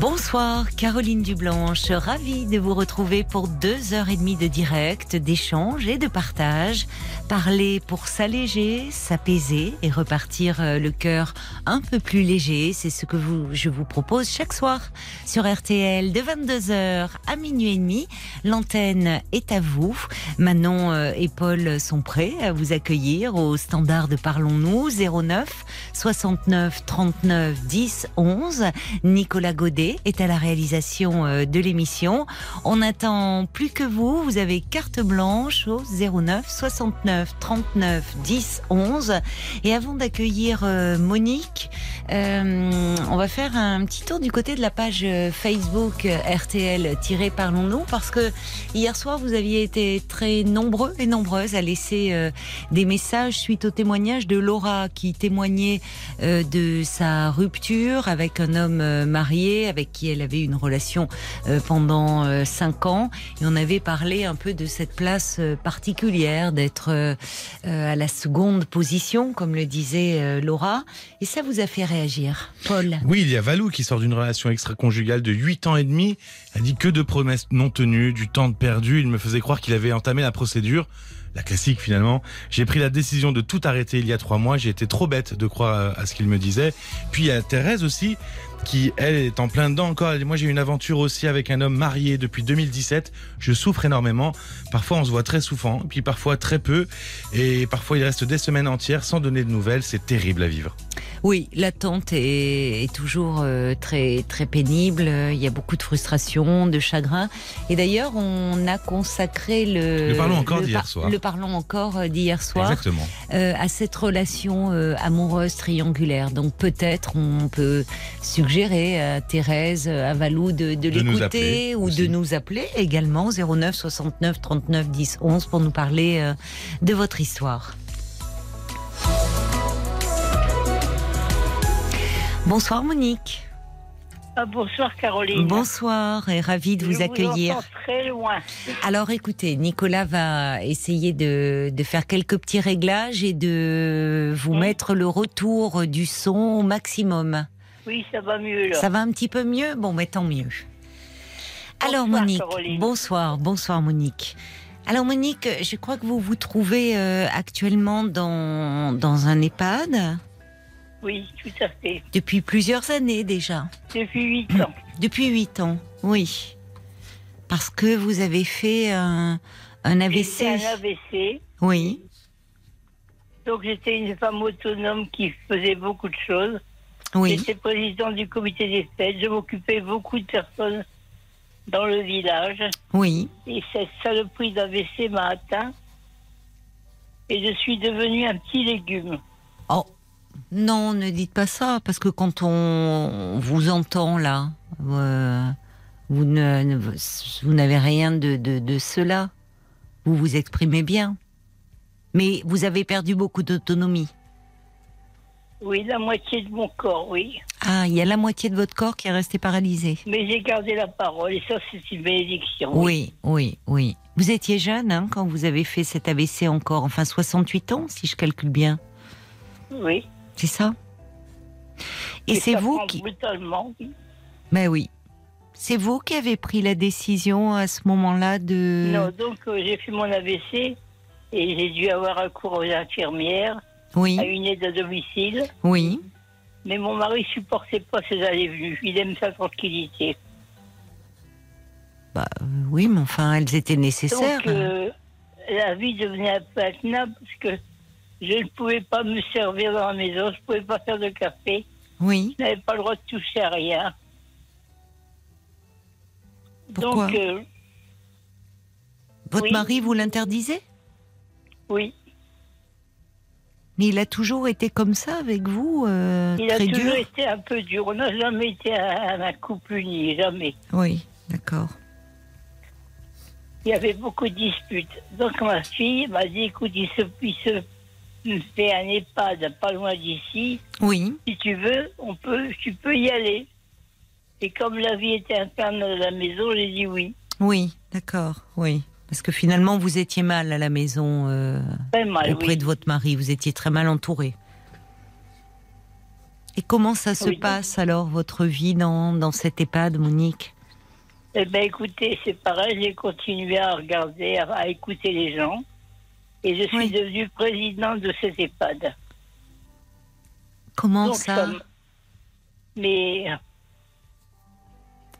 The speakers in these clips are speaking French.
Bonsoir, Caroline Dublanche. Ravie de vous retrouver pour deux heures et demie de direct, d'échange et de partage. Parler pour s'alléger, s'apaiser et repartir euh, le cœur un peu plus léger. C'est ce que je vous propose chaque soir sur RTL de 22h à minuit et demi. L'antenne est à vous. Manon euh, et Paul sont prêts à vous accueillir au standard de Parlons-nous 09 69 39 10 11. Nicolas Godet est à la réalisation euh, de l'émission. On n'attend plus que vous. Vous avez carte blanche au 09 69 39 10 11. Et avant d'accueillir euh, Monique, euh, on va faire un petit tour du côté de la page Facebook RTL-Parlons-nous parce que hier soir vous aviez été très nombreux et nombreuses à laisser des messages suite au témoignage de Laura qui témoignait de sa rupture avec un homme marié avec qui elle avait une relation euh, pendant euh, cinq ans. Et on avait parlé un peu de cette place euh, particulière, d'être à la seconde position, comme le disait Laura. Et ça vous a fait réagir, Paul? Oui, il y a Valou qui sort d'une relation extra-conjugale de 8 ans et demi. Elle dit que de promesses non tenues, du temps perdu. Il me faisait croire qu'il avait entamé la procédure la classique finalement. J'ai pris la décision de tout arrêter il y a trois mois. J'ai été trop bête de croire à ce qu'il me disait. Puis il y a Thérèse aussi qui, elle, est en plein dedans encore. Moi, j'ai une aventure aussi avec un homme marié depuis 2017. Je souffre énormément. Parfois, on se voit très souffrant, puis parfois très peu. Et parfois, il reste des semaines entières sans donner de nouvelles. C'est terrible à vivre. Oui, l'attente est, toujours euh, très, très pénible. Il y a beaucoup de frustration, de chagrin. Et d'ailleurs, on a consacré le. Le parlons encore d'hier soir. Le parlons encore euh, d'hier soir. Exactement. Euh, à cette relation amoureuse triangulaire. Donc peut-être on peut suggérer suggérer à Thérèse, à Valou de, l'écouter ou de nous appeler également 09 69 39 10 11 pour nous parler euh, de votre histoire. Bonsoir Monique. Ah, bonsoir Caroline. Bonsoir et ravi de vous accueillir. très loin. Alors écoutez, Nicolas va essayer de, faire quelques petits réglages et de vous mettre le retour du son au maximum. Oui, ça va mieux là. Ça va un petit peu mieux? Bon, mais tant mieux. Alors Monique, bonsoir, bonsoir Monique. Alors Monique, je crois que vous vous trouvez euh, actuellement dans, dans un EHPAD? Oui, tout à fait. Depuis plusieurs années déjà Depuis huit ans. Depuis huit ans, oui. Parce que vous avez fait un, un AVC. un AVC. Oui. Donc j'étais une femme autonome qui faisait beaucoup de choses. Oui. J'étais président du comité des fêtes. Je m'occupais beaucoup de personnes dans le village. Oui. Et cette saloperie d'AVC m'a atteint. Et je suis devenue un petit légume. Oh, non, ne dites pas ça, parce que quand on vous entend là, euh, vous n'avez rien de, de cela. Vous vous exprimez bien. Mais vous avez perdu beaucoup d'autonomie. Oui, la moitié de mon corps, oui. Ah, il y a la moitié de votre corps qui est resté paralysé. Mais j'ai gardé la parole et ça, c'est une bénédiction. Oui, oui, oui. Vous étiez jeune hein, quand vous avez fait cet AVC encore, enfin 68 ans, si je calcule bien. Oui. C'est ça? Et, c'est vous qui. Brutalement. Mais oui. C'est vous qui avez pris la décision à ce moment-là de. Non, donc euh, j'ai fait mon AVC et j'ai dû avoir un cours aux infirmières oui. à une aide à domicile. Oui. Mais mon mari supportait pas ces allées-venues. Il aime sa tranquillité. Bah oui, mais enfin, elles étaient nécessaires. Donc, euh, la vie devenait un peu intenable parce que je ne pouvais pas me servir dans la maison, je ne pouvais pas faire de café. Oui. Je n'avais pas le droit de toucher à rien. Pourquoi Donc, euh, Votre mari vous l'interdisait? Oui. Mais il a toujours été comme ça avec vous euh, Il a toujours été un peu dur. On n'a jamais été un, un couple uni, jamais. Oui, d'accord. Il y avait beaucoup de disputes. Donc ma fille m'a dit, écoute, il se, il fait un EHPAD pas loin d'ici. Oui. Si tu veux, on peut, tu peux y aller. Et comme la vie était interne à la maison, j'ai dit oui. Oui, d'accord, oui. Parce que finalement, vous étiez mal à la maison euh, mal, auprès oui. de votre mari. Vous étiez très mal entouré. Et comment ça se Oui. passe alors, votre vie dans, dans cette EHPAD, Monique? Eh ben, écoutez, c'est pareil, j'ai continué à regarder, à, à écouter les gens. Et je suis Oui. devenue présidente de cette EHPAD. Comment Donc, ça comme- Mais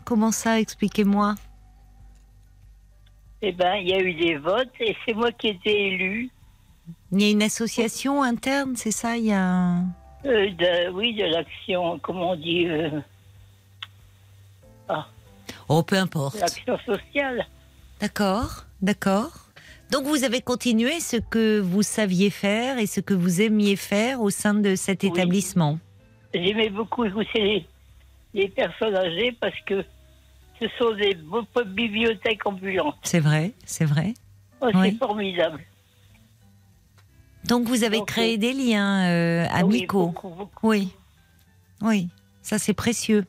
Comment ça Expliquez-moi? Eh ben, il y a eu des votes et c'est moi qui ai été élue. Il y a une association interne, c'est ça Il y a un- euh, de, oui, de l'action, comment on dit, euh, Oh, peu importe. l'action sociale. D'accord, d'accord. Donc vous avez continué ce que vous saviez faire et ce que vous aimiez faire au sein de cet Oui. établissement. J'aimais beaucoup écouter les, les personnes âgées parce que ce sont des bibliothèques ambulantes. C'est vrai, c'est vrai. Oh, Oui. C'est formidable. Donc vous avez Donc, créé euh, des liens euh, Ah oui, amicaux. beaucoup, beaucoup. Oui, oui, ça c'est précieux.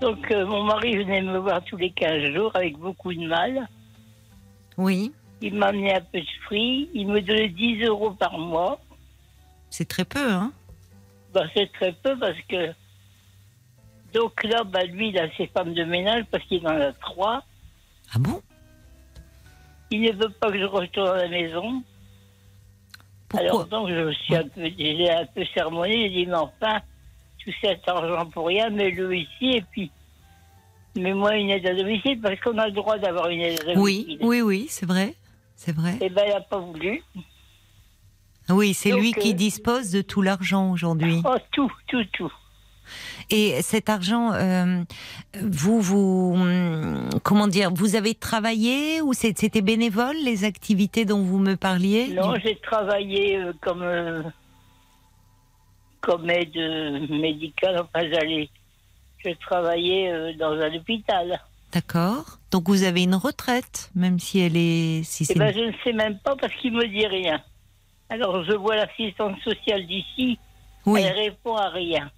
Donc, euh, mon mari venait me voir tous les 15 jours avec beaucoup de mal. Oui, Il m'amenait un peu de fruits. Il me donnait 10 euros par mois. c'est très peu, hein Bah, c'est très peu parce que. Donc là, bah, lui, il a ses femmes de ménage parce qu'il en a trois. Ah bon? Il ne veut pas que je retourne à la maison. Pourquoi? Alors donc, je suis un peu, j'ai un peu sermonné. J'ai dit, mais enfin, tout cet argent pour rien, mets-le ici et puis mets-moi une aide à domicile parce qu'on a le droit d'avoir une aide à Oui, domicile. oui, oui, c'est vrai, c'est vrai. Et ben, il n'a pas voulu. Oui, c'est lui qui euh, dispose de tout l'argent aujourd'hui. Oh, tout, tout, tout. Et cet argent, euh, vous, vous, hum, comment dire, vous avez travaillé ou c'était bénévole les activités dont vous me parliez? Non, j'ai travaillé euh, comme, euh, comme aide médicale. Enfin, j'allais. Je travaillais dans un hôpital. D'accord. Donc vous avez une retraite, même si elle est, si Eh ben, je ne sais même pas parce qu'il me dit rien. Alors, je vois l'assistante sociale d'ici. oui. Elle répond à rien.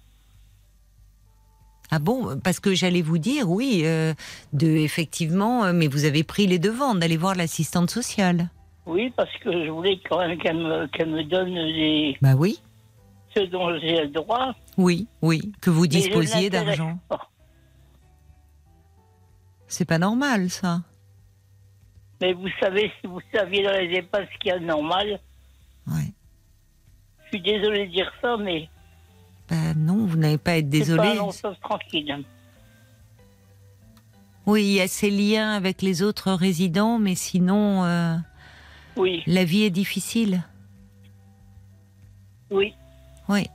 Ah bon Parce que j'allais vous dire, oui, euh, de effectivement, euh, mais vous avez pris les devants d'aller voir l'assistante sociale. Oui, parce que je voulais quand même qu'elle me, qu'elle me donne les, Bah oui, ce dont j'ai le droit. oui, oui, que vous disposiez d'argent. C'est pas normal ça. Mais vous savez, si vous saviez dans les EHPAD ce qu'il y a de normal, Ouais. je suis désolée de dire ça, mais Bah non, vous n'avez pas à être c'est pas désolé. long fleuve tranquille. Oui, il y a ces liens avec les autres résidents, mais sinon, euh, Oui, la vie est difficile. oui. Oui.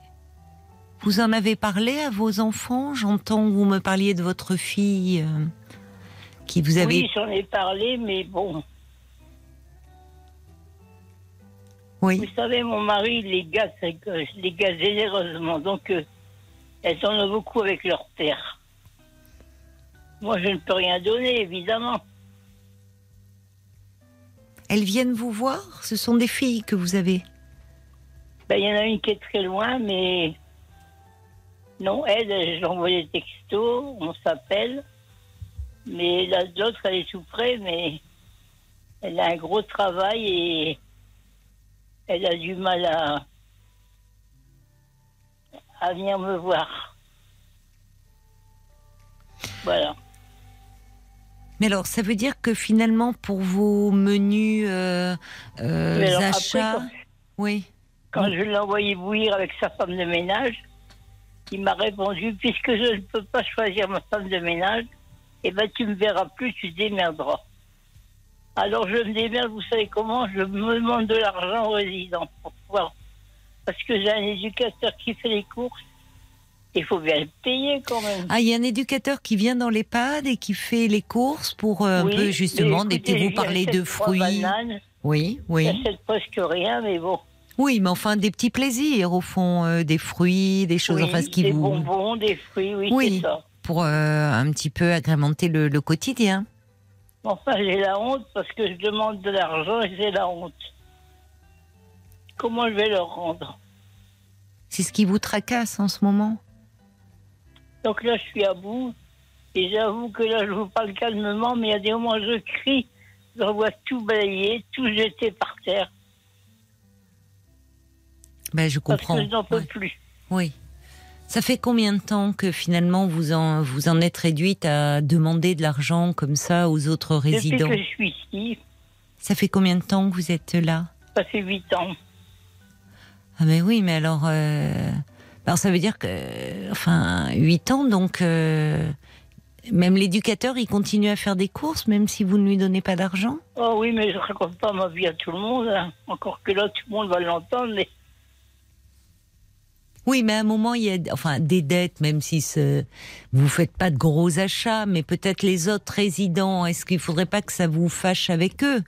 Vous en avez parlé à vos enfants? J'entends que vous me parliez de votre fille euh, qui vous avait. Oui, j'en ai parlé, mais bon. Oui. Vous savez, mon mari, il les gâte, euh, les gâte généreusement. Donc, euh, elles en ont beaucoup avec leur père. Moi, je ne peux rien donner, évidemment. Elles viennent vous voir? Ce sont des filles que vous avez? Ben, Il y en a une qui est très loin, mais. Non, elle, j'envoie des textos, on s'appelle. Mais la- l'autre, elle est tout près, mais elle a un gros travail et elle a du mal à, à venir me voir. Voilà. Mais alors, ça veut dire que finalement, pour vos menus euh, euh, après, achats. quand- Oui. Quand je l'ai envoyé bouillir avec sa femme de ménage, il m'a répondu puisque je ne peux pas choisir ma femme de ménage, eh ben tu me verras plus, tu te démerderas. Alors je me démerde, vous savez comment Je me demande de l'argent aux résidents pour pouvoir. Parce que j'ai un éducateur qui fait les courses. Il faut bien le payer quand même. Ah, il y a un éducateur qui vient dans l'EHPAD et qui fait les courses pour euh, Oui, un peu justement, vous parler de fruits. bananes, Oui, oui. J'achète presque rien, mais bon. Oui, mais enfin des petits plaisirs au fond, euh, des fruits, des choses, Oui, enfin ce qui des vous. bonbons, des fruits, oui, Oui. c'est ça. pour euh, un petit peu agrémenter le, le quotidien. Enfin, j'ai la honte parce que je demande de l'argent et j'ai la honte. Comment je vais leur rendre? C'est ce qui vous tracasse en ce moment? Donc là, je suis à bout Et j'avoue que là, je vous parle calmement, mais il y a des moments où je crie, je vois tout balayer, tout jeter par terre. Ben, je Parce comprends. que je n'en peux Ouais. plus. Oui. Ça fait combien de temps que finalement vous en, vous en êtes réduite à demander de l'argent comme ça aux autres Depuis résidents que je suis ici, Ça fait combien de temps que vous êtes là? Ça fait huit ans. Ah mais oui, mais alors, euh, alors ça veut dire que, enfin, 8 ans, donc euh, même l'éducateur, il continue à faire des courses, même si vous ne lui donnez pas d'argent? Oh oui, mais je raconte pas ma vie à tout le monde. hein. Encore que là, tout le monde va l'entendre, mais Oui, mais à un moment, il y a, enfin, des dettes, même si ce, vous faites pas de gros achats, mais peut-être les autres résidents. Est-ce qu'il faudrait pas que ça vous fâche avec eux?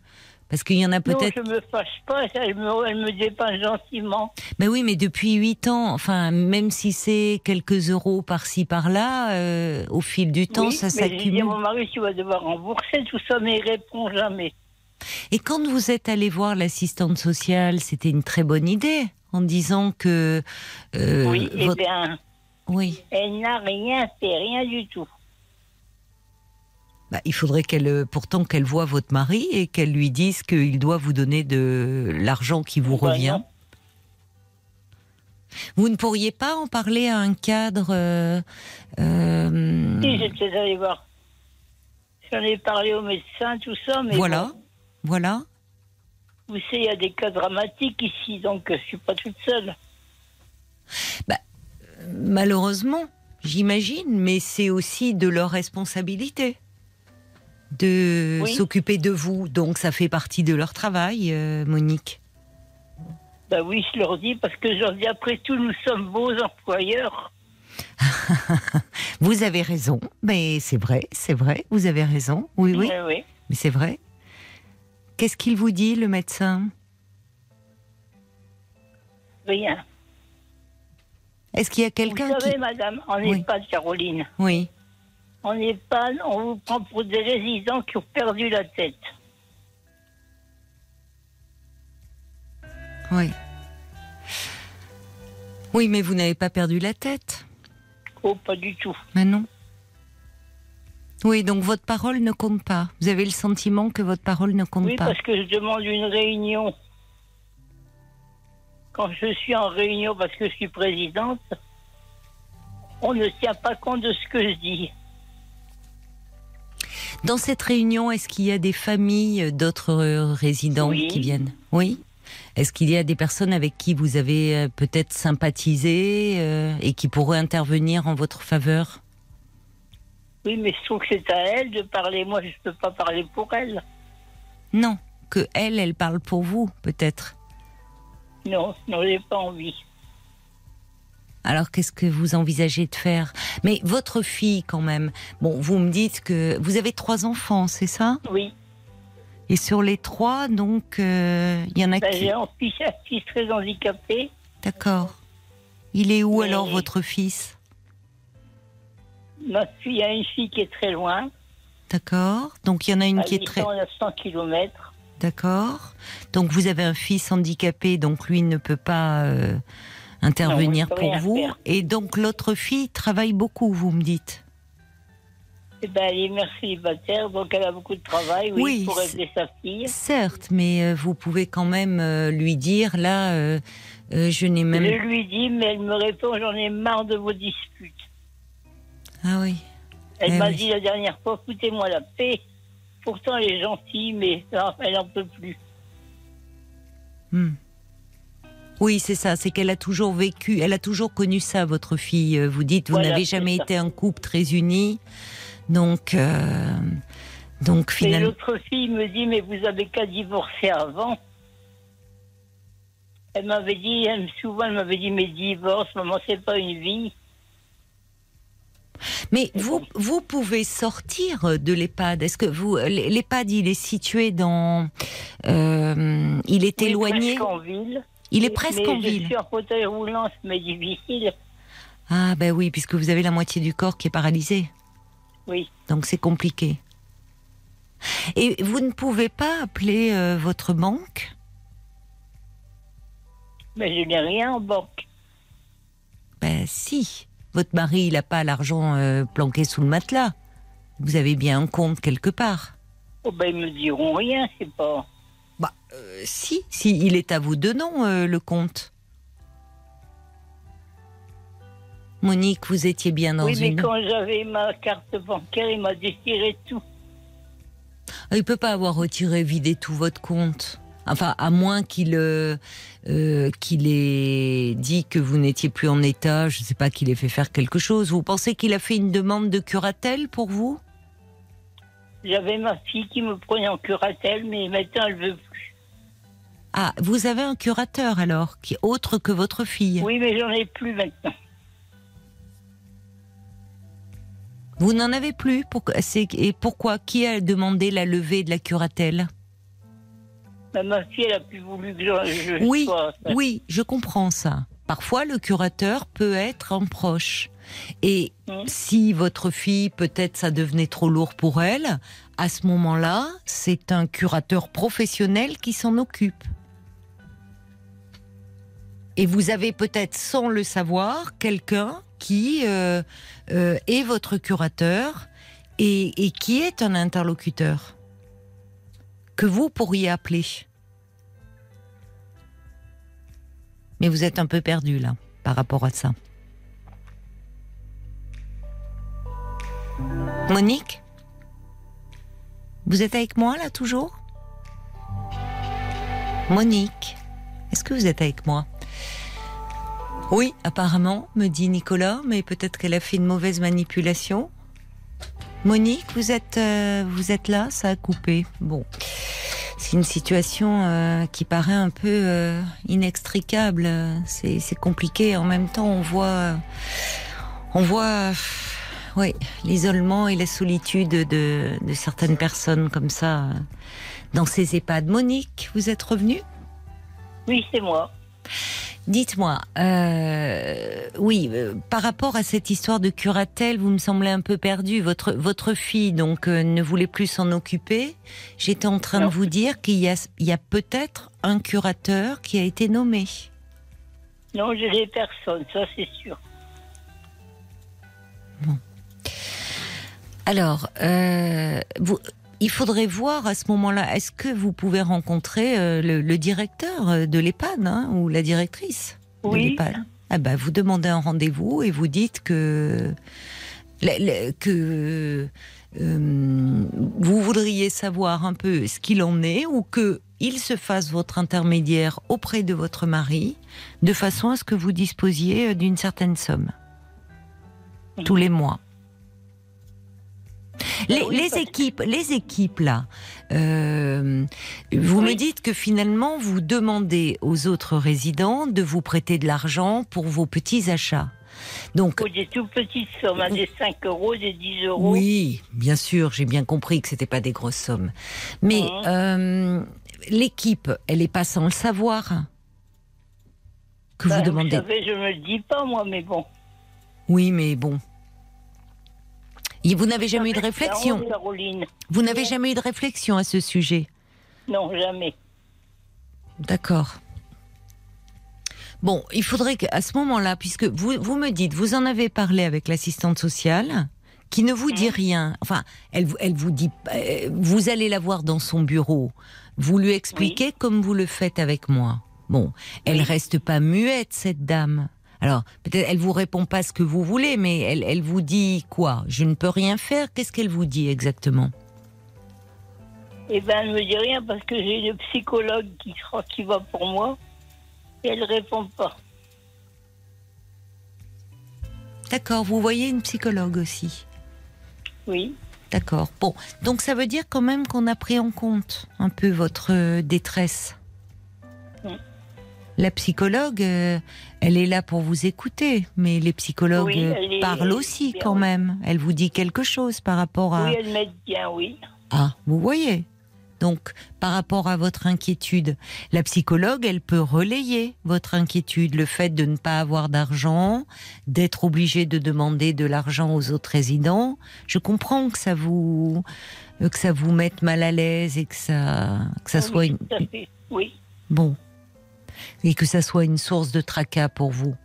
Parce qu'il y en a non, peut-être. je me fâche pas. Elle me, elle me gentiment. Mais oui, mais depuis 8 ans, enfin, même si c'est quelques euros par-ci par-là, euh, au fil du temps, oui, ça mais j'ai dit à s'accumule. mon mari, tu vas devoir rembourser tout ça, mais il répond jamais. Et quand vous êtes allé voir l'assistante sociale, c'était une très bonne idée, en disant que. euh, oui, eh votre- bien, oui. elle n'a rien fait, rien du tout. Bah, il faudrait qu'elle, euh, pourtant, qu'elle voie votre mari et qu'elle lui dise qu'il doit vous donner de l'argent qui vous Bah, revient. non. Vous ne pourriez pas en parler à un cadre. euh, euh, Si, j'étais allée voir. J'en ai parlé au médecin, tout ça, mais voilà, bon, voilà. vous savez, il y a des cas dramatiques ici, donc euh, je suis pas toute seule. Malheureusement, j'imagine, mais c'est aussi de leur responsabilité de Oui. s'occuper de vous. Donc ça fait partie de leur travail, euh, Monique. Ben oui, je leur dis, parce que je leur dis, après tout, nous sommes beaux employeurs. Vous avez raison, mais c'est vrai, c'est vrai, vous avez raison. Oui, oui, Eh oui. mais c'est vrai. Qu'est-ce qu'il vous dit, le médecin? Rien. Est-ce qu'il y a Vous quelqu'un savez, qui... madame, en Oui. EHPAD, Caroline, Oui, en EHPAD, on vous prend pour des résidents qui ont perdu la tête. oui. Oui, mais vous n'avez pas perdu la tête. Oh, pas du tout. Mais non. Oui, donc votre parole ne compte pas. Vous avez le sentiment que votre parole ne compte Oui, pas. parce que je demande une réunion. Quand je suis en réunion, parce que je suis présidente, on ne tient pas compte de ce que je dis. Dans cette réunion, est-ce qu'il y a des familles d'autres euh, résidents Oui. qui viennent? Oui. Est-ce qu'il y a des personnes avec qui vous avez euh, peut-être sympathisé euh, et qui pourraient intervenir en votre faveur? Oui, mais je trouve que c'est à elle de parler. Moi, je ne peux pas parler pour elle. Non, que elle, elle parle pour vous, peut-être. Non, non, j'ai pas envie. Alors qu'est-ce que vous envisagez de faire? Mais votre fille, quand même. Bon, vous me dites que vous avez trois enfants, c'est ça? Oui, Et sur les trois, donc, euh, il y en a ben, qui. j'ai un fils, un fils très handicapé. D'accord. Il est où alors votre fils? Ma fille a une fille qui est très loin, D'accord. Donc il y en a une à qui est très. 800 900 kilomètres. D'accord. Donc vous avez un fils handicapé, donc lui ne peut pas euh, intervenir Non, pour vous. faire. Et donc l'autre fille travaille beaucoup, vous me dites. Eh ben, elle est mère célibataire, donc elle a beaucoup de travail, oui, Oui, pour aider sa fille. Certes, mais euh, vous pouvez quand même euh, lui dire là, euh, euh, je n'ai même. Je lui dis, mais elle me répond, j'en ai marre de vos disputes. Ah oui. Elle Eh m'a oui. dit la dernière fois, foutez-moi la paix. Pourtant, elle est gentille, mais non, elle n'en peut plus. Hmm. Oui, c'est ça. C'est qu'elle a toujours vécu, elle a toujours connu ça, votre fille. Vous dites, vous Voilà, n'avez jamais ça. été un couple très uni, donc, euh, donc Et finalement. l'autre fille me dit, mais vous avez qu'à divorcer avant. Elle m'avait dit, elle, souvent, elle m'avait dit, mais divorce, maman, c'est pas une vie. Mais vous, vous pouvez sortir de l'EHPAD. Est-ce que vous, l'EHPAD, il est situé dans, euh, il est Oui, éloigné. presque en ville. Il est presque mais en Je ville. suis en fauteuil roulant, mais difficile. Ah ben oui, puisque vous avez la moitié du corps qui est paralysé. Oui. Donc c'est compliqué. Et vous ne pouvez pas appeler euh, votre banque? Mais je n'ai rien en banque. Ben si. Votre mari, il n'a pas l'argent euh, planqué sous le matelas. Vous avez bien un compte quelque part. Oh ben, ils me diront rien, c'est pas. Bah, euh, si, si, il est à vous de nom, euh, le compte. Monique, vous étiez bien dans oui, mais quand j'avais ma carte bancaire, il m'a détiré tout. Il peut pas avoir retiré, vidé tout votre compte. Enfin, à moins qu'il euh, euh, qu'il ait dit que vous n'étiez plus en état, je ne sais pas, qu'il ait fait faire quelque chose. Vous pensez qu'il a fait une demande de curatelle pour vous? J'avais ma fille qui me prenait en curatelle, mais maintenant elle veut plus. Ah, vous avez un curateur alors, qui autre que votre fille? Oui, mais j'en ai plus maintenant. Vous n'en avez plus? Et pourquoi? Qui a demandé la levée de la curatelle? Ma fille, elle a plus voulu que je, je Oui, sois. oui, je comprends ça. Parfois, le curateur peut être un proche. Et Mm. si votre fille, peut-être, ça devenait trop lourd pour elle, à ce moment-là, c'est un curateur professionnel qui s'en occupe. Et vous avez peut-être, sans le savoir, quelqu'un qui euh, euh, est votre curateur et, et qui est un interlocuteur que vous pourriez appeler. Mais vous êtes un peu perdu là, par rapport à ça. Monique? Vous êtes avec moi là toujours? Monique Est-ce que vous êtes avec moi? Oui, apparemment, me dit Nicolas, mais peut-être qu'elle a fait une mauvaise manipulation. Monique, vous êtes, euh, vous êtes là, ça a coupé. Bon, c'est une situation euh, qui paraît un peu euh, inextricable. C'est compliqué. En même temps, on voit, on voit, oui, l'isolement et la solitude de, de certaines personnes comme ça euh, dans ces EHPAD. Monique, vous êtes revenue? Oui, c'est moi. Dites-moi, euh, oui, euh, par rapport à cette histoire de curatelle, vous me semblez un peu perdu. Votre votre fille donc euh, ne voulait plus s'en occuper. J'étais en train Non. de vous dire qu'il y a a peut-être un curateur qui a été nommé. Non, je n'ai personne, ça c'est sûr. Alors, euh, vous, il faudrait voir à ce moment-là, est-ce que vous pouvez rencontrer euh, le, le directeur euh, de l'EHPAD hein, ou la directrice de l'EHPAD? Ah bah, Vous demandez un rendez-vous et vous dites que, euh, vous voudriez savoir un peu ce qu'il en est ou que il se fasse votre intermédiaire auprès de votre mari de façon à ce que vous disposiez d'une certaine somme tous les mois. Les, oui, les équipes, les équipes là, euh, vous me dites que finalement vous demandez aux autres résidents de vous prêter de l'argent pour vos petits achats. Donc Pour des tout petites sommes, hein, des 5 euros, des 10 euros. oui, bien sûr, j'ai bien compris que c'était pas des grosses sommes, mais Mhm. euh, l'équipe, elle est pas sans le savoir que vous demandez. savez, je ne le dis pas, moi, mais bon. Oui, mais bon. Et vous n'avez jamais eu de réflexion. Caroline. Vous n'avez jamais eu de réflexion à ce sujet. Non, jamais. D'accord. Bon, il faudrait qu'à ce moment-là, puisque vous, vous me dites, vous en avez parlé avec l'assistante sociale, qui ne vous dit rien. Enfin, elle, vous- elle vous dit, euh, vous allez la voir dans son bureau. Vous lui expliquez comme vous le faites avec moi. Bon, elle Oui. reste pas muette, cette dame. Alors, peut-être, elle vous répond pas ce que vous voulez, mais elle, elle vous dit quoi? Je ne peux rien faire? Qu'est-ce qu'elle vous dit exactement? Eh ben, elle ne me dit rien parce que j'ai une psychologue qui va pour moi et elle répond pas. D'accord, vous voyez une psychologue aussi? Oui. D'accord. Bon, donc ça veut dire quand même qu'on a pris en compte un peu votre euh, détresse. La psychologue, euh, elle est là pour vous écouter, mais les psychologues Oui, elle est- parlent aussi bien, quand oui. même. Elle vous dit quelque chose par rapport à... Oui, elle m'aide bien, oui. Ah, vous voyez. Donc, par rapport à votre inquiétude, la psychologue, elle peut relayer votre inquiétude, le fait de ne pas avoir d'argent, d'être obligé de demander de l'argent aux autres résidents. Je comprends que ça vous que ça vous mette mal à l'aise et que ça que ça Oui, soit une, tout à fait. Oui. bon et que ça soit une source de tracas pour vous.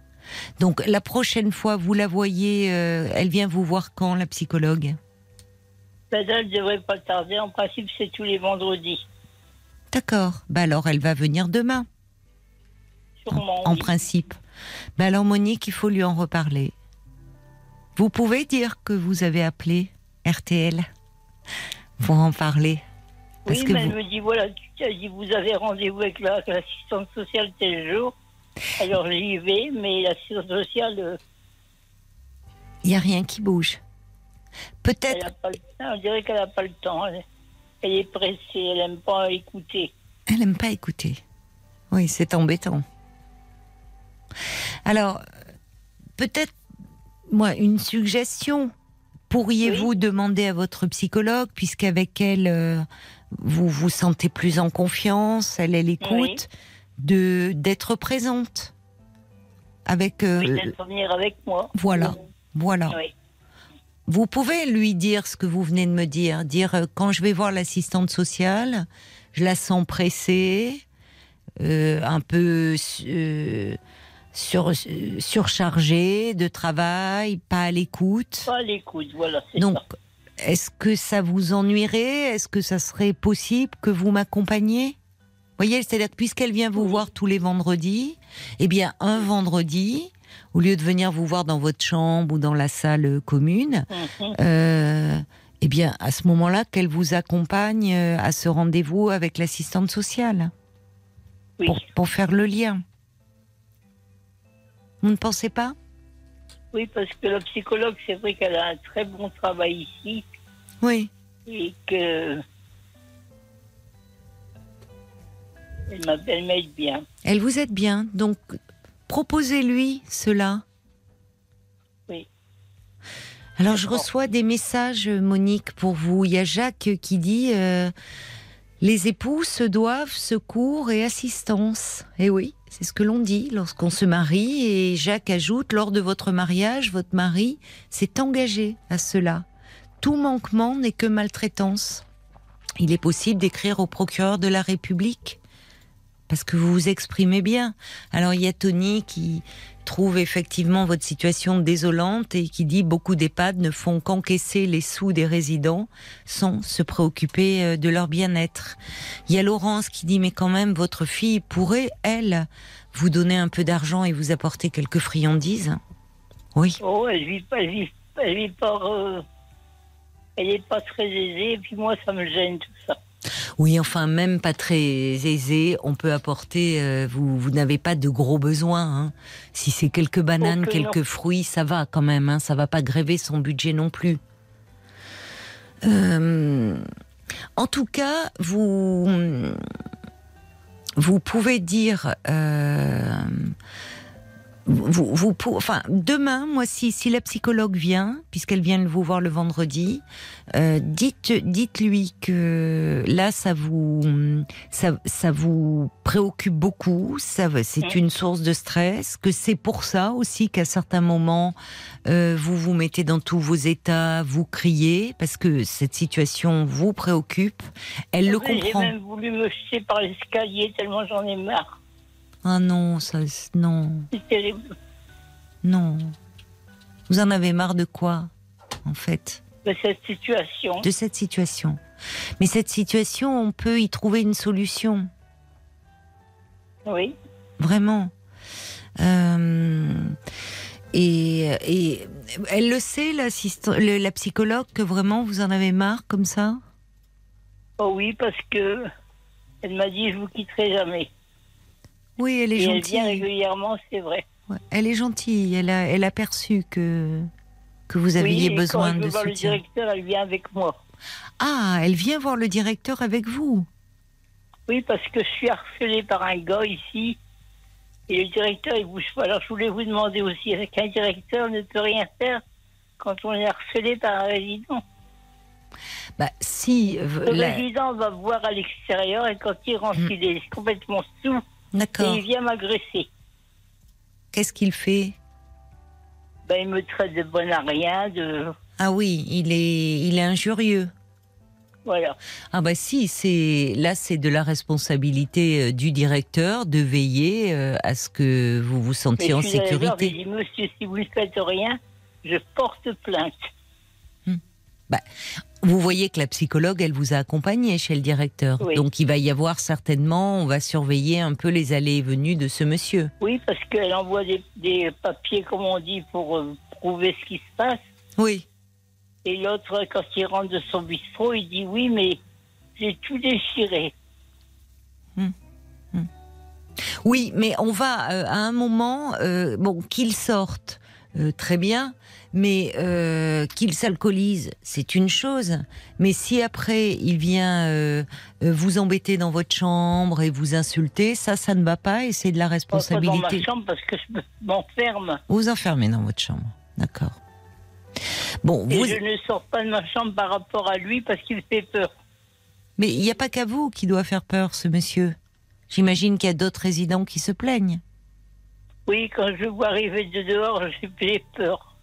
Donc la prochaine fois vous la voyez, euh, elle vient vous voir quand la psychologue? Ben, elle ne devrait pas tarder. En principe, c'est tous les vendredis. D'accord. Bah alors, elle va venir demain, Sûrement. en oui. principe. Bah alors, Monique, il faut lui en reparler. Vous pouvez dire que vous avez appelé RTL pour en parler. Parce oui, que mais vous- elle me dit voilà, tu as dit vous avez rendez-vous avec la- avec l'assistante sociale tel jour. Alors j'y vais, mais l'assistante sociale, euh, il n'y a rien qui bouge. elle Peut-être. On dirait qu'elle n'a pas le temps. Elle, elle est pressée, elle n'aime pas écouter. elle n'aime pas écouter. Oui, c'est embêtant. Alors, peut-être, moi, une suggestion. Pourriez-vous demander à votre psychologue, puisqu'avec elle, euh, vous vous sentez plus en confiance, elle, elle écoute, de d'être présente avec. euh, Oui, venir avec moi. voilà, voilà. Vous pouvez lui dire ce que vous venez de me dire. Dire euh, quand je vais voir l'assistante sociale, je la sens pressée, euh, un peu euh, sur, surchargée de travail, pas à l'écoute. Pas à l'écoute, voilà, Donc, ça. Est-ce que ça vous ennuierait? Est-ce que ça serait possible que vous m'accompagniez? Voyez, c'est-à-dire que puisqu'elle vient vous voir tous les vendredis, eh bien, un vendredi, au lieu de venir vous voir dans votre chambre ou dans la salle commune, Mhm. euh, eh bien, à ce moment-là, qu'elle vous accompagne euh, à ce rendez-vous avec l'assistante sociale Oui. pour, pour faire le lien. Vous ne pensez pas? Oui, parce que la psychologue, c'est vrai qu'elle a un très bon travail ici Oui. et que. Elle m'a- elle m'aide bien. Elle vous aide bien, donc proposez-lui cela. Oui. Alors je reçois des messages, Monique, pour vous. Il y a Jacques qui dit euh, les époux se doivent secours et assistance. Et oui, c'est ce que l'on dit lorsqu'on se marie. Et Jacques ajoute lors de votre mariage, votre mari s'est engagé à cela. Tout manquement n'est que maltraitance. Il est possible d'écrire au procureur de la République parce que vous vous exprimez bien. Alors il y a Tony qui trouve effectivement votre situation désolante et qui dit beaucoup d'EHPAD ne font qu'encaisser les sous des résidents sans se préoccuper euh, de leur bien-être. Il y a Laurence qui dit mais quand même votre fille pourrait, elle, vous donner un peu d'argent et vous apporter quelques friandises. Oui, Oh, elle vit pas, elle vit, elle vit pas. euh, elle est pas très aisée, et puis moi, ça me gêne tout ça. Oui, enfin même pas très aisé, on peut apporter. euh, vous, vous n'avez pas de gros besoins. hein. Si c'est quelques bananes, non. quelques fruits, ça va quand même. Hein, ça va pas gréver son budget non plus. Euh, en tout cas, vous vous pouvez dire. euh, vous, vous, pour- enfin, demain, moi, si, si la psychologue vient, puisqu'elle vient vous voir le vendredi, euh, dites, dites-lui que là, ça vous, ça, ça vous préoccupe beaucoup, ça, va- c'est une source de stress, que c'est pour ça aussi qu'à certains moments, euh, vous vous mettez dans tous vos états, vous criez, parce que cette situation vous préoccupe. Elle le Oui, J'ai comprend. même voulu me jeter par l'escalier tellement j'en ai marre. Ah non, ça, non, C'est terrible. non. Vous en avez marre de quoi, en fait? De cette situation. de cette situation. Mais cette situation, on peut y trouver une solution, Oui. vraiment. Euh, et, et elle le sait, le- la psychologue, que vraiment vous en avez marre comme ça? Oh oui, parce que elle m'a dit je vous quitterai jamais. Oui, elle est Et elle vient gentille. régulièrement, c'est vrai. Ouais, elle est gentille. Elle a, elle a perçu que que vous aviez oui, besoin quand je de voir le directeur, elle vient avec moi. Ah, elle vient voir le directeur avec vous. Oui, parce que je suis harcelée par un gars ici. Et le directeur, il bouge pas. Alors je voulais vous demander aussi, est-ce qu'un directeur ne peut rien faire quand on est harcelé par un résident? Bah, si. Le la- résident va voir à l'extérieur et quand il rentre, Mm. il est complètement sous et D'accord. il vient m'agresser. Qu'est-ce qu'il fait? Ben, il me traite de bon à rien, de... Ah oui, il est, il est injurieux. Voilà. Ah bah si, c'est là c'est de la responsabilité euh, du directeur de veiller euh, à ce que vous vous Mais sentiez en je sécurité. j'ai dit, monsieur, si vous ne faites rien, je porte plainte. Vous voyez que la psychologue, elle vous a accompagné chez le directeur. Oui. Donc il va y avoir certainement, on va surveiller un peu les allées et venues de ce monsieur. Oui, parce qu'elle envoie des, des papiers, comme on dit, pour euh, prouver ce qui se passe. Oui. Et l'autre, quand il rentre de son bistrot, il dit oui, mais j'ai tout déchiré. Oui, mais on va euh, à un moment, euh, bon, qu'il sorte, très bien, mais euh, qu'il s'alcoolise, c'est une chose. Mais si après il vient euh, vous embêter dans votre chambre et vous insulter, ça, ça ne va pas et c'est de la Pas dans ma responsabilité. chambre parce que je me- m'enferme. Vous enfermez dans votre chambre, d'accord. Bon, Et vous, je ne sors pas de ma chambre par rapport à lui parce qu'il fait peur. mais il n'y a pas qu'à vous qui doit faire peur, ce monsieur. J'imagine qu'il y a d'autres résidents qui se plaignent. Oui, quand je vois arriver de dehors, j'ai peur.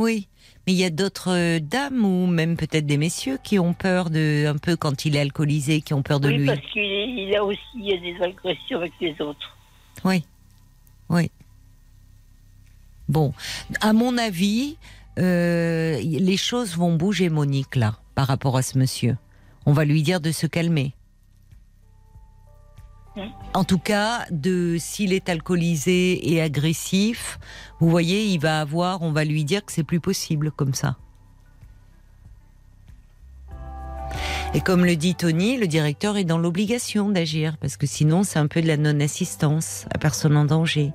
Oui, mais il y a d'autres euh, dames ou même peut-être des messieurs qui ont peur de un peu quand il est alcoolisé, qui ont peur de oui, lui. parce qu'il il a aussi il y a des agressions avec les autres. Oui, oui. Bon, à mon avis, euh, les choses vont bouger, Monique, là, par rapport à ce monsieur. On va lui dire de se calmer. Hmm. En tout cas, de s'il est alcoolisé et agressif, vous voyez, il va avoir, on va lui dire que c'est plus possible comme ça. Et comme le dit Tony, le directeur est dans l'obligation d'agir parce que sinon c'est un peu de la non-assistance à personne en danger.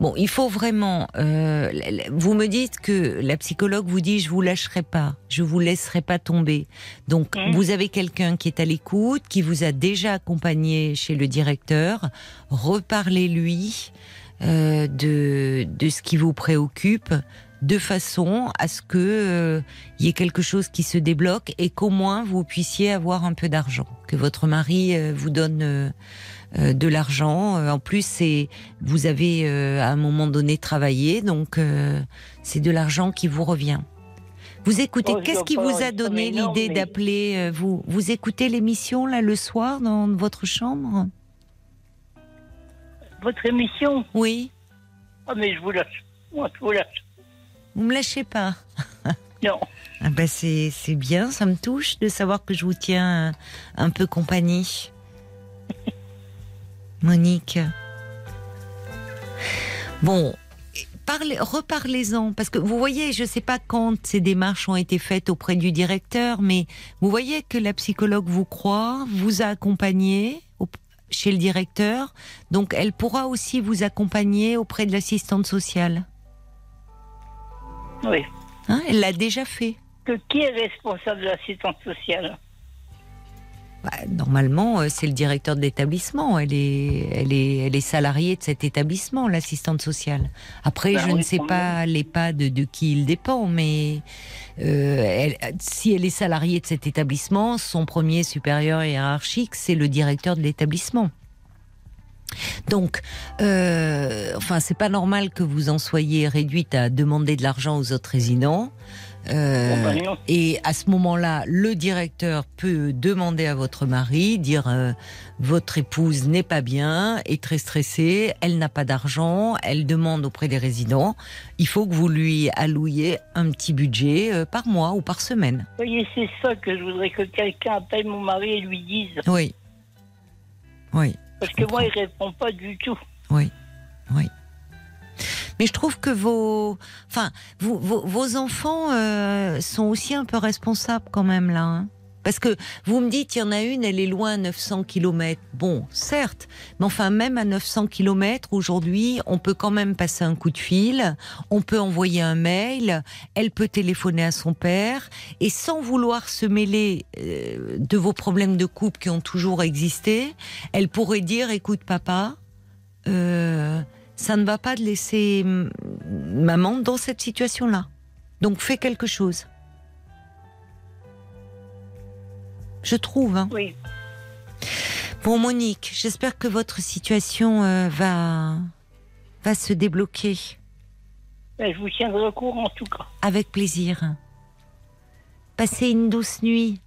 Bon, il faut vraiment. euh, vous me dites que la psychologue vous dit je vous lâcherai pas, je vous laisserai pas tomber. Donc vous avez quelqu'un qui est à l'écoute, qui vous a déjà accompagné chez le directeur. Reparlez-lui euh, de de ce qui vous préoccupe de façon à ce que euh, il y ait quelque chose qui se débloque et qu'au moins vous puissiez avoir un peu d'argent, que votre mari euh, vous donne euh, euh, de l'argent. Euh, En plus, c'est vous avez euh, à un moment donné travaillé, donc euh, c'est de l'argent qui vous revient. Vous écoutez, Oh, qu'est-ce qui vous a donné l'idée mais- d'appeler euh, vous? Vous écoutez l'émission là le soir dans votre chambre? Votre émission? Oui, Ah, mais je vous lâche. Moi, je vous lâche. Vous me lâchez pas. Non. Ah bah c'est c'est bien, ça me touche de savoir que je vous tiens un, un peu compagnie. Monique. Bon, parlez, reparlez-en parce que vous voyez, je sais pas quand ces démarches ont été faites auprès du directeur, mais vous voyez que la psychologue vous croit, vous a accompagné chez le directeur, donc elle pourra aussi vous accompagner auprès de l'assistante sociale. Oui. Hein, elle l'a déjà fait. Que qui est responsable de l'assistance sociale? Bah, normalement, euh, c'est le directeur de l'établissement. Elle est, elle est, elle est salariée de cet établissement, l'assistante sociale. Après, Ben je ne sais pas l'EHPAD de, de qui il dépend, mais euh, elle- si elle est salariée de cet établissement, son premier supérieur hiérarchique, c'est le directeur de l'établissement. Donc, euh, enfin, c'est pas normal que vous en soyez réduite à demander de l'argent aux autres résidents. Euh, non. et à ce moment-là, le directeur peut demander à votre mari, dire euh, votre épouse n'est pas bien, est très stressée, elle n'a pas d'argent, elle demande auprès des résidents, il faut que vous lui allouiez un petit budget euh, par mois ou par semaine. Vous voyez, c'est ça que je voudrais que quelqu'un appelle mon mari et lui dise. Oui. Oui. Parce que moi, il répond pas du tout. Oui, oui. Mais je trouve que vos, enfin, vous, vos, vos enfants euh, sont aussi un peu responsables quand même là. hein. Parce que vous me dites, il y en a une, elle est loin à 900 km. Bon, certes, mais enfin, même à 900 km, aujourd'hui, on peut quand même passer un coup de fil, on peut envoyer un mail, elle peut téléphoner à son père, et sans vouloir se mêler euh, de vos problèmes de couple qui ont toujours existé, elle pourrait dire, écoute papa, euh, ça ne va pas de laisser mm, maman dans cette situation-là. Donc fais quelque chose. Je trouve. Hein. Oui. Bon, Monique, j'espère que votre situation euh, va va se débloquer Ben, je vous tiendrai au courant, en tout cas. avec plaisir. Passez une douce nuit.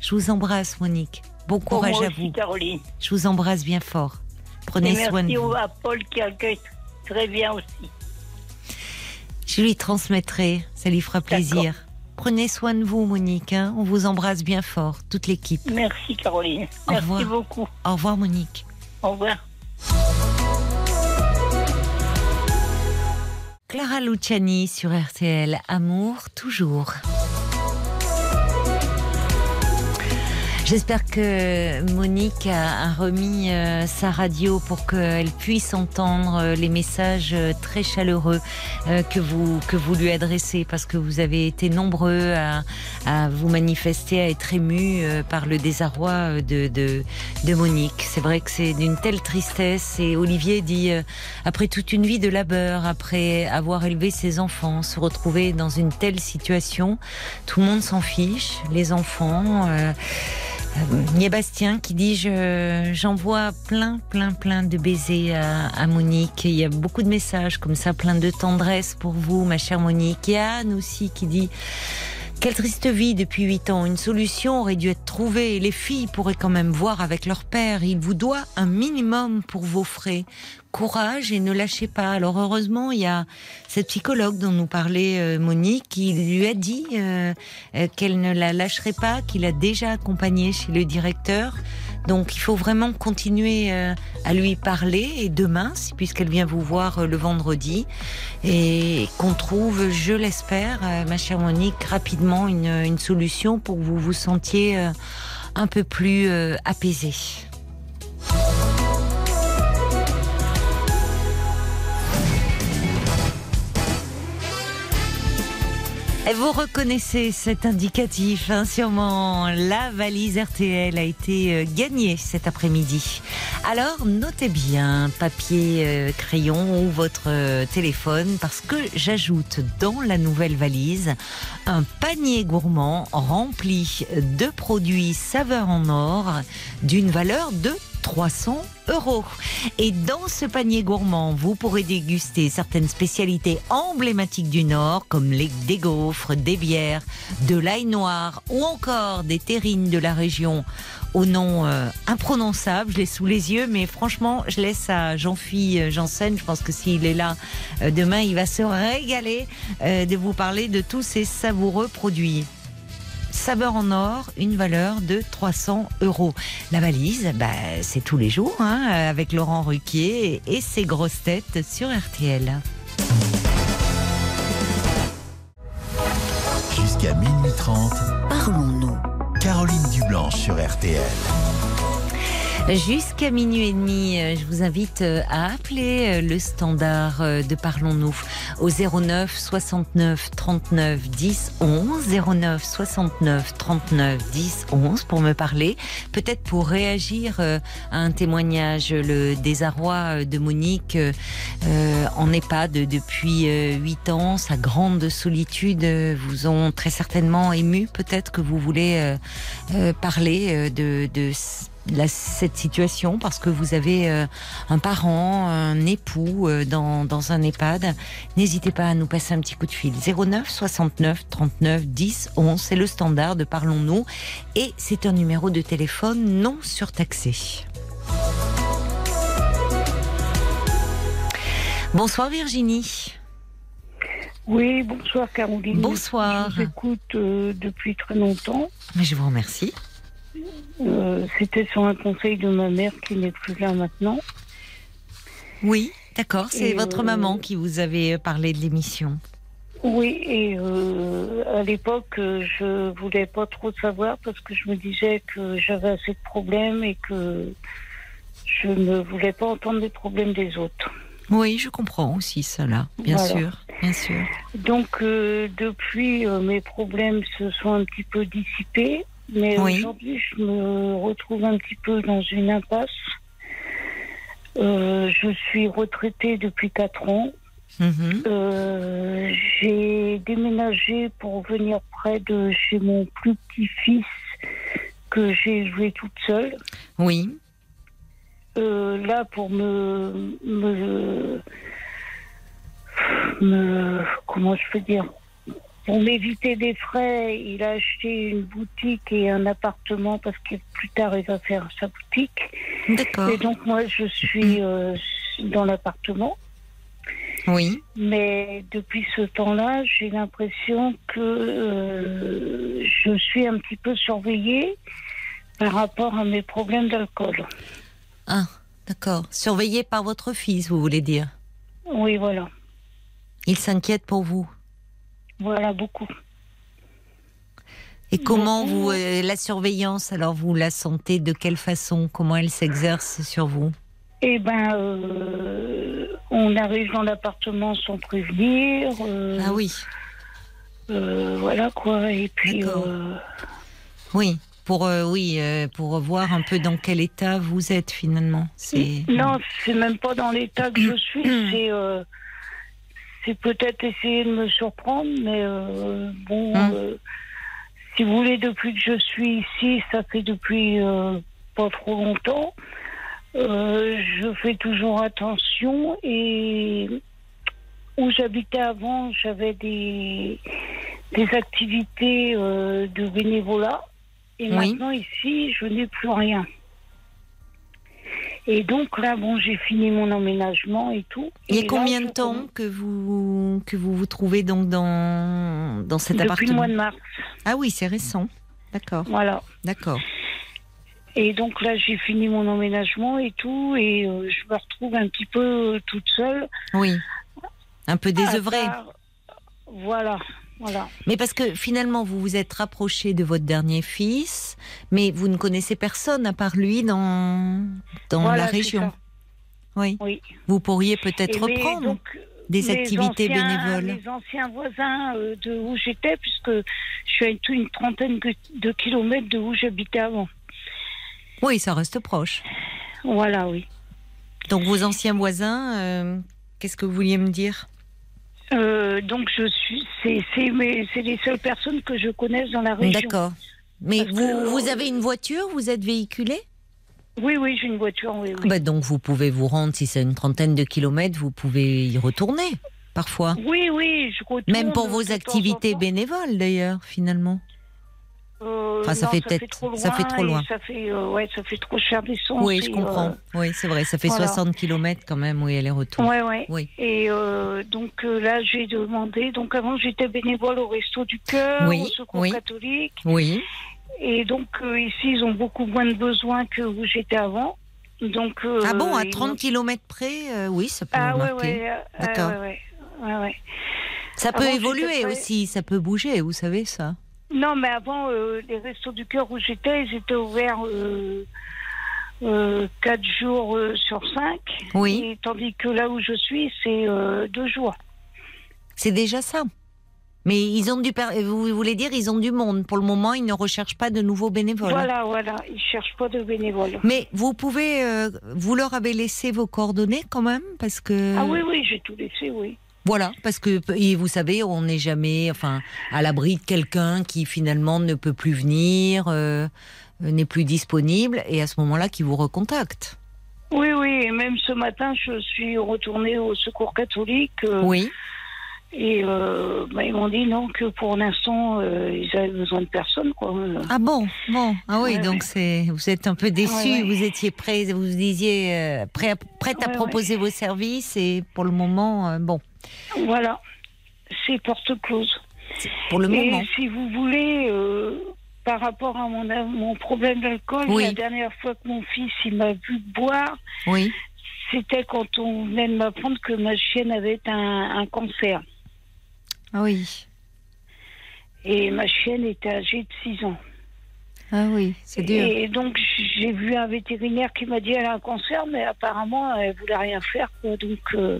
Je vous embrasse, Monique. Bon courage moi à vous. Caroline. Je vous embrasse bien fort. Et Prenez soin de merci vous. au- à Paul qui accueille très bien aussi. Je lui transmettrai. Ça lui fera plaisir. Prenez soin de vous, Monique. hein. On vous embrasse bien fort, toute l'équipe. Merci Caroline. Au Merci revoir. beaucoup. Au revoir, Monique. Au revoir. Clara Luciani sur RTL. Amour, toujours. J'espère que Monique a, remis euh, sa radio pour qu'elle puisse entendre euh, les messages euh, très chaleureux que vous que vous lui adressez parce que vous avez été nombreux à, à vous manifester, à être ému par le désarroi de, de, de Monique. C'est vrai que c'est d'une telle tristesse et Olivier dit après toute une vie de labeur, après avoir élevé ses enfants, se retrouver dans une telle situation, tout le monde s'en fiche, les enfants. Il y a Bastien qui dit je j'envoie plein plein plein de baisers à, à Monique. Il y a beaucoup de messages comme ça, plein de tendresse pour vous, ma chère Monique. Il y a Anne aussi qui dit quelle triste vie depuis huit ans. Une solution aurait dû être trouvée. Les filles pourraient quand même voir avec leur père. Il vous doit un minimum pour vos frais. Courage et ne lâchez pas. Alors heureusement, il y a cette psychologue dont nous parlait euh, Monique qui lui a dit euh, euh, qu'elle ne la lâcherait pas, qu'il a déjà accompagné chez le directeur. Donc il faut vraiment continuer euh, à lui parler et demain, puisqu'elle vient vous voir euh, le vendredi, et qu'on trouve, je l'espère, euh, ma chère Monique, rapidement une, solution pour que vous vous sentiez un peu plus apaisé. Vous reconnaissez cet indicatif, hein, sûrement. La valise RTL a été euh, gagnée cet après-midi. Alors, notez bien papier, euh, crayon ou votre euh, téléphone parce que j'ajoute dans la nouvelle valise un panier gourmand rempli de produits saveurs en or d'une valeur de 300 euros. Et dans ce panier gourmand, vous pourrez déguster certaines spécialités emblématiques du Nord, comme les, des gaufres, des bières, de l'ail noir ou encore des terrines de la région au nom euh, imprononçable. Je l'ai sous les yeux, mais franchement, je laisse à Jean-Philippe Janssen. Je pense que s'il est là euh, demain, il va se régaler euh, de vous parler de tous ces savoureux produits. Saveur en or, une valeur de 300 euros. La valise, bah, c'est tous les jours, hein, avec Laurent Ruquier et ses grosses têtes sur RTL. Jusqu'à minuit 30, Parlons-nous. Caroline Dublanche sur RTL. Jusqu'à minuit et demi, euh, je vous invite euh, à appeler euh, le standard de Parlons-nous au 09 69 39 10 11 09 69 39 10 11 pour me parler, peut-être pour réagir à un témoignage, le désarroi de Monique en EHPAD depuis euh, 8 ans, sa grande solitude vous ont très certainement ému, peut-être que vous voulez parler de, de la- cette situation parce que vous avez euh, un parent, un époux euh, dans, dans un EHPAD, n'hésitez pas à nous passer un petit coup de fil. 09 69 39 10 11, c'est le standard de Parlons-nous et c'est un numéro de téléphone non surtaxé. Bonsoir Virginie. Oui, bonsoir Caroline. Bonsoir. Je vous écoute euh, depuis très longtemps. Mais Je vous remercie. Euh, C'était sur un conseil de ma mère qui n'est plus là maintenant. Oui, d'accord, c'est votre euh, maman qui vous avait parlé de l'émission. Oui, et euh, à l'époque, je voulais pas trop savoir parce que je me disais que j'avais assez de problèmes et que je ne voulais pas entendre les problèmes des autres. Oui, je comprends aussi cela, bien Voilà. sûr, bien sûr. Donc, euh, depuis, euh, mes problèmes se sont un petit peu dissipés, mais Oui. aujourd'hui, je me retrouve un petit peu dans une impasse. Euh, je suis retraitée depuis 4 ans. Mhm. Euh, J'ai déménagé pour venir près de chez mon plus petit-fils que j'ai élevé toute seule. Oui, Euh, là, pour me, me, me- Comment je peux dire? Pour m'éviter des frais, il a acheté une boutique et un appartement parce que plus tard, il va faire sa boutique. d'accord. Et donc, moi, je suis euh, dans l'appartement. Oui. Mais depuis ce temps-là, j'ai l'impression que euh, je suis un petit peu surveillée par rapport à mes problèmes d'alcool. Ah, d'accord. Surveillé par votre fils, vous voulez dire? Oui, voilà. Il s'inquiète pour vous? Voilà, beaucoup. Et comment Beaucoup. vous euh, la surveillance alors vous la sentez de quelle façon? Comment elle s'exerce sur vous? Eh ben, euh, on arrive dans l'appartement sans prévenir. euh, Ah oui, voilà quoi. Et puis, oui. Pour euh, oui, euh, pour voir un peu dans quel état vous êtes finalement. C'est non, c'est même pas dans l'état que je suis. c'est, euh, c'est peut-être essayer de me surprendre, mais euh, bon, Hum. euh, si vous voulez, depuis que je suis ici, ça fait depuis euh, pas trop longtemps. je fais toujours attention et où j'habitais avant, j'avais des, des activités de bénévolat. Et Oui. maintenant, ici, je n'ai plus rien. Et donc là, bon, j'ai fini mon emménagement et tout. Il y a là, combien de temps que vous que vous vous trouvez donc dans dans cet Depuis le appartement mois de mars. Ah oui, c'est récent. D'accord, Voilà. d'accord. Et donc là, j'ai fini mon emménagement et tout. Et euh, je me retrouve un petit peu euh, toute seule. Oui, un peu À désœuvré. part- Voilà. Voilà. Mais parce que finalement, vous vous êtes rapproché de votre dernier fils, mais vous ne connaissez personne à part lui dans, dans Voilà, la région. Oui. Oui. Vous pourriez peut-être reprendre donc, des activités anciens- bénévoles. Mes anciens voisins euh, de où j'étais, puisque je suis à une, trentaine de- de kilomètres de où j'habitais avant. Oui, ça reste proche. Voilà, oui. Donc vos anciens voisins, euh, qu'est-ce que vous vouliez me dire? Euh, donc je suis, c'est les seules personnes que je connaisse dans la région. D'accord. Mais Parce vous, que- vous avez une voiture Vous êtes véhiculé? Oui, oui, j'ai une voiture, oui, oui. Bah, Donc vous pouvez vous rendre, si c'est une trentaine de kilomètres, vous pouvez y retourner parfois. Oui, oui, je retourne. Même pour vos activités bénévoles d'ailleurs, finalement. Euh, Enfin, ça non, fait trop ça fait trop et loin. Ça fait, euh, ouais, ça fait trop cher d'essence. Oui, et, je comprends. Oui, c'est vrai, ça fait voilà. 60 kilomètres quand même, oui, aller-retour. euh, ouais, ouais. Oui. Et euh, donc euh, là, j'ai demandé. Donc avant, j'étais bénévole au Resto du Cœur, Oui, au Secours oui. catholique. Oui, Et donc euh, ici, ils ont beaucoup moins de besoins que où j'étais avant. Donc. euh, ah bon, à ils 30 m'ont- kilomètres près, euh, oui, ça peut Ah ouais, ouais. euh, D'accord. ouais, ouais. Ça peut Avant, évoluer aussi, ça peut bouger, vous savez ça. Non, mais avant, euh, les restos du cœur où j'étais, ils étaient ouverts euh, euh, quatre jours euh, sur cinq. Oui. Et tandis que là où je suis, c'est euh, deux jours. C'est déjà ça. Mais ils ont du, vous voulez dire, ils ont du monde. Pour le moment, ils ne recherchent pas de nouveaux bénévoles. Voilà, voilà. Ils cherchent pas de bénévoles. Mais vous pouvez, euh, vous leur avez laissé vos coordonnées quand même, parce que. Ah oui, oui, j'ai tout laissé, oui. Voilà, parce que et vous savez, on n'est jamais, enfin, à l'abri de quelqu'un qui finalement ne peut plus venir, euh, n'est plus disponible, et à ce moment-là, qui vous recontacte. Oui, oui. Et même ce matin, je suis retournée au secours catholique. euh, Oui. Et euh, bah, ils m'ont dit non, que pour l'instant, ils avaient besoin de personne, quoi. Ah bon, bon, ah oui, Ouais, donc ouais. c'est, vous êtes un peu déçu, Ouais, vous étiez prêt, vous disiez prêt, à- prête à proposer vos services, et pour le moment, bon, Voilà. C'est porte close. pour le Et moment. si vous voulez, euh, par rapport à mon, mon problème d'alcool, Oui. la dernière fois que mon fils il m'a vu boire, Oui. c'était quand on venait de m'apprendre que ma chienne avait un, un cancer. Ah oui. Et ma chienne était âgée de 6 ans. Ah oui, c'est dur. Et donc j'ai vu un vétérinaire qui m'a dit elle a un cancer, mais apparemment elle voulait rien faire. Quoi. Donc euh,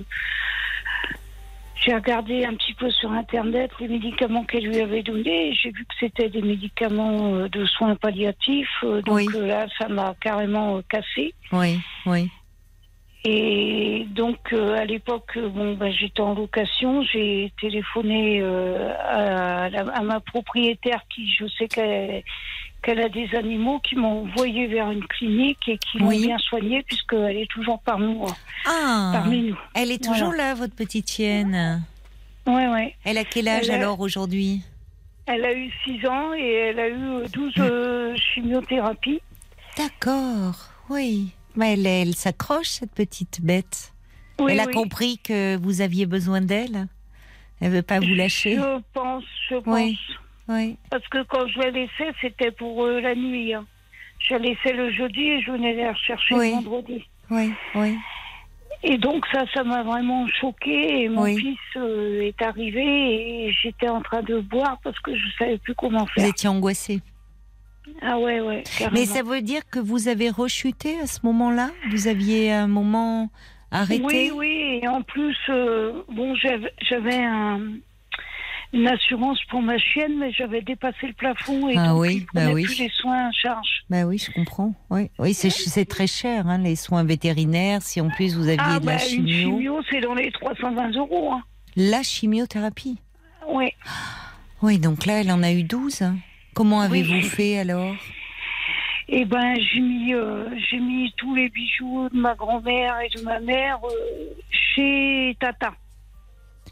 j'ai regardé un petit peu sur internet les médicaments qu'elle lui avait donnés. J'ai vu que c'était des médicaments euh, de soins palliatifs. euh, donc Oui. euh, là, ça m'a carrément cassé. Oui, oui. Et donc, euh, à l'époque, bon, ben, j'étais en location. J'ai téléphoné euh, à, la- à ma propriétaire qui, je sais qu'elle qu'elle a des animaux, qui m'ont envoyé vers une clinique et qui m'ont Oui. bien soignée puisqu'elle est toujours parmi, moi, Ah, parmi nous. elle est toujours là, votre petite chienne. Ouais, ouais. Elle a quel âge Elle a- alors aujourd'hui? Elle a eu 6 ans et elle a eu euh, 12 euh, chimiothérapies. D'accord, oui. Mais elle, elle s'accroche, cette petite bête. Oui, Elle a oui. compris que vous aviez besoin d'elle Elle veut pas vous lâcher Je pense, je pense. Oui. Oui. Parce que quand je l'ai laissé, c'était pour euh, la nuit. hein. Je l'ai laissé le jeudi et je venais la rechercher Oui. le vendredi. Oui, oui. Et donc ça, ça m'a vraiment choquée. Et mon Oui. fils euh, est arrivé et j'étais en train de boire parce que je savais plus comment Vous faire. étiez angoissée. Ah ouais, ouais, carrément. Mais ça veut dire que vous avez rechuté à ce moment-là? Vous aviez un moment arrêté? Oui, oui. Et en plus, euh, bon, j'avais un- une assurance pour ma chienne, mais j'avais dépassé le plafond et Ah donc oui, bah oui. plus les soins en charge. Bah oui, je comprends. Oui, oui c'est très cher, hein, les soins vétérinaires. Si en plus vous aviez Ah de la bah, une chimio. chimio, c'est dans les 320 euros. Hein. La chimiothérapie Ouais. Oui, donc là, elle en a eu 12. Comment avez-vous Oui. fait alors? Et ben, j'ai mis, euh, j'ai mis tous les bijoux de ma grand-mère et de ma mère euh, chez Tata.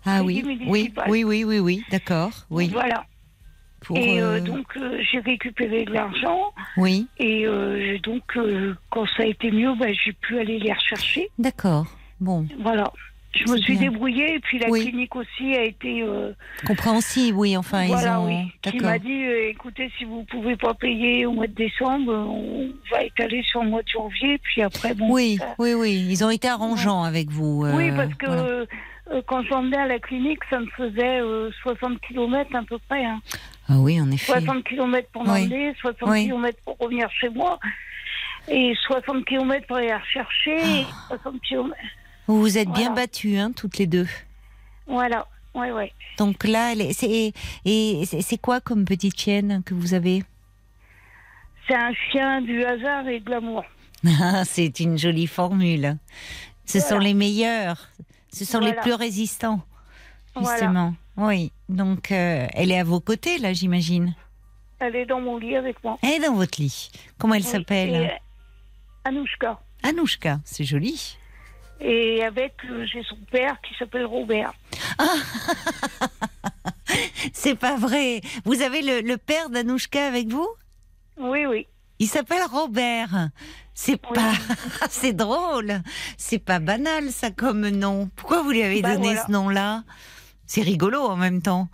Ah oui, oui, oui, oui, oui, oui, d'accord. Oui. Voilà. Pour, et euh, euh, donc, euh, j'ai récupéré de l'argent. Oui, Et donc, quand ça a été mieux, ben, j'ai pu aller les rechercher. d'accord. Bon, Voilà. Je me suis bien. débrouillée et puis la Oui. clinique aussi a été. compréhensible, oui, enfin, voilà, ils ont. oui. Qui m'a dit écoutez, si vous pouvez pas payer au mois de décembre, on va étaler sur le mois de janvier. Puis après, bon. Oui, ça- oui, oui, ils ont été arrangeants avec vous. Oui, parce que voilà. Euh, euh, quand j'emmenais à la clinique, ça me faisait euh, 60 km à peu près. Hein. Ah oui, en effet. 60 km pour Oui. m'emmener, 60 Oui. km pour revenir chez moi. Et 60 km pour aller la rechercher. et Ah. 60 km. Vous vous êtes bien battues, hein, toutes les deux. Voilà. Ouais, ouais. Donc là, c'est et c'est quoi comme petite chienne que vous avez? C'est un chien du hasard et de l'amour. Ah, C'est une jolie formule. Ce sont les meilleurs. Ce sont les plus résistants, Voilà. justement. Oui. Donc, euh, elle est à vos côtés, là, j'imagine. Elle est dans mon lit avec moi. Elle est dans votre lit. Comment elle Oui, s'appelle euh, Anouchka. Anouchka, c'est joli. Et avec, euh, j'ai son père qui s'appelle Robert. C'est pas vrai. Vous avez le, le père d'Anouchka avec vous? Oui, oui. Il s'appelle Robert. C'est Oui. pas, c'est drôle. C'est pas banal ça comme nom. Pourquoi vous lui avez Bah, donné voilà. ce nom-là? C'est rigolo en même temps.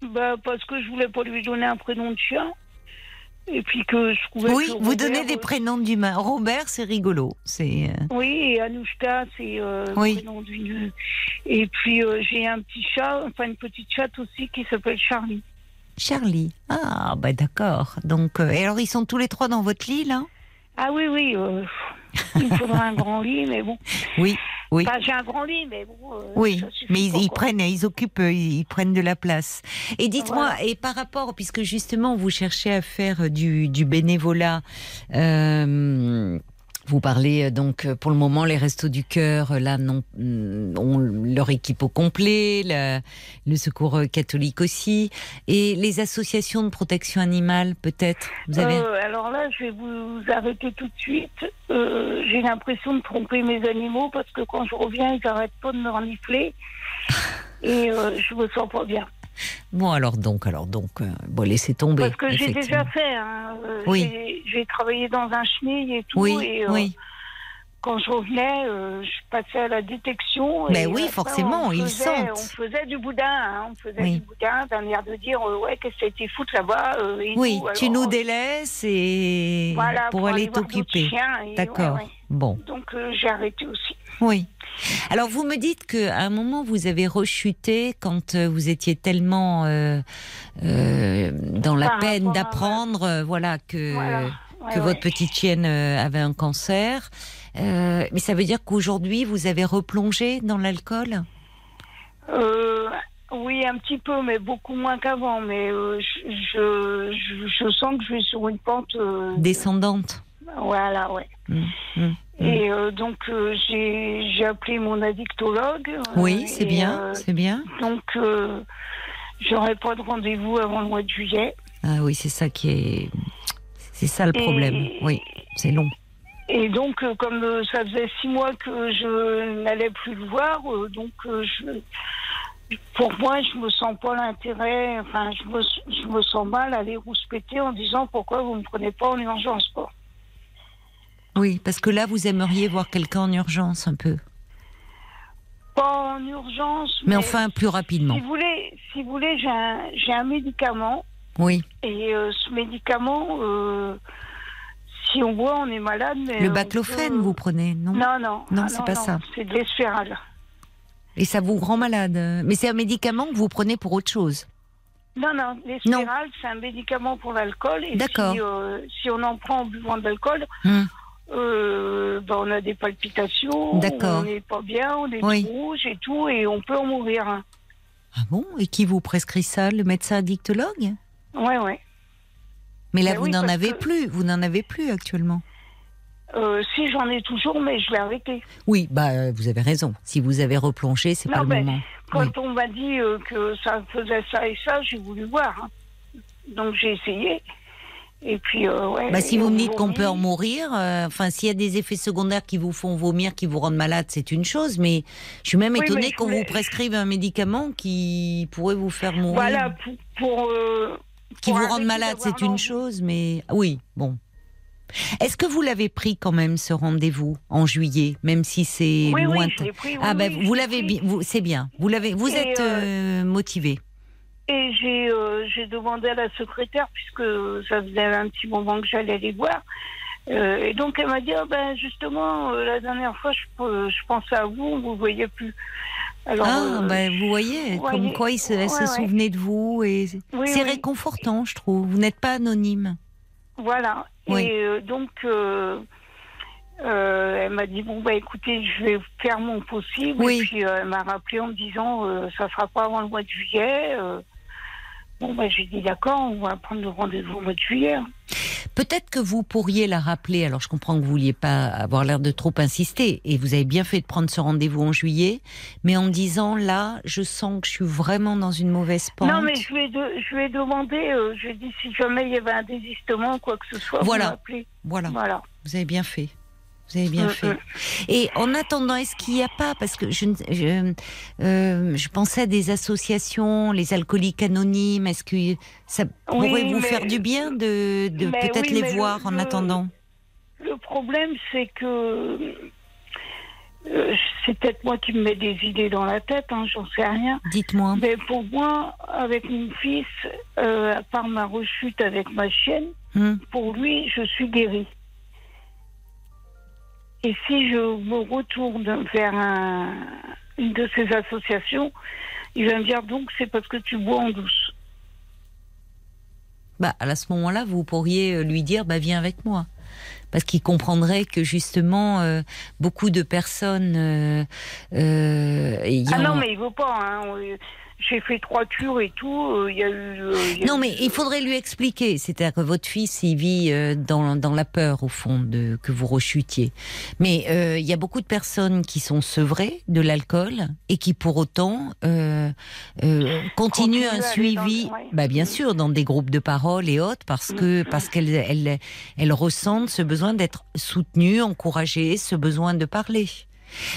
Bah, parce que je voulais pas lui donner un prénom de chien. Et puis que je trouvais Oui, que vous donnez des euh, prénoms d'humains. Robert, c'est rigolo. C'est euh, Oui, et Anouchka, c'est euh, Oui. le prénom d'une. Et puis euh, j'ai un petit chat, enfin une petite chatte aussi qui s'appelle Charlie. Charlie. Ah, bah d'accord. Donc, euh, et alors ils sont tous les trois dans votre lit là? Ah oui, oui, euh, il me faudra un grand lit, mais bon. Oui, oui. Enfin, j'ai un grand lit, mais bon. euh, Oui, mais ils, ils prennent, ils occupent, euh, ils, ils prennent de la place. Et dites-moi, Voilà. et par rapport, puisque justement vous cherchez à faire du, du bénévolat, euh, vous parlez euh, donc euh, pour le moment les restos du cœur, euh, là non, mm, ont leur équipe au complet, le secours catholique aussi, et les associations de protection animale peut-être. Avez alors là, je vais vous arrêter tout de suite. J'ai l'impression de tromper mes animaux parce que quand je reviens, ils n'arrêtent pas de me renifler. Et euh, je me sens pas bien. Bon alors donc, alors donc, euh, bon laissez tomber. Parce que j'ai déjà fait. Hein, euh, Oui. j'ai- travaillé dans un chenil et tout. Oui, et, euh, oui. Quand je revenais, je passais à la détection. Et oui, après, forcément, ils faisait- sentent. On faisait du boudin. hein, on faisait Oui. du boudin d'un air de dire Ouais, qu'est-ce que ça a été foutre là-bas Oui, tout. tu Alors, nous délaisses et voilà, pour aller t'occuper. D'accord. ouais, ouais. Bon, Donc j'ai arrêté aussi. Oui. Alors vous me dites qu'à un moment vous avez rechuté quand euh, vous étiez tellement euh, euh, dans la Par peine à- d'apprendre, voilà que Voilà. Ouais, que ouais. votre petite chienne avait un cancer. Euh, mais ça veut dire qu'aujourd'hui vous avez replongé dans l'alcool? Oui, un petit peu, mais beaucoup moins qu'avant. Mais je, je, sens que je vais sur une pente. descendante. Voilà, ouais. Mm, mm, Et euh, donc euh, j'ai j'ai appelé mon addictologue. euh, Oui, c'est bien, euh, c'est bien. donc j'aurai pas de rendez-vous avant le mois de juillet. Ah oui, c'est ça qui est, c'est ça le Et- problème. Oui, c'est long. Et donc, euh, comme euh, ça faisait six mois que je n'allais plus le voir, euh, donc je, pour moi, je me sens pas l'intérêt. Enfin, je me, je me sens mal à aller rouspéter en disant pourquoi vous me prenez pas en urgence, quoi. Oui, parce que là, vous aimeriez voir quelqu'un en urgence un peu. Pas en urgence. Mais enfin, plus rapidement. Si vous voulez, si vous voulez, j'ai un, médicament Oui. et euh, ce médicament, euh, si on boit, on est malade. Mais Le baclofène, peut- vous prenez, non Non, non. Non, Ah, c'est pas ça. C'est de l'espérale. Et ça vous rend malade. Mais c'est un médicament que vous prenez pour autre chose. Non, non, l'espérale, c'est un médicament pour l'alcool. Et D'accord. Si, euh, si on en prend en buvant de l'alcool, Hum. Euh, ben, on a des palpitations, on n'est pas bien, on est Oui. tout rouge et tout, et on peut en mourir. Ah bon? Et qui vous prescrit ça? Le médecin addictologue? Ouais, ouais. Mais là, Ben vous oui, n'en avez que- plus. Vous n'en avez plus actuellement. Euh, si j'en ai toujours, mais je l'ai arrêté. Oui, bah euh, vous avez raison. Si vous avez replongé, c'est pas le mais moment. Quand Oui. on m'a dit euh, que ça faisait ça et ça, j'ai voulu voir. hein. Donc j'ai essayé. Et puis, euh, ouais. Bah, si vous me dites qu'on peut en mourir, euh, enfin, s'il y a des effets secondaires qui vous font vomir, qui vous rendent malade, c'est une chose. Mais je suis même étonnée qu'on voulais- vous prescrive un médicament qui pourrait vous faire mourir. Voilà, pour. pour, euh, qui pour vous rende malade, c'est une chose, mais ah oui, bon. Est-ce que vous l'avez pris quand même ce rendez-vous en juillet, même si c'est Oui, lointain? pris. Ah ben vous l'avez bien, c'est bien. Vous l'avez, vous Et, êtes euh, motivé. Et j'ai euh, demandé à la secrétaire, puisque ça faisait un petit moment que j'allais les voir. Euh, et donc elle m'a dit, Ah ben justement, euh, la dernière fois, je, je pensais à vous, vous ne voyez plus. Alors, ah euh, ben vous voyez, voyez. comme quoi il se, ouais. souvenait de vous et Oui, c'est oui. réconfortant, je trouve. Vous n'êtes pas anonyme. Voilà. Oui. Et donc, euh, elle m'a dit bon bah écoutez, je vais faire mon possible. Oui. Et puis euh, elle m'a rappelé en me disant euh, ça sera pas avant le mois de juillet. Bon bah j'ai dit d'accord, on va prendre le rendez-vous au mois de juillet. Peut-être que vous pourriez la rappeler. Alors je comprends que vous vouliez pas avoir l'air de trop insister et vous avez bien fait de prendre ce rendez-vous en juillet, mais en disant là, je sens que je suis vraiment dans une mauvaise pente. Non mais je lui ai, de- je lui ai demandé, euh, je lui ai dit si jamais il y avait un désistement, quoi que ce soit, Voilà. vous m'appelez. Voilà, Voilà. vous avez bien fait. Vous avez bien fait. Et en attendant, est-ce qu'il n'y a pas, parce que je, je, euh, je pensais à des associations, les alcooliques anonymes, est-ce que ça Oui, pourrait vous mais- faire du bien de, de peut-être oui, les le- voir en attendant? Le problème, c'est que euh, c'est peut-être moi qui me mets des idées dans la tête, hein, j'en sais rien. Dites-moi. Mais pour moi, avec mon fils, euh, à part ma rechute avec ma chienne, Hmm. pour lui, je suis guérie. Et si je me retourne vers un- une de ces associations, il va me dire donc c'est parce que tu bois en douce. Bah, à ce moment-là, vous pourriez euh, lui dire, bah, viens avec moi. Parce qu'il comprendrait que justement, euh, beaucoup de personnes euh, euh, ayant- Ah non, mais il veut pas. Hein. Euh, J'ai fait trois cures et tout. euh, y a eu. euh, il y a Non, eu- mais il faudrait lui expliquer. C'est-à-dire que votre fils, il vit euh, dans, dans la peur, au fond, de que vous rechutiez. Mais euh, il y a beaucoup de personnes qui sont sevrées de l'alcool et qui, pour autant, euh, euh, continuent un dans- suivi, ouais. bah, bien sûr, dans des groupes de parole et autres, parce que parce qu'elles elles, elles ressentent ce besoin d'être soutenues, encouragées, ce besoin de parler.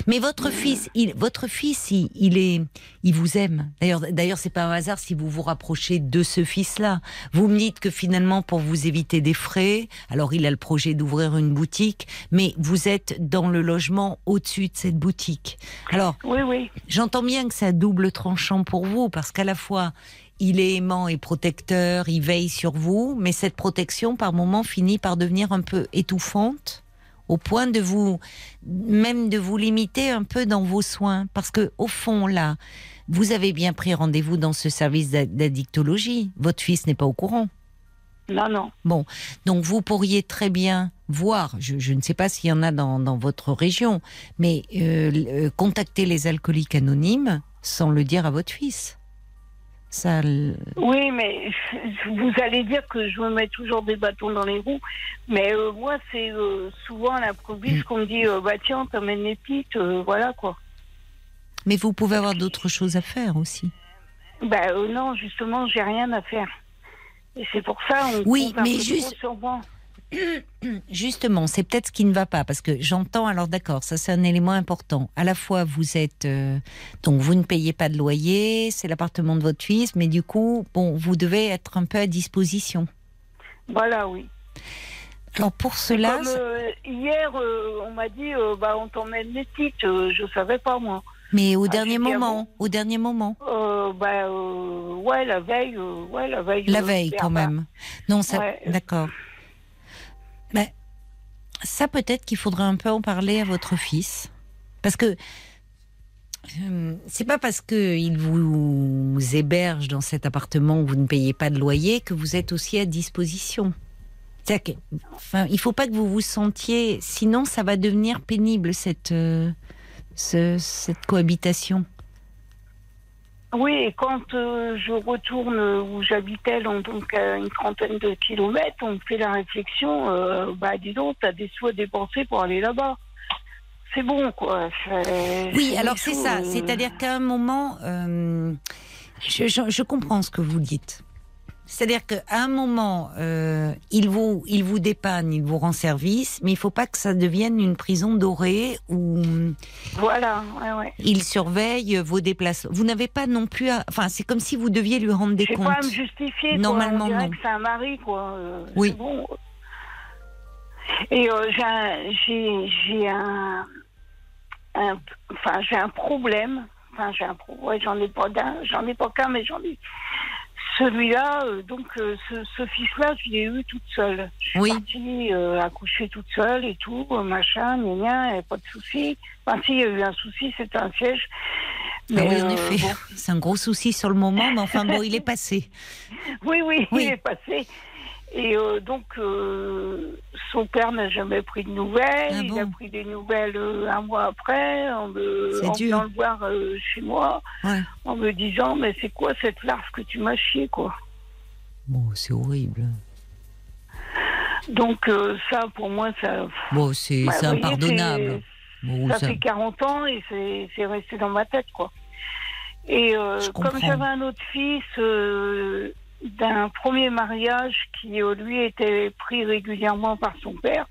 Mais votre fils, il, votre fils, il, il est, il vous aime. D'ailleurs, d'ailleurs, c'est pas un hasard si vous vous rapprochez de ce fils-là. Vous me dites que finalement, pour vous éviter des frais, alors il a le projet d'ouvrir une boutique, mais vous êtes dans le logement au-dessus de cette boutique. Alors, Oui, oui. J'entends bien que c'est à double tranchant pour vous, parce qu'à la fois, il est aimant et protecteur, il veille sur vous, mais cette protection, par moments, finit par devenir un peu étouffante, au point de vous, même de vous limiter un peu dans vos soins. Parce que, au fond, là, vous avez bien pris rendez-vous dans ce service d'a- d'addictologie. Votre fils n'est pas au courant. Non, non. Bon, donc vous pourriez très bien voir, je, je ne sais pas s'il y en a dans, dans votre région, mais euh, euh, contacter les alcooliques anonymes sans le dire à votre fils. Ça, Oui, mais vous allez dire que je me mets toujours des bâtons dans les roues. Mais euh, moi, c'est euh, souvent à l'improviste qu'on me dit euh, bah tiens, t'amènes les petites, euh, voilà quoi. Mais vous pouvez avoir d'autres choses à faire aussi. Bah non, justement, j'ai rien à faire. Et c'est pour ça on Oui, mais juste- sur moi. Justement, c'est peut-être ce qui ne va pas, parce que j'entends, alors d'accord, ça c'est un élément important. À la fois, vous êtes, euh, donc vous ne payez pas de loyer, c'est l'appartement de votre fils, mais du coup, bon, vous devez être un peu à disposition. Voilà, oui. Alors pour cela, Comme euh, hier, euh, on m'a dit, euh, bah, on t'emmène les titres. Euh, je savais pas moi. mais au Ah, dernier ah moment, au dernier moment, bah, ouais, la veille, ouais, la veille. la veille quand même. Non, ça, Ouais. d'accord. Mais ça peut-être qu'il faudrait un peu en parler à votre fils, parce que euh, c'est pas parce que il vous héberge dans cet appartement où vous ne payez pas de loyer que vous êtes aussi à disposition. Que, enfin, il faut pas que vous vous sentiez, sinon ça va devenir pénible cette euh, ce- cette cohabitation. Oui, et quand euh, je retourne où j'habitais, donc à une trentaine de kilomètres, on me fait la réflexion, euh, bah dis donc, t'as des sous à dépenser pour aller là-bas. C'est bon, quoi. Oui, alors c'est ça. euh, C'est-à-dire qu'à un moment, euh, je, je- je comprends ce que vous dites. C'est-à-dire qu'à un moment, euh, il vous, il vous dépanne, il vous rend service, mais il faut pas que ça devienne une prison dorée où Voilà, ouais, ouais. il surveille vos déplacements. Vous n'avez pas non plus, à- enfin, c'est comme si vous deviez lui rendre des comptes. pas à me justifier, quoi. Normalement, On dirait non. que c'est un mari, quoi. euh, Oui. c'est Bon. Et euh, j'ai un, j'ai, j'ai un, un- enfin, j'ai un problème. Enfin, j'ai un problème. Ouais, j'en ai pas d'un, j'en ai pas qu'un, mais j'en ai. Celui-là, euh, donc, euh, ce, ce fils-là, je l'ai eu toute seule. Je suis Oui. partie euh, accoucher toute seule et tout, machin, gna, et pas de souci. Enfin, si, il y a eu un souci, c'était un siège. Ah oui, en effet, bon. c'est un gros souci sur le moment, mais enfin bon, il est passé. Oui, oui, Oui. il est passé. Et euh, donc, euh, son père n'a jamais pris de nouvelles. Ah il a pris des nouvelles euh, un mois après, en, me, en venant le voir chez moi, Ouais. en me disant Mais c'est quoi cette larve que tu m'as chié, quoi? Bon, c'est horrible. Donc, ça, pour moi, ça. Bon, c'est bah, impardonnable. Bon, Ça ça- fait 40 ans et c'est resté dans ma tête, quoi. Et comme j'avais un autre fils d'un premier mariage qui, euh, lui, était pris régulièrement par son père,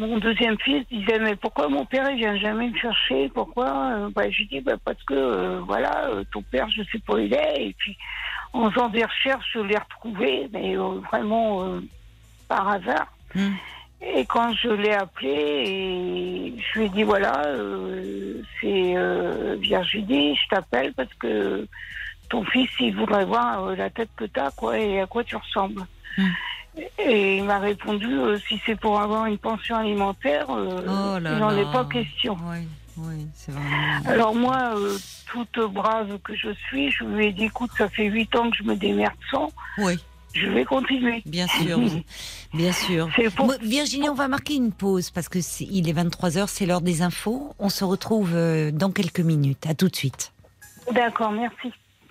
mon deuxième fils disait Mais pourquoi mon père, il vient jamais me chercher? Pourquoi? Euh, bah, Je dis bah, Parce que, euh, voilà, ton père, je sais pas où il est. Et puis, en faisant des recherches, je l'ai retrouvé, mais euh, vraiment euh, par hasard. Hmm. Et quand je l'ai appelé, et je lui ai dit voilà, c'est Virginie, je t'appelle parce que ton fils, il voudrait voir euh, la tête que t'as, quoi, et à quoi tu ressembles. Hmm. Et il m'a répondu euh, si c'est pour avoir une pension alimentaire, euh, Oh il n'en est pas question. Oui, oui, c'est vraiment. Alors moi, euh, toute brave que je suis, je lui ai dit écoute, ça fait huit ans que je me démerde sans, Oui, je vais continuer. bien sûr, bien sûr. Pour Virginie, on va marquer une pause parce que c'est- il est 23h, c'est l'heure des infos. On se retrouve dans quelques minutes. À tout de suite. D'accord, merci.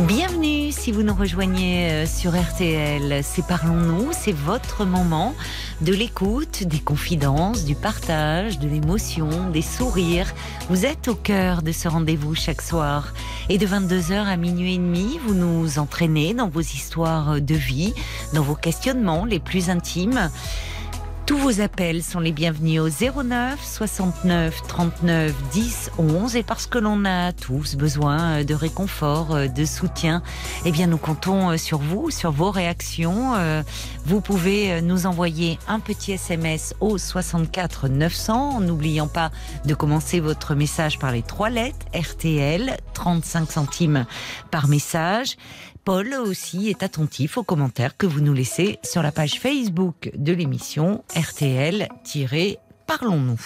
Bienvenue si vous nous rejoignez euh, sur RTL. C'est Parlons-nous, c'est votre moment de l'écoute, des confidences, du partage, de l'émotion, des sourires. Vous êtes au cœur de ce rendez-vous chaque soir. Et de 22h à minuit et demi, vous nous entraînez dans vos histoires de vie, dans vos questionnements les plus intimes. Tous vos appels sont les bienvenus au 09 69 39 10 11 et parce que l'on a tous besoin de réconfort, de soutien, eh bien nous comptons euh, sur vous, sur vos réactions. Euh, Vous pouvez euh, nous envoyer un petit SMS au 64 900 en n'oubliant pas de commencer votre message par les trois lettres RTL 35 centimes par message. Paul aussi est attentif aux commentaires que vous nous laissez sur la page Facebook de l'émission RTL-Parlons-nous.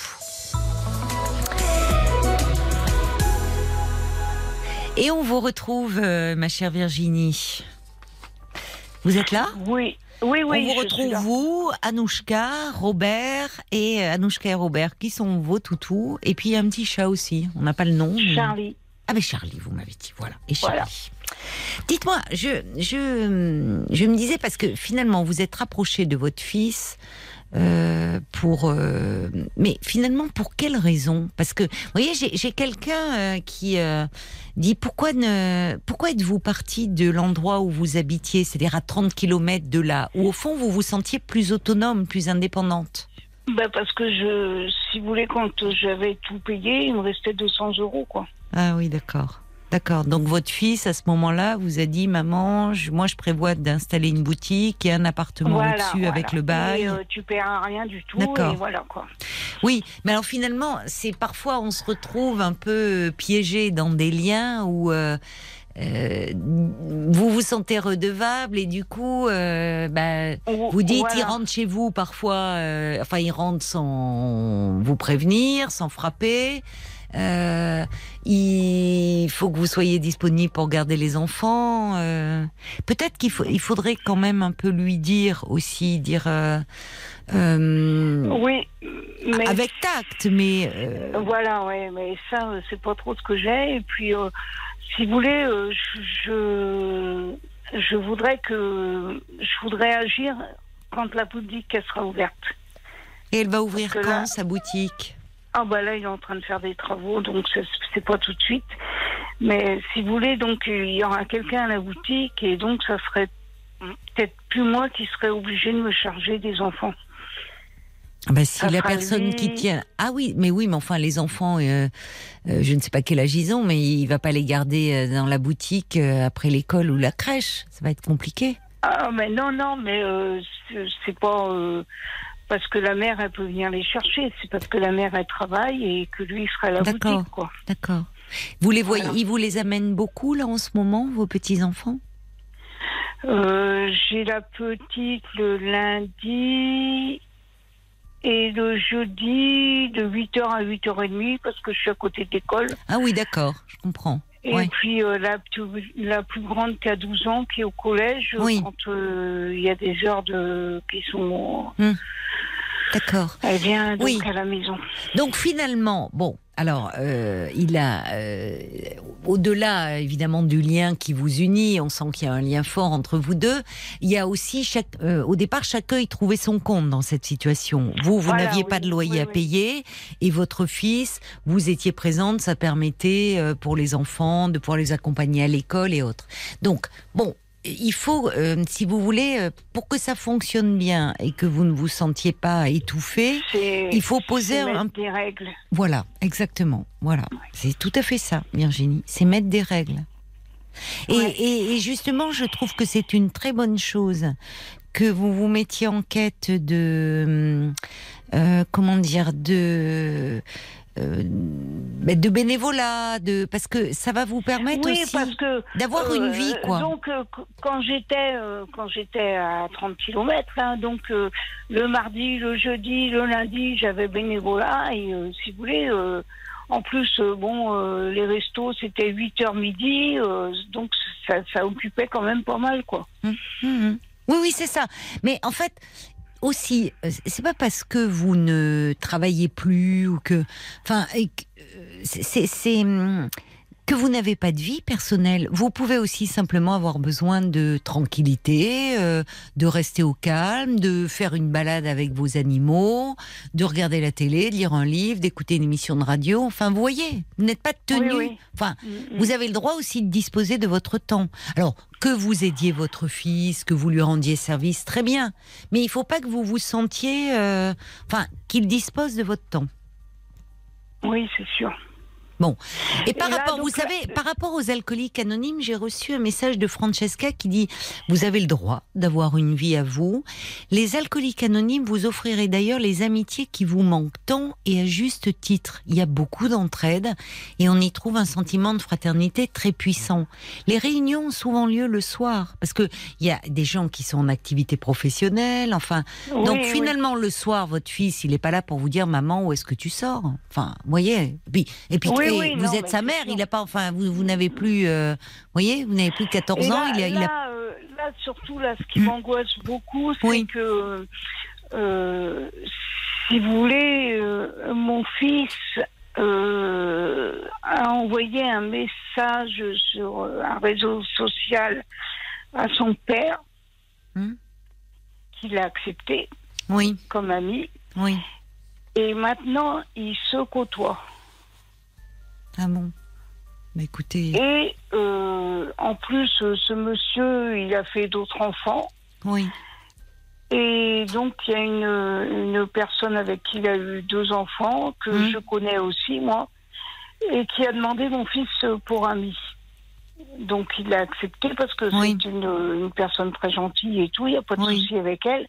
Et on vous retrouve, euh, ma chère Virginie. Vous êtes là? Oui, oui, oui. On vous retrouve, vous, Anouchka, Robert et euh, Anouchka et Robert, qui sont vos toutous. Et puis un petit chat aussi. On n'a pas le nom. mais- Charlie. ah mais Charlie, vous m'avez dit, voilà. Et Charlie. Voilà. Dites-moi, je, je, je me disais, parce que finalement, vous êtes rapproché de votre fils euh, pour. euh, mais finalement, pour quelle raison? Parce que, vous voyez, j'ai quelqu'un euh, qui dit pourquoi ne, pourquoi êtes-vous parti de l'endroit où vous habitiez, c'est-à-dire à 30 km de là, où au fond vous vous sentiez plus autonome, plus indépendante? Ben, parce que je, si vous voulez, quand j'avais tout payé, il me restait 200 euros, quoi. Ah oui, d'accord. D'accord. Donc votre fils, à ce moment-là, vous a dit, maman, je- moi je prévois d'installer une boutique et un appartement Voilà, au-dessus voilà. avec le bail. Et, euh, tu paieras rien du tout, D'accord. et voilà, quoi. Oui, mais alors finalement, c'est parfois on se retrouve un peu piégé dans des liens où euh, euh, vous vous sentez redevable et du coup, euh, bah, Ou- vous dites voilà. il rentre chez vous parfois, euh, enfin il rentre sans vous prévenir, sans frapper. Euh, il faut que vous soyez disponible pour garder les enfants. euh. Peut-être qu'il faut, il faudrait quand même un peu lui dire aussi, dire euh, Oui, mais avec tact, mais Voilà, ouais, mais ça, c'est pas trop ce que j'ai. Et puis, si vous voulez, je, je, je voudrais que, je voudrais agir quand la boutique elle sera ouverte. et elle va ouvrir quand là- sa boutique? Ah bah là, il est en train de faire des travaux, donc c'est pas tout de suite. Mais si vous voulez, donc il y aura quelqu'un à la boutique et donc ça serait peut-être plus moi qui serais obligée de me charger des enfants. Ah bah, Si Ça la personne lui. qui tient, ah oui, mais oui, mais enfin les enfants, euh, euh, je ne sais pas quel âge ils ont, mais il va pas les garder euh, dans la boutique euh, après l'école ou la crèche. Ça va être compliqué. Ah mais non non mais euh, c'est- pas euh, parce que la mère elle peut venir les chercher c'est parce que la mère elle travaille et que lui il sera à la D'accord. boutique quoi. D'accord. Vous les voyez, Voilà. ils vous les amènent beaucoup là en ce moment, vos petits enfants Euh, J'ai la petite le lundi et le jeudi de 8h à 8h30 parce que je suis à côté de l'école. Ah oui, d'accord, je comprends. Et puis euh, la, plus- la plus grande qui a 12 ans qui est au collège Oui. quand euh, il y a des heures de qui sont D'accord. elle vient donc Oui. à la maison. Donc finalement, bon, alors euh, il a, euh, au-delà évidemment du lien qui vous unit, on sent qu'il y a un lien fort entre vous deux. Il y a aussi chaque, euh, au départ, chacun y trouvait son compte dans cette situation. Vous, vous Voilà, n'aviez oui, pas de loyer oui, à oui. payer, et votre fils, vous étiez présente, ça permettait euh, pour les enfants de pouvoir les accompagner à l'école et autres. Donc bon. Il faut, euh, si vous voulez, euh, pour que ça fonctionne bien et que vous ne vous sentiez pas étouffé, il faut poser un des règles. voilà, exactement. Voilà, c'est tout à fait ça, Virginie. C'est mettre des règles. Et, Ouais. et- et justement, je trouve que c'est une très bonne chose que vous vous mettiez en quête de, euh, comment dire, de, euh, de bénévolat, de parce que ça va vous permettre Oui, aussi parce que d'avoir une euh, vie, quoi. Donc euh, qu- quand j'étais quand j'étais à 30 km, donc euh, le mardi, le jeudi, le lundi, j'avais bénévolat et si vous voulez. en plus, bon, les restos, c'était 8h midi, donc ça, ça occupait quand même pas mal, quoi. Mhm. Oui, oui, c'est ça. Mais en fait, aussi, euh, c'est pas parce que vous ne travaillez plus ou que, enfin, euh, c'est, hum, que vous n'avez pas de vie personnelle. Vous pouvez aussi simplement avoir besoin de tranquillité, euh, de rester au calme, de faire une balade avec vos animaux, de regarder la télé, de lire un livre, d'écouter une émission de radio. Enfin, vous voyez, vous n'êtes pas tenu. Oui, oui. Enfin, Mm, vous avez le droit aussi de disposer de votre temps. Alors, que vous aidiez votre fils, que vous lui rendiez service, très bien. Mais il faut pas que vous vous sentiez, euh, enfin, qu'il dispose de votre temps. Oui, c'est sûr. Et par Et là, rapport, donc, vous là- savez, par rapport aux alcooliques anonymes, j'ai reçu un message de Francesca qui dit Vous avez le droit d'avoir une vie à vous. Les alcooliques anonymes vous offriraient d'ailleurs les amitiés qui vous manquent tant et à juste titre. Il y a beaucoup d'entraide et on y trouve un sentiment de fraternité très puissant. Les réunions ont souvent lieu le soir parce que il y a des gens qui sont en activité professionnelle. Enfin, donc oui. finalement le soir, votre fils, il est pas là pour vous dire maman où est-ce que tu sors? Enfin, voyez. Et puis, et puis Oui, oui, vous non, êtes sa mère, sûr. il a pas. Enfin, vous, vous n'avez plus. euh, voyez, vous n'avez plus 14 Et ans. là, il a, il a- là, euh, là, surtout, là, ce qui m'angoisse beaucoup, c'est Oui. que, euh, si vous voulez, mon fils a envoyé un message sur un réseau social à son père, Hmm. qu'il a accepté. Oui, comme ami. oui. Et maintenant, ils se côtoient. Ah bon Bah écoutez, Et euh, en plus, euh, ce monsieur, il a fait d'autres enfants. oui, Et donc, il y a une, une personne avec qui il a eu deux enfants, que Mhm. je connais aussi, moi, et qui a demandé mon fils pour ami. Donc, il a accepté parce que Oui. c'est une, une personne très gentille et tout, il n'y a pas de Oui. souci avec elle.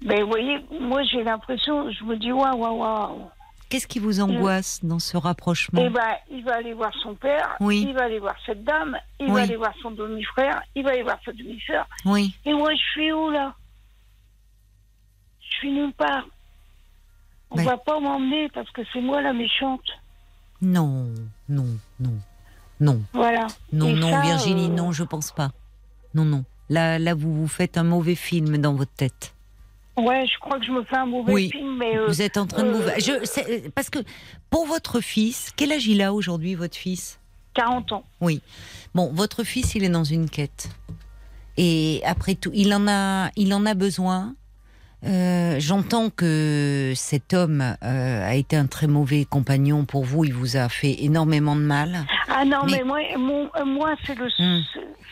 Mais vous voyez, moi, j'ai l'impression, je me dis, waouh, waouh, waouh. Qu'est-ce qui vous angoisse dans ce rapprochement Eh ben, il va aller voir son père, Oui. il va aller voir cette dame, il Oui. va aller voir son demi-frère, il va aller voir sa demi-sœur. Oui, Et moi, je suis où là? Je suis nulle part. On Ben- va pas m'emmener parce que c'est moi la méchante. non, non, non, non, Voilà. non, Et non, ça, Virginie, euh, non, je pense pas. Non, non. Là, là, vous vous faites un mauvais film dans votre tête. Ouais, je crois que je me fais un mauvais Oui. film, mais euh, Vous êtes en train de vous. euh, Je, parce que pour votre fils, quel âge il a aujourd'hui, votre fils? 40 ans. Oui. Bon, votre fils, il est dans une quête. Et après tout, il en a, il en a besoin. Euh, J'entends que cet homme euh, a été un très mauvais compagnon pour vous. Il vous a fait énormément de mal. Ah non, Mais- mais, moi, mon- moi c'est le, Hmm.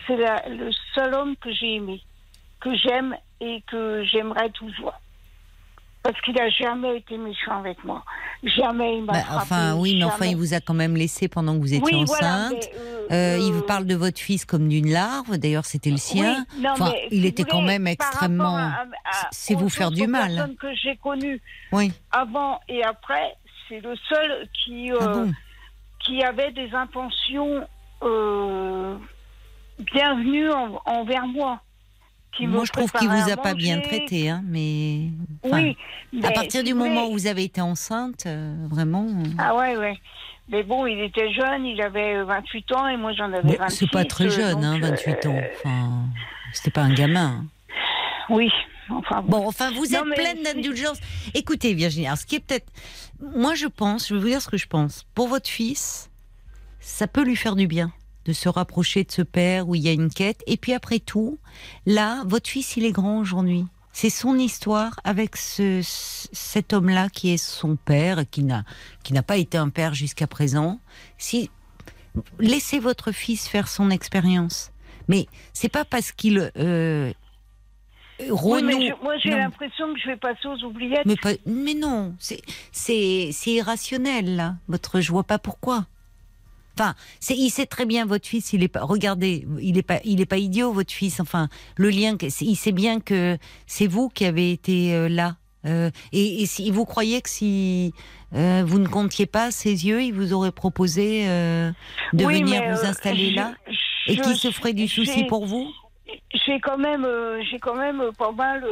c'est la- le seul homme que j'ai aimé, que j'aime et que j'aimerais toujours. Parce qu'il a jamais été méchant avec moi. Jamais il m'a Bah, frappé, enfin, oui, mais enfin, il vous a quand même laissé pendant que vous étiez oui, enceinte. euh, Euh, il euh, vous parle de votre fils comme d'une larve. D'ailleurs, c'était le sien. Oui, non, Enfin, mais il si était quand même extrêmement- c'est vous faire du mal. que j'ai connues Oui. avant et après, c'est le seul qui, euh, Ah bon? qui avait des intentions bienvenues en- envers moi. Qui Moi, je trouve qu'il vous a pas bien traité, hein, mais. Oui, À mais partir du moment où vous avez été enceinte, euh, vraiment. euh, Ah ouais, ouais. Mais bon, il était jeune, il avait 28 ans et moi j'en avais bon, 26. c'est pas très euh, jeune, hein, donc, 28 ans. euh, Enfin, c'était pas un gamin. Oui, enfin bon. Bon, enfin, vous Non, êtes mais pleine d'indulgence. Écoutez, Virginie, alors, ce qui est peut-être. Moi, je pense, je vais vous dire ce que je pense. Pour votre fils, ça peut lui faire du bien de se rapprocher de ce père où il y a une quête. Et puis après tout, là, votre fils, il est grand aujourd'hui. C'est son histoire avec ce, ce- cet homme-là qui est son père, qui n'a qui n'a pas été un père jusqu'à présent. Si laissez votre fils faire son expérience, mais c'est pas parce qu'il euh, Oui, mais je- moi j'ai Non. l'impression que je vais passer aux oubliettes. Mais, pas- mais non, c'est irrationnel là. Votre, je vois pas pourquoi. Enfin, c'est il sait très bien votre fils. Il est pas. Regardez, il est pas il est pas idiot votre fils. Enfin, le lien, il sait bien que c'est vous qui avez été euh, là. Euh, et, et si vous croyez que si euh, vous ne comptiez pas ses yeux, il vous aurait proposé de Oui, venir vous installer je- là? Je- et qui se ferait du souci pour vous? J'ai quand même, j'ai quand même pas mal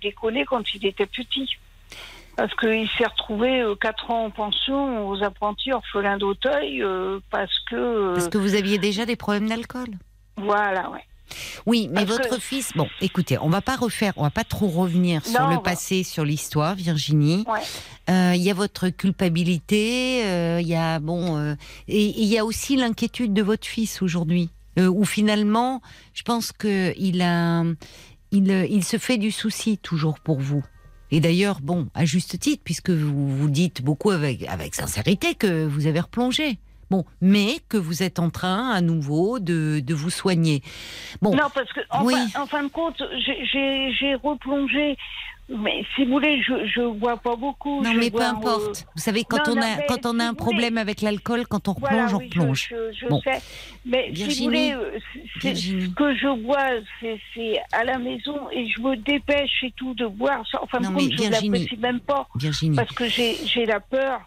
déconné quand il était petit. Parce qu'il s'est retrouvé euh, quatre ans en pension aux apprentis orphelins d'Auteuil euh, parce que. euh, Parce que vous aviez déjà des problèmes d'alcool. Voilà, ouais. Oui, mais Parce votre que- fils. Bon, écoutez, on va pas refaire, on va pas trop revenir sur Non, le va- passé, sur l'histoire, Virginie. Ouais. Euh, Il y a votre culpabilité, euh, il y a bon, euh, et il y a aussi l'inquiétude de votre fils aujourd'hui, où finalement, je pense que il a, il, il se fait du souci toujours pour vous. Et d'ailleurs, bon, à juste titre, puisque vous vous dites beaucoup avec avec sincérité que vous avez replongé. Bon, mais que vous êtes en train à nouveau de, de vous soigner. Bon, Non, parce que en, Oui. fin, en fin de compte, j'ai replongé. Mais si vous voulez, je, je bois pas beaucoup. Non, je mais peu importe. euh, Vous savez, quand non, on non, a quand on si a un problème voulez- avec l'alcool, quand on Voilà, replonge, on oui, replonge. Je, Bon. sais. Mais si vous voulez, euh, ce que je bois, c'est- à la maison et je me dépêche et tout de boire. Enfin, Non, mais je Virginie. l'apprécie même pas Virginie. parce que j'ai j'ai la peur.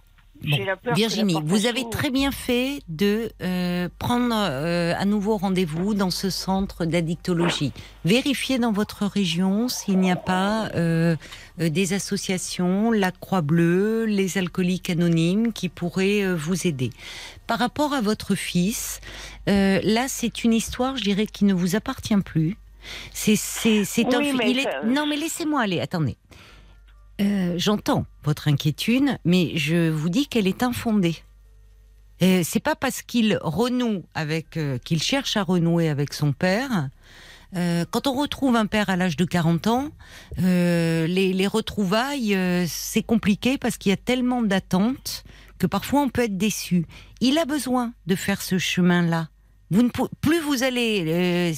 Bon, Virginie, vous avez très bien fait de euh, prendre euh, à nouveau rendez-vous dans ce centre d'addictologie. Vérifiez dans votre région s'il n'y a pas euh, des associations, la Croix-Bleue, les alcooliques anonymes qui pourraient vous aider. Par rapport à votre fils, là c'est une histoire, je dirais, qui ne vous appartient plus. C'est c'est c'est un Oui, fi- mais il est- ça- non mais laissez-moi aller. Attendez. Euh, J'entends votre inquiétude, mais je vous dis qu'elle est infondée. Euh, c'est pas parce qu'il renoue avec, euh, qu'il cherche à renouer avec son père euh, quand on retrouve un père à l'âge de 40 ans, les, les retrouvailles, c'est compliqué parce qu'il y a tellement d'attentes que parfois on peut être déçu. Il a besoin de faire ce chemin-là. Vous ne plus vous allez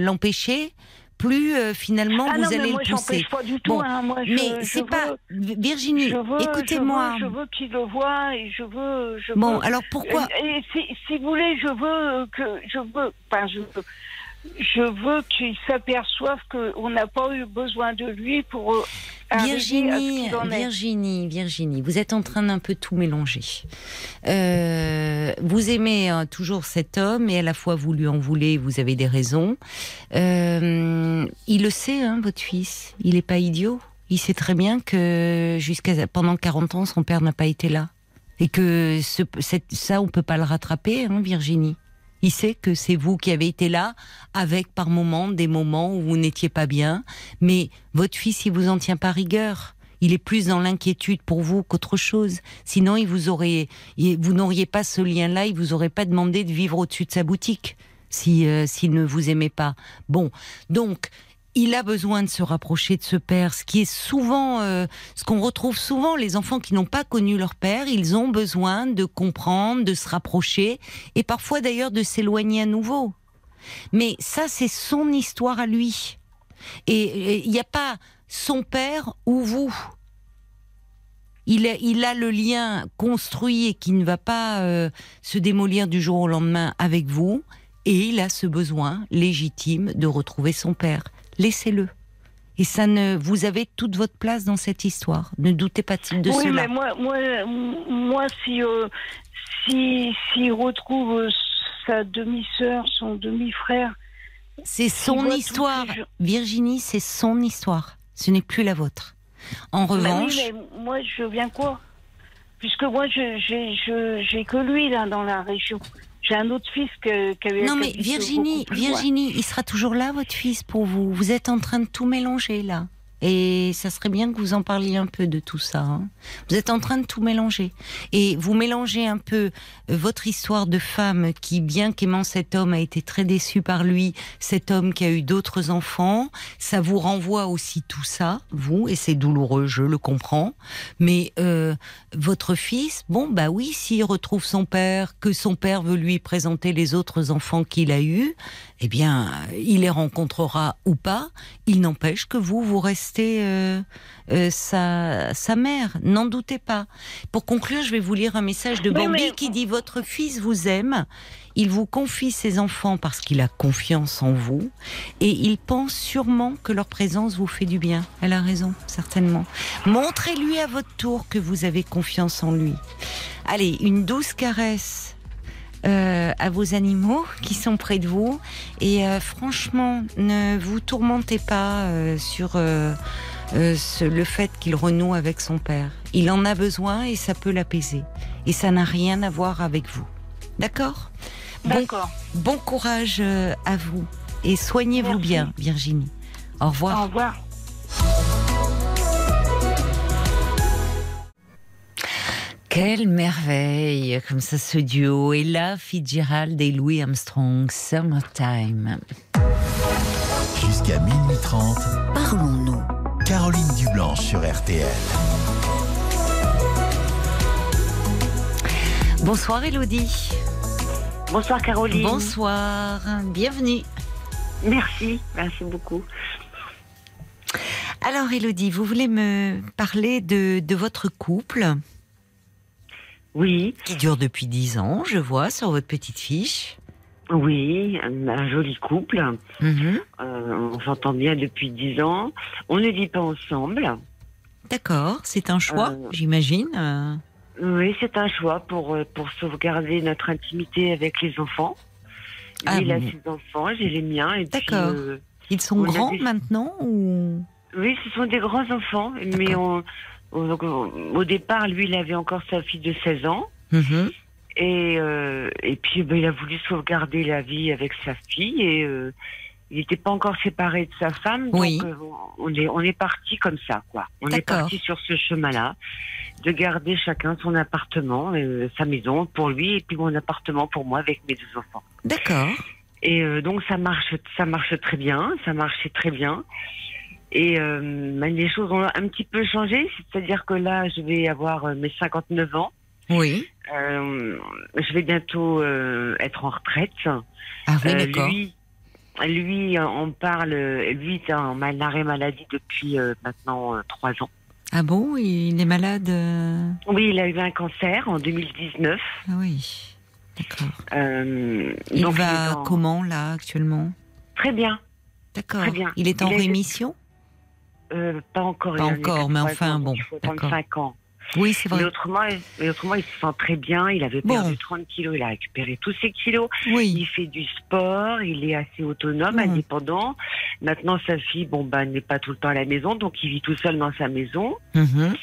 l'empêcher, plus euh, finalement Ah vous non, allez moi, le pousser. pas du tout. Bon, hein. Moi, je, Mais c'est pas Virginie. Écoutez-moi. Je veux, veux qu'il le voie et je veux. Je Bon, veux- alors pourquoi Et, et si, si vous voulez, je veux que je veux. Enfin, je veux. Je veux qu'il s'aperçoive qu'on n'a pas eu besoin de lui pour euh, arriver à ce Virginie. Virginie, Virginie, vous êtes en train d'un peu tout mélanger. Euh, vous aimez euh, toujours cet homme et à la fois vous lui en voulez, vous avez des raisons. Euh, il le sait, hein, votre fils. Il n'est pas idiot. Il sait très bien que jusqu'à pendant 40 ans, son père n'a pas été là et que ce, cette- ça, on peut pas le rattraper, hein, Virginie. Il sait que c'est vous qui avez été là, avec par moments des moments où vous n'étiez pas bien, mais votre fils, il vous en tient pas rigueur. Il est plus dans l'inquiétude pour vous qu'autre chose. Sinon, il vous aurait, vous n'auriez pas ce lien-là, il vous aurait pas demandé de vivre au-dessus de sa boutique si euh, s'il ne vous aimait pas. Bon, donc il a besoin de se rapprocher de ce père, ce qui est souvent, euh, ce qu'on retrouve souvent, les enfants qui n'ont pas connu leur père, ils ont besoin de comprendre, de se rapprocher, et parfois d'ailleurs de s'éloigner à nouveau. Mais ça, c'est son histoire à lui. Et il n'y a pas son père ou vous. Il a, le lien construit et qui ne va pas euh, se démolir du jour au lendemain avec vous. Et il a ce besoin légitime de retrouver son père. Laissez-le. Et ça ne, vous avez toute votre place dans cette histoire. Ne doutez pas de oui, cela. mais moi, moi, moi, si, euh, si, s'il retrouve sa demi-sœur, son demi-frère, C'est son histoire. Virginie, c'est son histoire. Ce n'est plus la vôtre. En revanche, oui, mais moi, je viens quoi? Puisque moi, j'ai je- j'ai que lui là dans la région. J'ai un autre fils que, qui avait. non mais Virginie. Virginie, il sera toujours là, votre fils, pour vous. Vous êtes en train de tout mélanger là. Et ça serait bien que vous en parliez un peu de tout ça. hein. Vous êtes en train de tout mélanger. Et vous mélangez un peu euh, votre histoire de femme qui, bien qu'aimant cet homme, a été très déçue par lui, cet homme qui a eu d'autres enfants. Ça vous renvoie aussi tout ça, vous, et c'est douloureux, je le comprends. Mais euh, votre fils, bon, bah oui, s'il retrouve son père, que son père veut lui présenter les autres enfants qu'il a eus, eh bien, il les rencontrera ou pas. Il n'empêche que vous, vous restez euh, euh, sa, sa mère. N'en doutez pas. Pour conclure, je vais vous lire un message de Bambi mais- qui dit Votre fils vous aime. Il vous confie ses enfants parce qu'il a confiance en vous et il pense sûrement que leur présence vous fait du bien. Elle a raison, certainement. Montrez-lui à votre tour que vous avez confiance en lui. Allez, une douce caresse euh, à vos animaux qui sont près de vous et euh, franchement, ne vous tourmentez pas euh, sur ce- le fait qu'il renoue avec son père. Il en a besoin et ça peut l'apaiser. Et ça n'a rien à voir avec vous. D'accord? Bon, D'accord. bon courage à vous et soignez-vous bien, Virginie. Au revoir. Au revoir. Quelle merveille, comme ça, ce duo. Et là, Fitzgerald et Louis Armstrong, Summertime. Jusqu'à minuit 30, Parlons-nous. Caroline Dublanche sur RTL. Bonsoir, Elodie. Bonsoir Caroline. Bonsoir. Bienvenue. Merci, merci beaucoup. Alors, Elodie, vous voulez me parler de, de votre couple? Oui, qui dure depuis 10 ans, je vois, sur votre petite fiche. oui, un, joli couple. Mhm. Euh, on s'entend bien depuis dix ans. On ne vit pas ensemble. D'accord, c'est un choix, Euh, j'imagine. euh. Oui, c'est un choix pour pour sauvegarder notre intimité avec les enfants. Ah, il a ses enfants, j'ai les miens. D'accord. Ils sont grands des- maintenant ou? Oui, ce sont des grands enfants, mais on, au départ, lui, il avait encore sa fille de 16 ans. Mhm. Et, euh, et puis, ben, il a voulu sauvegarder la vie avec sa fille et euh, il n'était pas encore séparé de sa femme. Oui. Donc, euh, on est, on est parti comme ça, quoi. On est parti sur ce chemin-là, de garder chacun son appartement, sa maison pour lui, et puis mon appartement pour moi avec mes deux enfants. D'accord. Et donc ça marche, ça marche très bien, ça marchait très bien. Et euh, ben, les choses ont un petit peu changé, c'est-à-dire que là, je vais avoir euh, mes 59 ans. Oui. Euh, je vais bientôt euh, être en retraite. Ah oui, d'accord. lui, lui, on parle, lui est en arrêt maladie depuis maintenant trois ans. Ah bon, il est malade Oui, il a eu un cancer en 2019. Ah oui. D'accord. Il donc va en- comment là actuellement? Très bien. D'accord. Très bien. Il est en Il rémission? Euh, pas encore. Pas encore, mais 83 enfin, ans, bon, Il faut d'accord. 35 ans. Oui, c'est Mais vrai. autrement, mais autrement, il se sent très bien. Il avait Bon. perdu 30 kilos. Il a récupéré tous ses kilos. Oui. Il fait du sport. Il est assez autonome, Bon. indépendant. Maintenant, sa fille, bon, bah, n'est pas tout le temps à la maison. Donc, il vit tout seul dans sa maison. Mhm.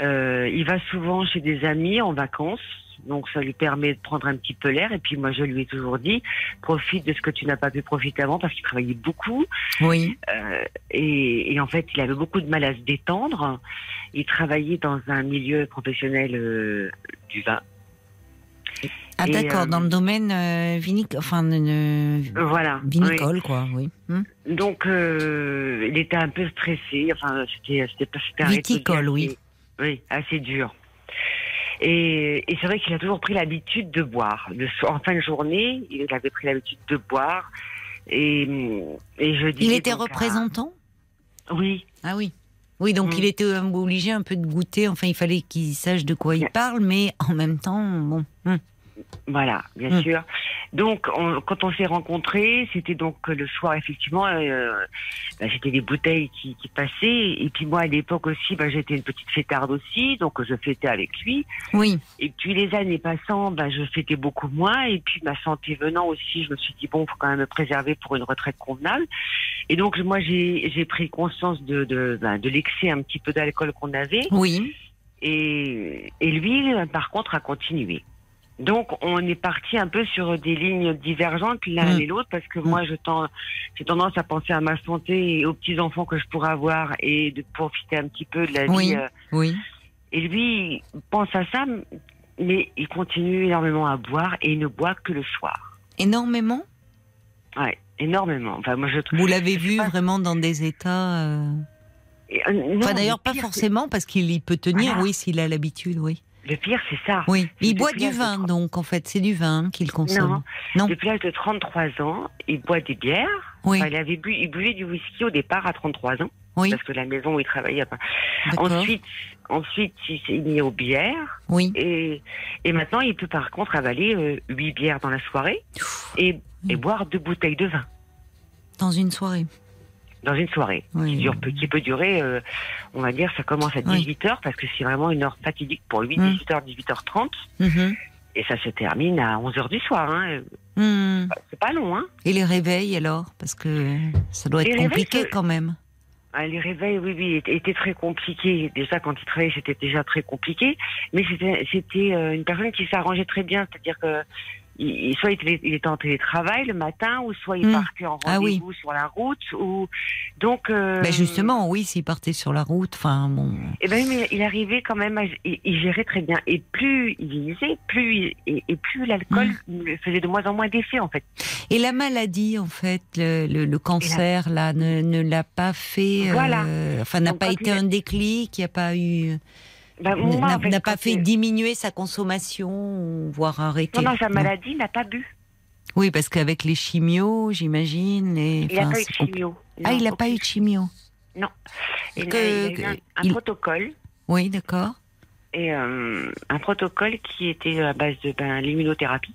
Euh, il va souvent chez des amis en vacances. Donc ça lui permet de prendre un petit peu l'air. Et puis moi je lui ai toujours dit, profite de ce que tu n'as pas pu profiter avant parce qu'il travaillait beaucoup. Oui. Euh, et, et en fait il avait beaucoup de mal à se détendre. Il travaillait dans un milieu professionnel euh, du vin. Ah d'accord, euh, dans le domaine euh, vinic- enfin euh, Voilà. vinicole quoi, oui. Hmm. Oui. Donc il était un peu stressé. Enfin c'était c'était Viticole, assez- oui. Oui, assez dur. Et, et c'est vrai qu'il a toujours pris l'habitude de boire. Le soir- en fin de journée, il avait pris l'habitude de boire. Et, et je Il était à- représentant? Oui, Ah oui. Oui, donc Mm. il était obligé un peu de goûter, enfin il fallait qu'il sache de quoi il parle, mais en même temps, bon. hmm. Voilà, bien Mm. sûr. Donc, on- quand on s'est rencontrés, c'était donc le soir, effectivement, euh, bah, j'étais des bouteilles qui, qui passaient. Et puis moi, à l'époque aussi, bah, j'étais une petite fêtarde aussi, donc je fêtais avec lui. Oui. Et puis les années passant, ben, je fêtais beaucoup moins. Et puis ma santé venant aussi, je me suis dit bon, faut quand même me préserver pour une retraite convenable. Et donc moi j'ai pris conscience de de, ben, de l'excès un petit peu d'alcool qu'on avait. Oui. Et et lui, euh, par contre, a continué. Donc on est parti un peu sur des lignes divergentes l'un Mm. et l'autre parce que moi je tends j'ai tendance à penser à ma santé et aux petits enfants que je pourrais avoir et de profiter un petit peu de la Oui. vie. euh, Oui. et lui il pense à ça, mais il continue énormément à boire et il ne boit que le soir. Énormément? Ouais, énormément. Enfin, moi je trouve. Vous l'avez vu pas. vraiment dans des états. euh, euh, non, Enfin d'ailleurs le pas forcément parce qu'il y peut tenir, Voilà. oui, s'il a l'habitude, oui. Le pire, c'est ça. Oui. Il boit du vin donc en fait, c'est du vin qu'il consomme. Non. Non. Depuis l'âge de 33 ans, il boit des bières. Oui. Enfin, il avait bu, il buvait du whisky au départ à 33 ans, Oui. parce que la maison où il travaillait. Ensuite, ensuite, il s'est mis aux bières Oui. et, et maintenant, il peut par contre avaler euh, 8 bières dans la soirée et, et boire deux bouteilles de vin Dans une soirée. Dans une soirée. Oui. qui, dure, qui peut durer, euh, on va dire, ça commence à Oui. 18 heures parce que c'est vraiment une heure fatidique pour lui, Mm. 18h, 18h30, Mhm. et ça se termine à 11h du soir. Hein. Hmm. C'est pas long, hein. Et les réveils alors? Parce que ça doit Les être compliqué quand même. Ah, Les réveils, oui, oui, étaient, très compliqués. Déjà, quand il travaillait, c'était déjà très compliqué. Mais c'était, c'était euh, une personne qui s'arrangeait très bien. C'est-à-dire que il, soit il était en télétravail le matin, ou soit il Mm. partait en Ah oui. rendez-vous sur la route. Ou donc. Euh, Ben justement, oui, s'il partait sur la route, enfin bon. Eh ben, mais il arrivait quand même à, il, il gérait très bien. Et plus il vieillissait, plus il- et, plus l'alcool Mm. lui faisait de moins en moins d'effet en fait. Et la maladie, en fait, le, le- le cancer, là, ne, ne l'a pas fait. euh, Voilà. enfin, n'a pas été il un déclic, il n'y a pas eu. Moi, n'a pas fait il- diminuer sa consommation, voire arrêter. Sa Non. maladie, il n'a pas bu. Oui, parce qu'avec les chimios, j'imagine. Les... Il n'a enfin, pas eu de chimio. Ah, Non, il n'a pas eu de chimio. Il, a- que- il a eu un, un il- protocole. Oui, d'accord. Et euh, un protocole qui était à base de ben, l'immunothérapie.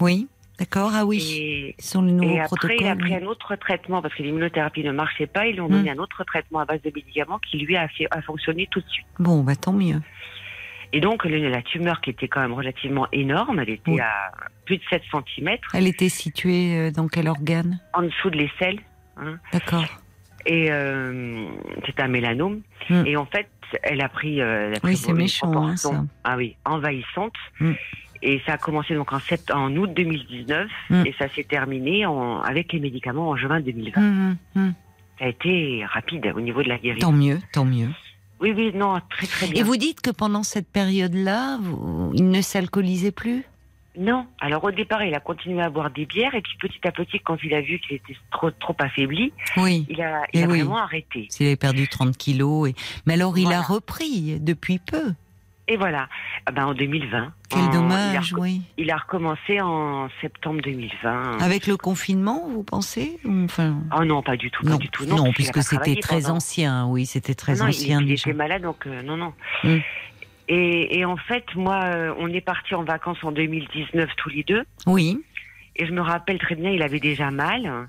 Oui, d'accord. Ah oui. Et, sont après, il a pris un autre traitement parce que l'immunothérapie ne marchait pas. Ils lui ont donné un autre traitement à base de médicaments qui lui a, fonctionné tout de suite. Bon, bah tant mieux. Et donc, le- la tumeur qui était quand même relativement énorme, elle était Oui. à plus de 7 cm, Elle était située euh, dans quel organe? En dessous de l'aisselle. Hein, D'accord. et euh, c'était un mélanome. Mm. Et en fait, elle a pris, euh, elle a Oui, c'est méchant, hein, ça. Ah oui, envahissante. Mm. Et ça a commencé donc en, sept, en août 2019 Mm. et ça s'est terminé en, avec les médicaments en juin 2020. Hum, hum, hum. Ça a été rapide au niveau de la guérison. Tant mieux, tant mieux. Oui, oui, non, très très bien. Et vous dites que pendant cette période-là, il ne s'alcoolisait plus? Non. Alors au départ, il a continué à boire des bières et puis petit à petit, quand il a vu qu'il était trop trop affaibli, Oui. il a, il Eh a oui. vraiment arrêté. S'il avait perdu 30 kilos. Et... Mais alors, il a repris depuis peu. Et voilà. Ah ben, en 2020. Quel En- dommage, Il a, oui. il a recommencé en septembre 2020. Avec le confinement, vous pensez Enfin, Oh non, pas du tout, pas non, du tout. non, a puisque pas c'était très pendant- ancien. Oui, c'était très Non, non, il- ancien il, déjà. était malade, donc euh, non, non. Mm. Et, et en fait, moi, euh, on est partis en vacances en 2019 tous les deux. Oui, Et je me rappelle très bien, il avait déjà mal.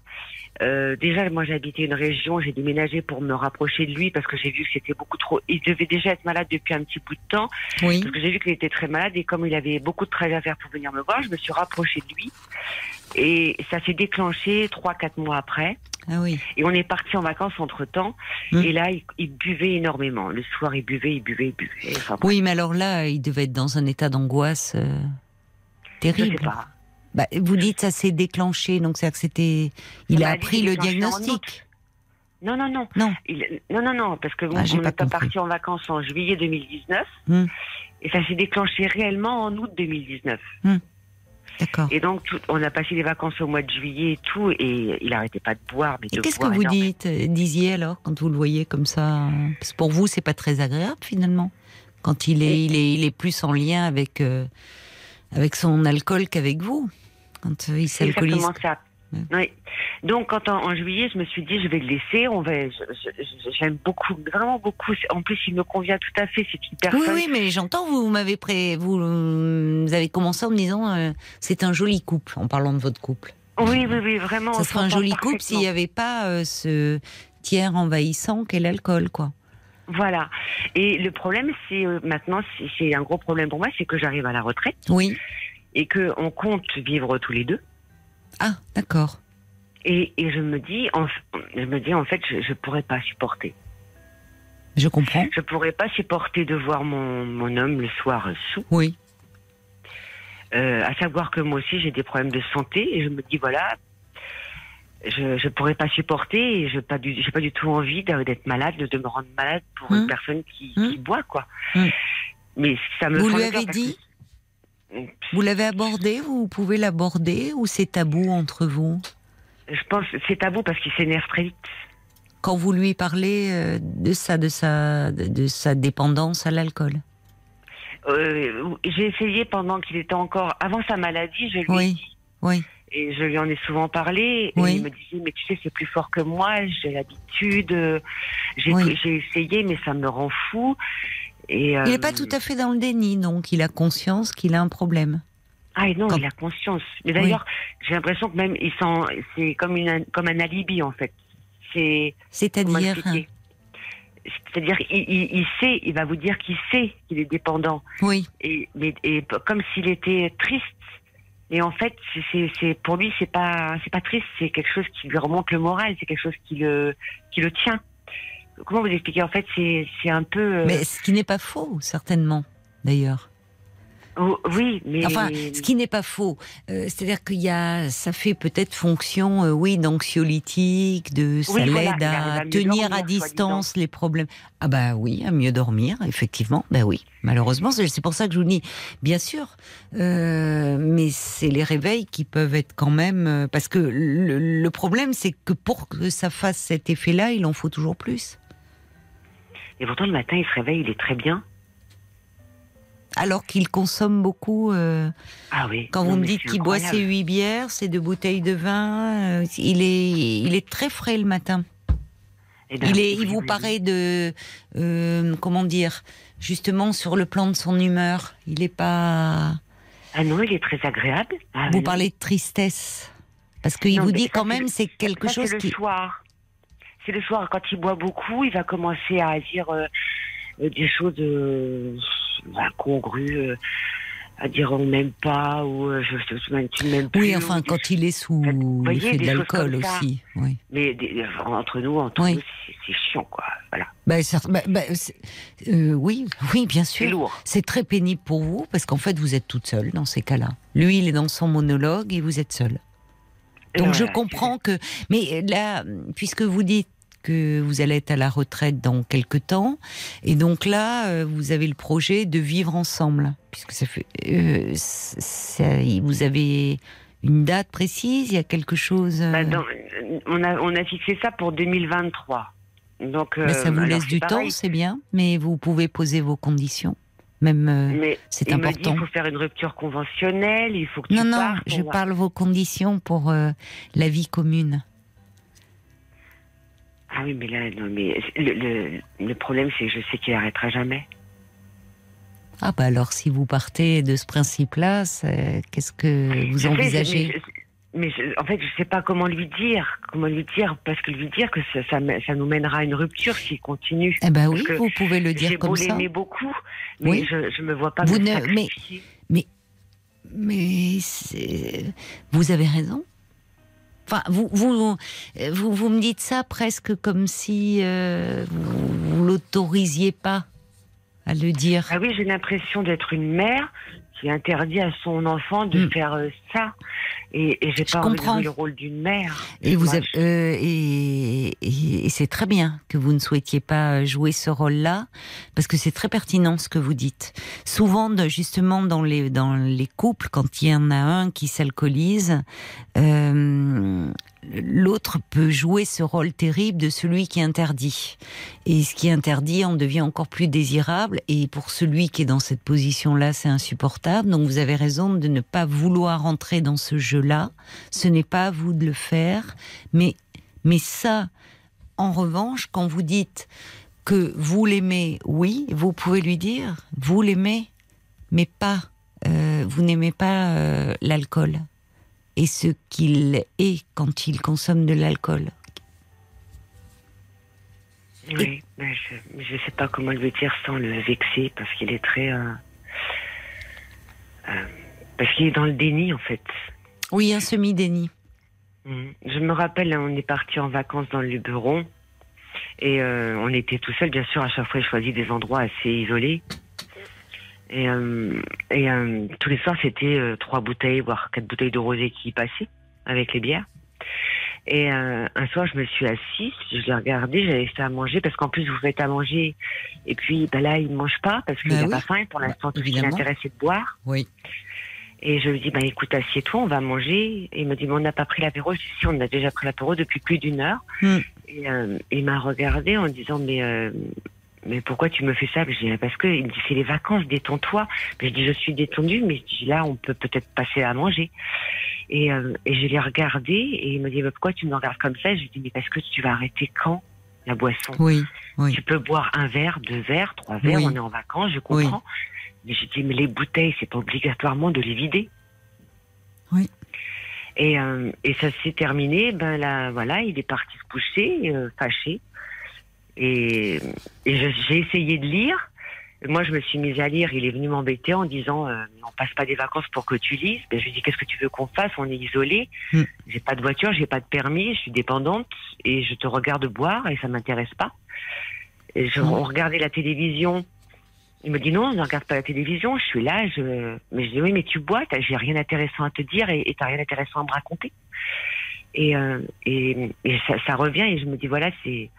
Euh, déjà, moi, j'habitais une région, j'ai déménagé pour me rapprocher de lui parce que j'ai vu que c'était beaucoup trop. Il devait déjà être malade depuis un petit bout de temps oui. parce que j'ai vu qu'il était très malade et comme il avait beaucoup de travail à faire pour venir me voir, je me suis rapprochée de lui. Et ça s'est déclenché trois, quatre mois après. Ah oui. Et on est parti en vacances entre temps. Mm. Et là, il, il buvait énormément. Le soir, il buvait, il buvait, il buvait. Enfin, Oui, mais alors là, il devait être dans un état d'angoisse euh, je sais terrible. pas. Bah, vous dites ça s'est déclenché, donc c'est que c'était. Il a appris le diagnostic. Non, non, non. Non. Il- non, non, non, parce que Ah, on on pas parti en vacances en juillet 2019. Hmm. Et ça s'est déclenché réellement en août 2019. D'accord. Et donc, tout- on a passé les vacances au mois de juillet et tout, et il arrêtait pas de boire. Mais Et qu'est-ce que vous dites, euh, disiez alors, quand vous le voyez comme ça? Parce que pour vous, c'est pas très agréable finalement. Quand il est, il est, il est plus en lien avec, euh, avec son alcool qu'avec vous. Quand euh, il s'alcoolise. exactement ça. Ouais. Oui. Donc, quand en, en juillet, je me suis dit, je vais le laisser. On va. J'aime beaucoup, vraiment beaucoup. En plus, il me convient tout à fait. C'est une personne. Oui, oui, mais j'entends, vous m'avez pré... vous, vous avez commencé en me disant euh, c'est un joli couple, en parlant de votre couple. Oui, oui, oui, vraiment. Ça serait un joli couple s'il n'y avait pas euh, ce tiers envahissant qu'est l'alcool, quoi. Voilà. Et le problème, c'est euh, maintenant, c'est un gros problème pour moi, c'est que j'arrive à la retraite Oui. Et que on compte vivre tous les deux. Ah, d'accord. Et, et je me dis, en, je me dis en fait, je, je pourrais pas supporter. Je comprends. Je pourrais pas supporter de voir mon, mon homme le soir sous. Oui. Euh, à savoir que moi aussi j'ai des problèmes de santé et je me dis voilà, je je pourrais pas supporter et je pas du j'ai pas du tout envie d'être malade, de me rendre malade pour Hum. une personne qui, Hum. qui boit quoi. Hum. Mais ça me Vous lui avez dit Vous l'avez abordé Vous pouvez l'aborder ou c'est tabou entre vous? Je pense que c'est tabou parce qu'il s'énerve très vite. Quand vous lui parlez euh, de ça, de sa, de, de sa dépendance à l'alcool? Euh, j'ai essayé pendant qu'il était encore avant sa maladie, je lui ai Oui. dit Oui. et je lui en ai souvent parlé et Oui. il me disait mais tu sais c'est plus fort que moi, j'ai l'habitude, euh, j'ai Oui. j'ai essayé mais ça me rend fou. Et Il euh, n'est pas tout à fait dans le déni, donc il a conscience qu'il a un problème. Ah et non, il a conscience. Mais d'ailleurs, j'ai l'impression que même il sent c'est comme une comme un alibi en fait. C'est C'est-à-dire C'est-à-dire il, il, il sait, il va vous dire qu'il sait qu'il est dépendant. Oui. et, mais, et comme s'il était triste. Et en fait, c'est, pour lui, c'est pas, c'est pas triste, c'est quelque chose qui lui remonte le moral, c'est quelque chose qui le, qui le tient. Comment vous expliquer En fait, c'est, un peu. euh, Mais ce qui n'est pas faux, certainement, d'ailleurs. oh, oui, mais. Enfin, ce qui n'est pas faux, euh, c'est-à-dire qu'il y a, ça fait peut-être fonction, euh, oui, d'anxiolytique, de ça Oui, l'aide à, tenir dormir, à distance les problèmes. Ah bah oui, à mieux dormir, effectivement. Ben oui, malheureusement, c'est pour ça que je vous dis, bien sûr, euh, mais c'est les réveils qui peuvent être quand même, parce que le, le problème, c'est que pour que ça fasse cet effet-là, il en faut toujours plus. Et pourtant, le matin, il se réveille, il est très bien. Alors qu'il consomme beaucoup. euh, Ah oui. Quand Non, vous me dites qu'il boit ses huit bières, ses deux bouteilles de vin, euh, il est, il est très frais le matin. Eh ben, il est, il vous paraît de, euh, comment dire, justement sur le plan de son humeur. Il est pas. Ah non, il est très agréable. Ah Vous oui. parlez de tristesse, parce qu'il vous dit ça, quand même le- c'est quelque Ça, chose c'est qui. le soir. C'est le soir. Quand il boit beaucoup, il va commencer à dire euh, euh, des choses euh, incongrues, à dire on m'aime pas ou euh, je, je, je- tu m'aimes plus. Oui, ou enfin quand il est sous l'effet de l'alcool aussi. Oui. Mais des- entre nous, entre Oui. nous, c'est- c'est chiant, quoi. Voilà. Bah, bah, bah, c'est- euh, oui, oui, bien C'est sûr. lourd. C'est très pénible pour vous parce qu'en fait vous êtes toute seule dans ces cas-là. Lui, il est dans son monologue et vous êtes seule. Donc je comprends que, mais là, puisque vous dites que vous allez être à la retraite dans quelques temps. Et donc là, euh, vous avez le projet de vivre ensemble. Puisque ça fait. euh, ça- vous avez une date précise Il y a quelque chose. euh, Bah, on, a, on a fixé ça pour 2023. Donc, ça vous alors, laisse du pareil. temps, c'est bien. Mais vous pouvez poser vos conditions. Même. euh, c'est dit important. il faut faire une rupture conventionnelle, il faut que non, tu non, partes, je va- parle vos conditions pour euh, la vie commune. Ah oui, mais là, non, mais le, le, le problème, c'est que je sais qu'il arrêtera jamais. Ah bah alors si vous partez de ce principe-là, qu'est-ce que vous envisagez mais, je- mais je- en fait, je sais pas comment lui dire, comment lui dire, parce que lui dire que ça, ça, nous mènera à une rupture s'il continue. Eh ben parce oui, vous pouvez le J'ai dire beau comme ça. l'aimer beaucoup, mais Oui. je, je me vois pas Vous me ne- sacrifier. Mais c'est- vous avez raison. Enfin, vous, vous, vous, vous me dites ça presque comme si euh, vous, vous l'autorisiez pas à le dire. Ah oui, j'ai l'impression d'être une mère qui interdit à son enfant de Hmm. faire euh, ça. Et, et j'ai pas envie de comprends. jouer le rôle d'une mère. Et vous avez- euh, et, et- et c'est très bien que vous ne souhaitiez pas jouer ce rôle-là, parce que c'est très pertinent ce que vous dites. Souvent, justement, dans les dans les couples, quand il y en a un qui s'alcoolise, euh, l'autre peut jouer ce rôle terrible de celui qui interdit. Et ce qui interdit en devient encore plus désirable. Et pour celui qui est dans cette position-là, c'est insupportable. Donc vous avez raison de ne pas vouloir entrer dans ce jeu-là. Ce n'est pas à vous de le faire. Mais, mais ça, en revanche, quand vous dites que vous l'aimez, oui, vous pouvez lui dire, vous l'aimez, mais pas, euh, vous n'aimez pas euh, l'alcool et ce qu'il est quand il consomme de l'alcool. Oui, mais je, je sais pas comment le dire sans le vexer parce qu'il est très. euh, euh, parce qu'il est dans le déni en fait. Oui, un semi-déni. Mhm. Je me rappelle, on est parti en vacances dans le Luberon et euh, on était tout seul. Bien sûr, à chaque fois, je choisis des endroits assez isolés. Et, euh, et euh, tous les soirs, c'était euh, trois bouteilles, voire quatre bouteilles de rosé qui passaient avec les bières. Et euh, un soir, je me suis assise, je l'ai regardé, j'avais fait à manger parce qu'en plus, vous faites à manger. Et puis, bah là, il ne mange pas parce qu'il Bah n'a oui. pas faim. Pour l'instant, tout ce qui l'intéresse, c'est de boire. Oui. Et je lui dis, bah, écoute, assieds-toi, on va manger. Et il me dit, mais on n'a pas pris l'apéro. Je dis, si, on a déjà pris l'apéro depuis plus d'une heure. Hmm. Et euh, il m'a regardé en disant, mais, euh, mais pourquoi tu me fais ça? Je dis, parce que, il me dit, c'est les vacances, détends-toi. Mais je dis, je suis détendue, mais je dis, là, on peut peut-être passer à manger. Et, euh, et je l'ai regardé et il me dit, mais pourquoi tu me regardes comme ça? Je lui dis, mais parce que tu vas arrêter quand la boisson? Oui, oui. tu peux boire un verre, deux verres, trois verres, Oui. on est en vacances, je comprends. Mais je dis, mais les bouteilles, c'est pas obligatoirement de les vider. Oui. Et, euh, et ça s'est terminé, ben là, voilà, il est parti se coucher, euh, fâché. Et, j'ai essayé de lire. Moi, je me suis mise à lire. Il est venu m'embêter en disant euh, On passe pas des vacances pour que tu lises. Ben, je lui dis Qu'est-ce que tu veux qu'on fasse? On est isolé. Mm. J'ai pas de voiture, j'ai pas de permis, je suis dépendante et je te regarde boire et ça m'intéresse pas. Et je, Mm. on regardait la télévision. Il me dit non, ne regarde pas la télévision. Je suis là, je. Mais je dis oui, mais tu bois, j'ai rien d'intéressant à te dire et et t'as rien d'intéressant à me raconter. Et, euh, et, et ça, ça revient et je me dis voilà, c'est.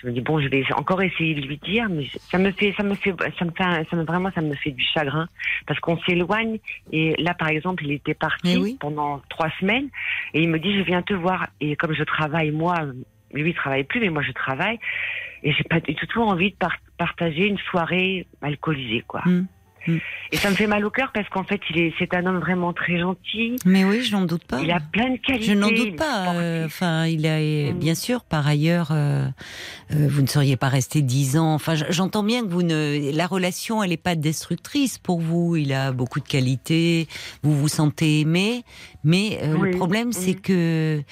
Je me dis bon, je vais encore essayer de lui dire, mais ça me fait, ça me fait, ça me fait, ça me vraiment, ça me fait du chagrin parce qu'on s'éloigne. Et là, par exemple, il était parti Eh oui. pendant trois semaines et il me dit je viens te voir. Et comme je travaille moi, lui il travaille plus, mais moi je travaille et j'ai pas du tout envie de par- partager une soirée alcoolisée quoi. Mm. Mm. Et ça me fait mal au cœur parce qu'en fait, il est, c'est un homme vraiment très gentil. Mais oui, je n'en doute pas. Il a plein de qualités. Je n'en doute pas. euh, Enfin, il a Mm. bien sûr. Par ailleurs, euh, euh, vous ne seriez pas resté dix ans. Enfin, j'entends bien que vous ne. La relation, elle n'est pas destructrice pour vous. Il a beaucoup de qualités. Vous vous sentez aimé, mais euh, Oui, le problème, c'est oui. que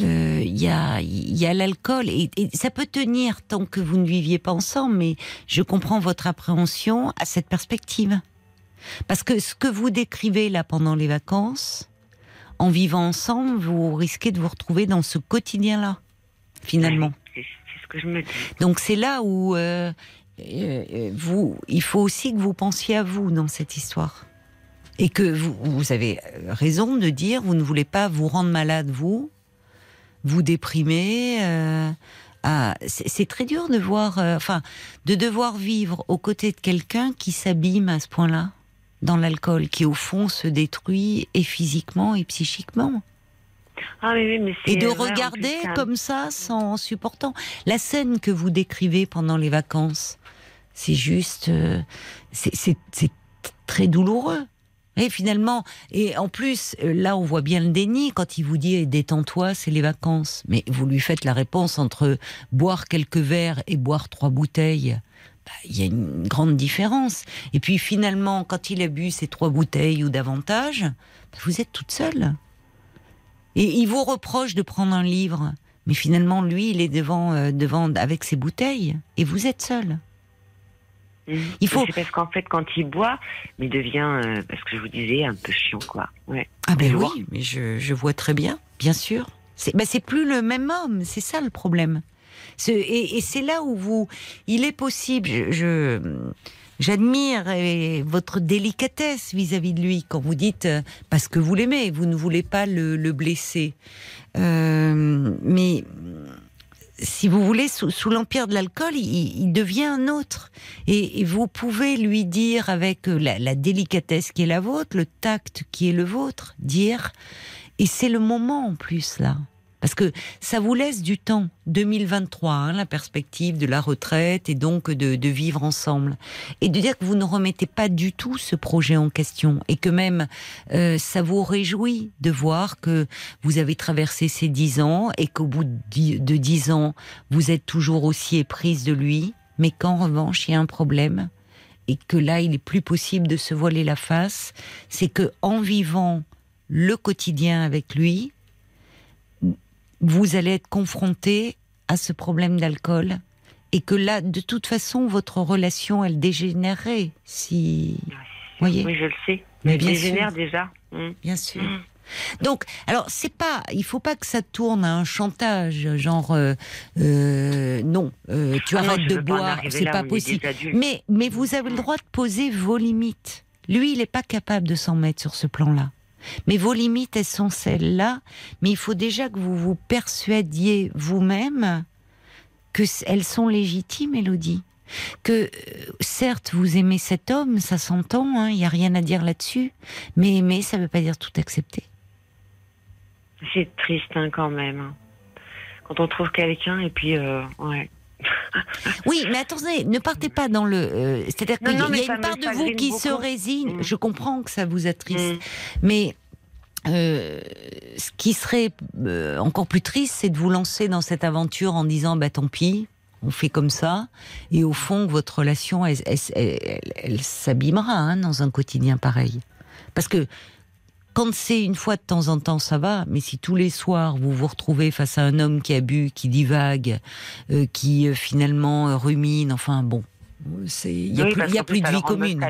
euh, il y a y a l'alcool et, et ça peut tenir tant que vous ne viviez pas ensemble. Mais je comprends votre appréhension à cette perspective, parce que ce que vous décrivez là pendant les vacances en vivant ensemble, vous risquez de vous retrouver dans ce quotidien-là, finalement. C'est c'est ce que je me dis. Donc c'est là où euh, euh, vous, il faut aussi que vous pensiez à vous dans cette histoire. Et que vous, vous avez raison de dire, vous ne voulez pas vous rendre malade, vous, vous déprimer, euh, à c'est très dur de voir, euh, enfin, de devoir vivre aux côtés de quelqu'un qui s'abîme à ce point-là dans l'alcool, qui au fond se détruit et physiquement et psychiquement. Ah oui, oui, mais c'est Et de vrai, en regarder plus, comme ça, sans supportant. La scène que vous décrivez pendant les vacances, c'est juste, euh, c'est très douloureux. Et finalement, et en plus, euh, là, on voit bien le déni quand il vous dit détends-toi, c'est les vacances. Mais vous lui faites la réponse entre boire quelques verres et boire trois bouteilles. Bah, Il y a une grande différence. Et puis finalement, quand il a bu ces trois bouteilles ou davantage, bah, vous êtes toute seule. Et il vous reproche de prendre un livre, mais finalement, lui, il est devant, euh, devant avec ses bouteilles, et vous êtes seul. Mhm. Il faut- C'est parce qu'en fait, quand il boit, il devient, euh, parce que je vous disais, un peu chiant, quoi. Ouais. Ah ben oui, mais je, je vois très bien, bien sûr. C'est ben plus le même homme, c'est ça le problème. Et et c'est là où vous, il est possible. Je, j'admire eh, votre délicatesse vis-à-vis de lui quand vous dites euh, parce que vous l'aimez, vous ne voulez pas le, le blesser. Euh, mais si vous voulez, sous, l'empire de l'alcool, il, devient un autre. Et, vous pouvez lui dire avec la, la délicatesse qui est la vôtre, le tact qui est le vôtre, dire, et c'est le moment en plus là. Parce que ça vous laisse du temps, 2023, hein, la perspective de la retraite et donc de, vivre ensemble. Et de dire que vous ne remettez pas du tout ce projet en question et que même euh, ça vous réjouit de voir que vous avez traversé ces dix ans et qu'au bout de dix- de dix ans, vous êtes toujours aussi éprise de lui, mais qu'en revanche, il y a un problème et que là, il est plus possible de se voiler la face, c'est que en vivant le quotidien avec lui, vous allez être confronté à ce problème d'alcool et que là, de toute façon, votre relation, elle dégénérerait si... voyez Oui, je le sais. Mais bien dégénère déjà. Bien sûr. Mm. Donc, alors c'est pas, il faut pas que ça tourne à un chantage, genre euh, euh, non, euh, tu Ah arrêtes de boire, c'est pas possible. Mais mais vous avez le droit de poser vos limites. Lui, il n'est pas capable de s'en mettre sur ce plan-là. Mais vos limites, elles sont celles-là. Mais il faut déjà que vous vous persuadiez vous-même que c- elles sont légitimes, Elodie. Que euh, certes, vous aimez cet homme, ça s'entend, hein, il n'y a rien à dire là-dessus. Mais aimer, ça ne veut pas dire tout accepter. C'est triste hein, quand même. Quand on trouve quelqu'un et puis, euh, ouais. Oui, mais attendez, ne partez pas dans le. euh, C'est-à-dire qu'il y a- une part de vous qui se résigne. Mm. Je comprends que ça vous attriste, Mhm. mais euh, ce qui serait euh, encore plus triste, c'est de vous lancer dans cette aventure en disant bah tant pis, on fait comme ça, et au fond votre relation, elle, elle- elle- elle- elle s'abîmera hein, dans un quotidien pareil, parce que quand c'est une fois de temps en temps, ça va, mais si tous les soirs vous vous retrouvez face à un homme qui a bu, qui divague, euh, qui euh, finalement euh, rumine, enfin bon, c'est il y a Oui, plus, y a plus de vie commune.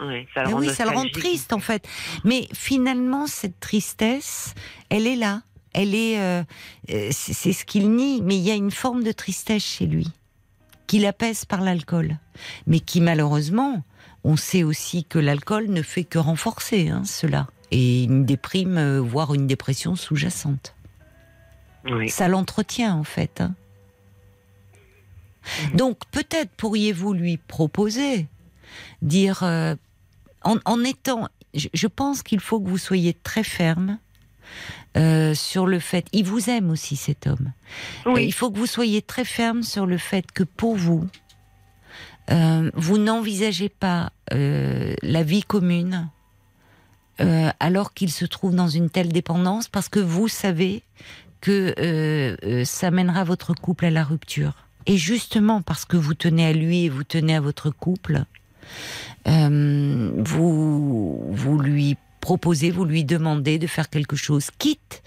Ouais, ça le rend oui, ça le rend triste en fait. Mais finalement, cette tristesse, elle est là. Elle est, euh, euh, c'est c'est ce qu'il nie. Mais il y a une forme de tristesse chez lui, qu'il apaise par l'alcool, mais qui malheureusement, on sait aussi que l'alcool ne fait que renforcer hein, cela et une déprime, euh, voire une dépression sous-jacente. Oui. Ça l'entretient en fait. hein. Mhm. Donc peut-être pourriez-vous lui proposer, dire, euh, en, en étant, je, je pense qu'il faut que vous soyez très ferme euh, sur le fait, il vous aime aussi cet homme. Il faut que vous soyez très ferme sur le fait que pour vous, vous n'envisagez pas la vie commune euh, alors qu'il se trouve dans une telle dépendance parce que vous savez que euh, euh, ça mènera votre couple à la rupture. Et justement parce que vous tenez à lui et vous tenez à votre couple, euh, vous, vous lui proposez, vous lui demandez de faire quelque chose, quitte,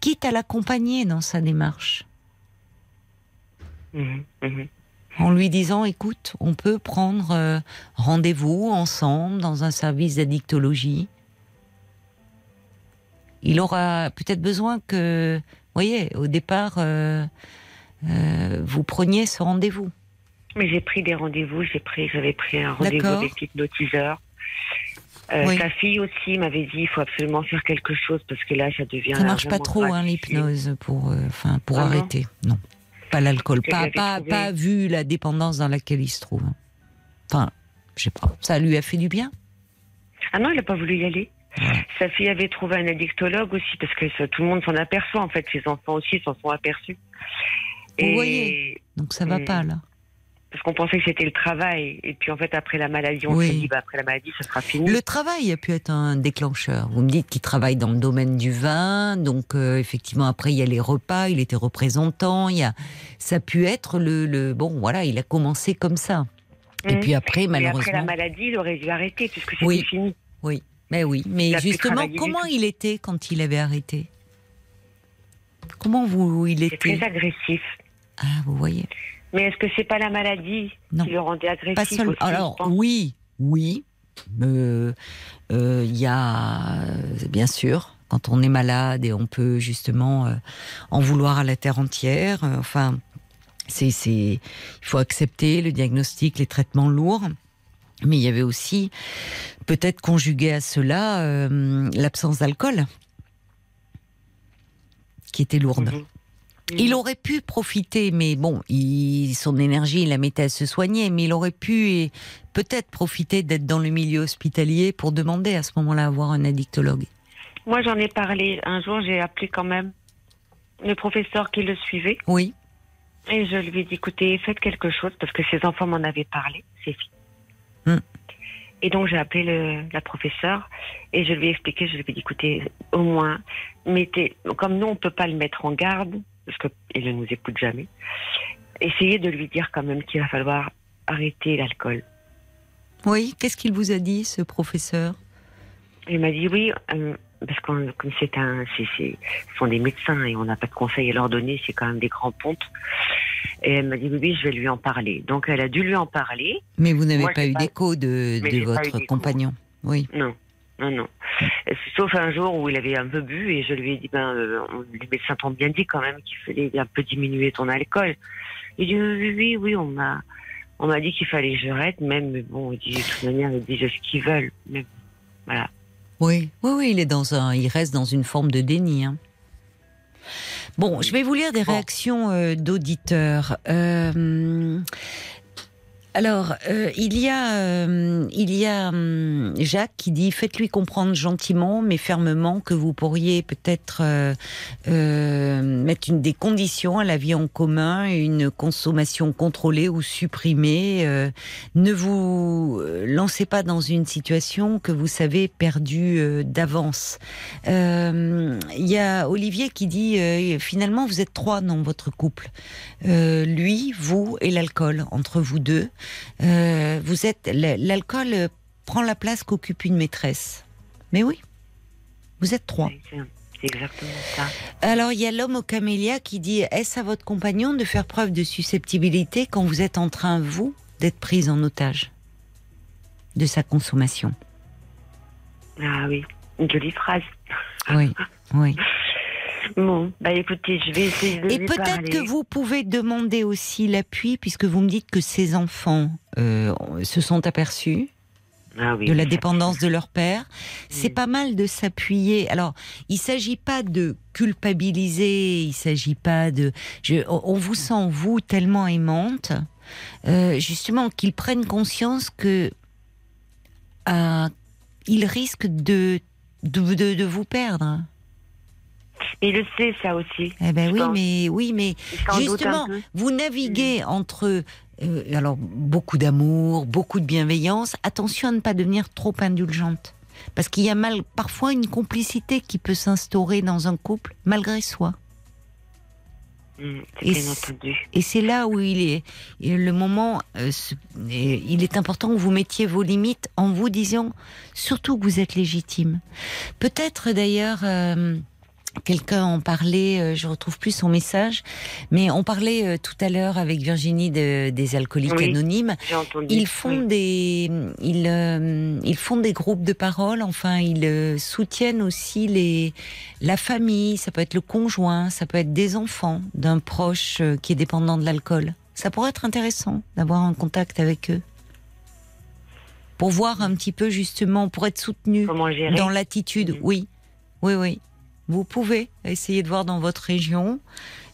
quitte à l'accompagner dans sa démarche Mhm, mhm. en lui disant écoute, on peut prendre rendez-vous ensemble dans un service d'addictologie. Il aura peut-être besoin que, vous voyez, au départ, euh, euh, vous preniez ce rendez-vous. Mais j'ai pris des rendez-vous. J'ai pris, j'avais pris un rendez-vous avec l'hypnotiseur. Euh, Oui. Sa fille aussi m'avait dit il faut absolument faire quelque chose parce que là ça devient. Ça marche pas trop, hein, l'hypnose, pour, euh, enfin, pour Ah arrêter. Non. Pas l'alcool, pas, pas, trouvé. pas vu la dépendance dans laquelle il se trouve. Enfin, je sais pas, ça lui a fait du bien? Ah non, il n'a pas voulu y aller. Sa fille avait trouvé un addictologue aussi, parce que ça, tout le monde s'en aperçoit, en fait. Ses enfants aussi s'en sont aperçus. Vous voyez. Donc ça va Mm. pas là. Parce qu'on pensait que c'était le travail. Et puis, en fait, après la maladie, on Oui. s'est dit, bah, après la maladie, ça sera fini. Le travail a pu être un déclencheur. Vous me dites qu'il travaille dans le domaine du vin, donc euh, effectivement après il y a les repas, il était représentant, il y a ça a pu être le, le bon voilà, il a commencé comme ça. Et Mhm. puis après Et après la malheureusement, maladie, il aurait dû arrêter, puisque c'était Oui. fini. oui, mais oui, mais justement comment il était quand il avait arrêté? Comment vous il était? très agressif. Ah, vous voyez. Mais est-ce que c'est pas la maladie Non. qui le rendait agressif Pas seul. aussi, Alors oui, oui. Euh, euh, Il y a euh, bien sûr quand on est malade et on peut justement euh, en vouloir à la terre entière. enfin, c'est c'est il faut accepter le diagnostic, les traitements lourds. Mais il y avait aussi peut-être conjugué à cela euh, l'absence d'alcool qui était lourde. Mhm. Il aurait pu profiter, mais bon, il, son énergie, il la mettait à se soigner, mais il aurait pu peut-être profiter d'être dans le milieu hospitalier pour demander à ce moment-là à voir un addictologue. Moi, j'en ai parlé. Un jour, j'ai appelé quand même le professeur qui le suivait. Oui, Et je lui ai dit, écoutez, faites quelque chose, parce que ses enfants m'en avaient parlé, ses filles. Et donc, j'ai appelé le, la professeure et je lui ai expliqué, je lui ai dit, écoutez, au moins, mettez, comme nous, on peut pas le mettre en garde, parce qu'il ne nous écoute jamais, essayez de lui dire quand même qu'il va falloir arrêter l'alcool. oui. Qu'est-ce qu'il vous a dit, ce professeur? Il m'a dit oui, euh, parce que comme c'est un, c'est, c'est, ce sont des médecins et on n'a pas de conseils à leur donner, c'est quand même des grands pontes. Et elle m'a dit oui, oui, je vais lui en parler. Donc elle a dû lui en parler. Mais vous n'avez Moi, pas eu pas- d'écho de, de votre compagnon. Oui, Non, non, non. Sauf un jour où il avait un peu bu et je lui ai dit ben, euh, les médecins t'ont bien dit quand même qu'il fallait un peu diminuer ton alcool. Il dit oui, oui, oui, on m'a, on m'a dit qu'il fallait que je reste même, mais bon, il dit de toute manière, ils disent ce qu'ils veulent. Mais voilà. Oui, oui, oui. Il est dans un, il reste dans une forme de déni. hein. Bon, je vais vous lire des réactions euh, d'auditeurs. Euh, alors, euh, il y a, euh, hum, Jacques qui dit faites-lui comprendre gentiment mais fermement que vous pourriez peut-être euh, mettre une des conditions à la vie en commun, une consommation contrôlée ou supprimée. ne vous lancez pas dans une situation que vous savez perdue d'avance. Il y a Olivier qui dit finalement vous êtes trois dans votre couple, lui, vous et l'alcool entre vous deux. Euh, vous êtes l'alcool euh, prend la place qu'occupe une maîtresse. Mais oui, vous êtes trois. Exactement ça. Alors il y a l'homme au camélia qui dit est-ce à votre compagnon de faire preuve de susceptibilité quand vous êtes en train vous d'être prise en otage de sa consommation? Ah oui, une jolie phrase. Oui, oui. Bon, bah écoutez, je vais essayer de Et peut-être que vous pouvez demander aussi l'appui, puisque vous me dites que ces enfants euh, se sont aperçus Ah oui, de la dépendance de leur père. C'est Mm. pas mal de s'appuyer. Alors, il s'agit pas de culpabiliser, il s'agit pas de. Je, on on vous sent vous tellement aimante, euh, justement qu'ils prennent conscience que euh, ils risquent de de, de, de vous perdre. Il le sait, ça aussi. Eh ben oui, pense. mais oui, mais Justement, vous naviguez entre euh, alors beaucoup d'amour, beaucoup de bienveillance. Attention à ne pas devenir trop indulgente, parce qu'il y a mal parfois une complicité qui peut s'instaurer dans un couple malgré soi. Mm, Et c'est- là où il est le moment. euh, ce- et il est important que vous mettiez vos limites en vous disant surtout que vous êtes légitime. Peut-être d'ailleurs. euh, Quelqu'un en parlait, euh, je retrouve plus son message, mais on parlait euh, tout à l'heure avec Virginie de- des alcooliques Oui. anonymes. Entendu. Ils font Oui. des, ils, euh, ils font des groupes de parole. Enfin, ils euh, soutiennent aussi les, la famille. Ça peut être le conjoint, ça peut être des enfants d'un proche qui est dépendant de l'alcool. Ça pourrait être intéressant d'avoir un contact avec eux pour voir un petit peu justement, pour être soutenu dans l'attitude. Mhm. Oui, oui, oui. Vous pouvez essayer de voir dans votre région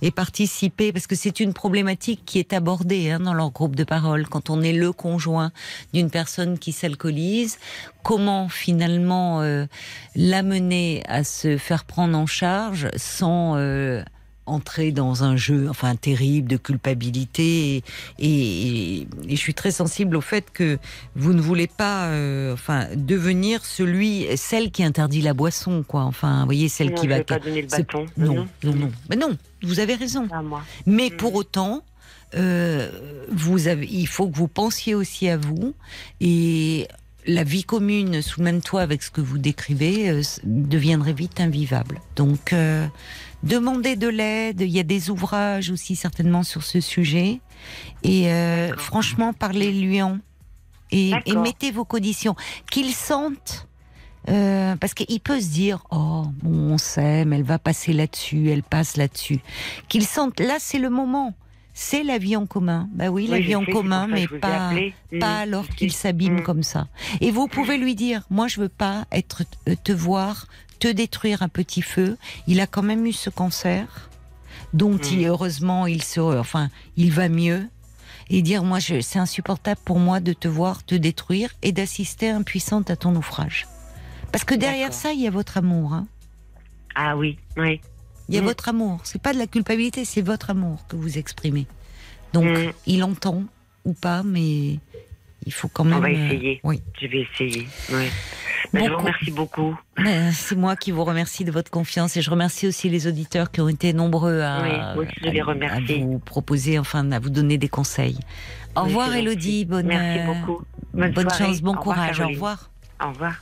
et participer, parce que c'est une problématique qui est abordée hein, dans leur groupe de parole. Quand on est le conjoint d'une personne qui s'alcoolise, comment finalement euh, l'amener à se faire prendre en charge sans euh, entrer dans un jeu, enfin terrible, de culpabilité. Et, je suis très sensible au fait que vous ne voulez pas, euh, enfin, devenir celui, celle qui interdit la boisson, quoi. Enfin, vous voyez, celle qui va. Je pas donner le bâton. Non, non, non, Mais non, vous avez raison. Mais mm. pour autant. Euh, vous avez, il faut que vous pensiez aussi à vous et la vie commune sous le même toit avec ce que vous décrivez euh, deviendrait vite invivable. Donc, Demandez de l'aide. Il y a des ouvrages aussi certainement sur ce sujet. Et euh, franchement, parlez-lui en. Et, mettez vos conditions. Qu'il sente. Euh, parce qu'il peut se dire, oh, bon, on s'aime, elle va passer là-dessus, elle passe là-dessus. Qu'il sente, là, c'est le moment c'est la vie en commun. Bah oui, la vie en commun, mais pas, pas alors qu'il s'abîme mm. comme ça. Et vous pouvez lui dire, moi je veux pas être euh, te voir te détruire un petit feu. Il a quand même eu ce cancer, dont il, heureusement il se, enfin, il va mieux. Et dire, moi, c'est insupportable pour moi de te voir te détruire et d'assister impuissante à ton naufrage. Parce que derrière ça, il y a votre amour. Hein. Ah oui, oui. Il y a mm. votre amour. C'est pas de la culpabilité, c'est votre amour que vous exprimez. Donc, mm. il entend ou pas, mais il faut quand même. On va euh, essayer. oui. Je vais essayer. Oui. Ben, je vous remercie beaucoup. Ben, c'est moi qui vous remercie de votre confiance et je remercie aussi les auditeurs qui ont été nombreux à, vous proposer, enfin, à vous donner des conseils. Au revoir, Elodie. Bonne, Merci beaucoup. Bonne, chance, bon courage. au revoir. Au revoir.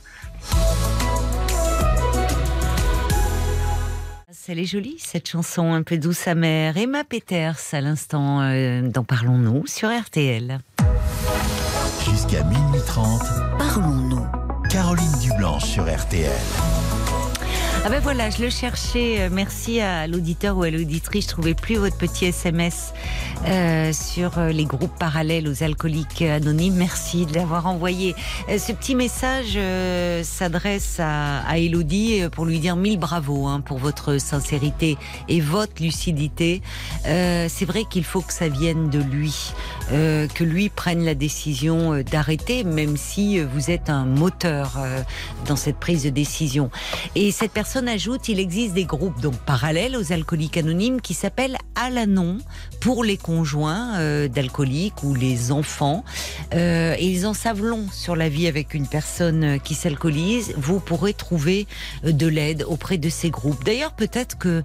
Elle est jolie, cette chanson un peu douce amère. Emma Peters, à l'instant, euh, dans Parlons-nous sur RTL. Jusqu'à minuit 30, Parlons-nous. Caroline Dublanche sur RTL. Ah ben voilà, je le cherchais. Euh, merci à l'auditeur ou à l'auditrice. Je trouvais plus votre petit SMS euh, sur euh, les groupes parallèles aux alcooliques anonymes. Merci de l'avoir envoyé. ce petit message s'adresse à, à Elodie pour lui dire mille bravo hein, pour votre sincérité et votre lucidité. C'est vrai qu'il faut que ça vienne de lui, que lui prenne la décision d'arrêter, même si vous êtes un moteur dans cette prise de décision. Et cette personne personne ajoute, il existe des groupes donc parallèles aux alcooliques anonymes qui s'appellent Alanon pour les conjoints euh, d'alcooliques ou les enfants. Euh, et ils en savent long sur la vie avec une personne qui s'alcoolise. Vous pourrez trouver euh, de l'aide auprès de ces groupes. D'ailleurs, peut-être que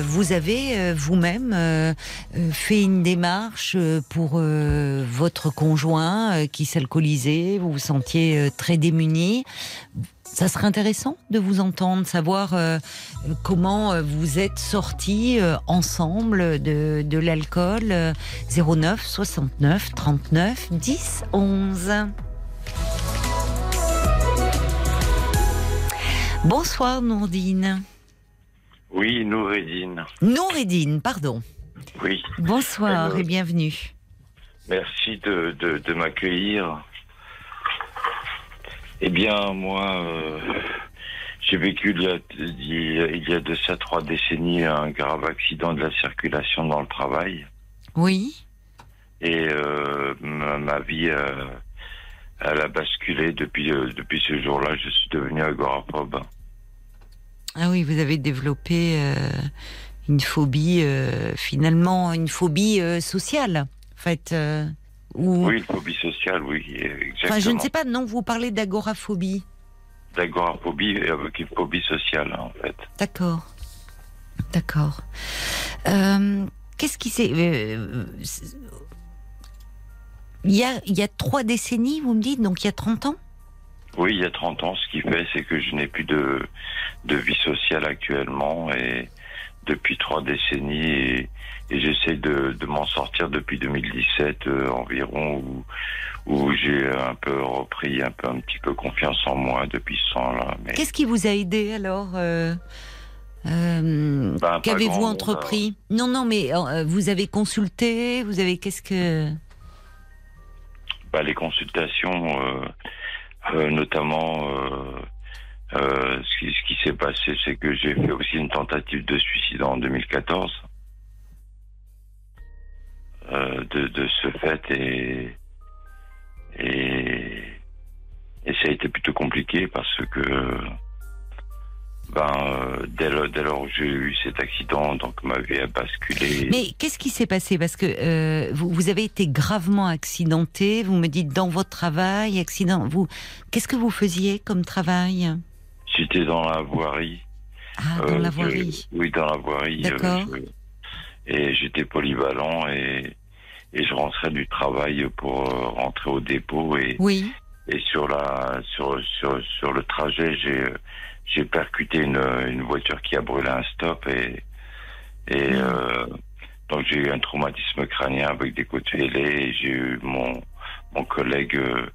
vous avez vous-même fait une démarche pour votre conjoint qui s'alcoolisait. Vous vous sentiez très démuni ça serait intéressant de vous entendre, savoir euh, comment euh, vous êtes sortis euh, ensemble de, de l'alcool. 09 69 39 10 11. Bonsoir Nourdine. Oui, Nouredine. Nouredine, pardon. Oui. Bonsoir et bienvenue. Merci de, de, de m'accueillir. Eh bien, moi, euh, j'ai vécu il y, a, il y, a, de ça trois décennies un grave accident de la circulation dans le travail. Oui. Et euh, ma, vie, euh, elle a basculé depuis, depuis ce jour-là. Je suis devenu agoraphobe. Ah oui, vous avez développé une phobie, finalement, une phobie sociale, en fait. Oui, une phobie sociale, oui, exactement. Enfin, je ne sais pas, non, vous parlez d'agoraphobie. D'agoraphobie avec une phobie sociale, en fait. D'accord. D'accord. Euh, qu'est-ce qui s'est... Euh, il y, a, il y a trois décennies, vous me dites, donc il y a 30 ans? Oui, il y a 30 ans. Ce qui fait, c'est que je n'ai plus de, de vie sociale actuellement et depuis trois décennies et, j'essaie de, m'en sortir depuis 2017 euh, environ où, où j'ai un peu repris un peu un petit peu confiance en moi depuis ce temps-là. Mais... Qu'est-ce qui vous a aidé alors euh, euh, ben, Qu'avez-vous entrepris Non, non, mais vous avez consulté, vous avez qu'est-ce que bah, les consultations, notamment ce qui, ce qui s'est passé, c'est que j'ai fait aussi une tentative de suicide en 2014. Euh, de, de ce fait et, et et ça a été plutôt compliqué parce que ben euh, dès, le- dès lors que j'ai eu cet accident, donc ma vie a basculé. Mais qu'est-ce qui s'est passé? Parce que euh, vous, vous avez été gravement accidenté. Vous me dites dans votre travail, accident. Vous, qu'est-ce que vous faisiez comme travail? J'étais dans la voirie. Ah, dans Euh, la je- voirie. oui, dans la voirie. D'accord. euh, et j'étais polyvalent et, et je rentrais du travail pour euh, rentrer au dépôt et, Oui. et sur la sur sur sur le trajet j'ai j'ai percuté une une voiture qui a brûlé un stop et et euh, donc j'ai eu un traumatisme crânien avec des côtes ailées et j'ai eu mon mon collègue euh,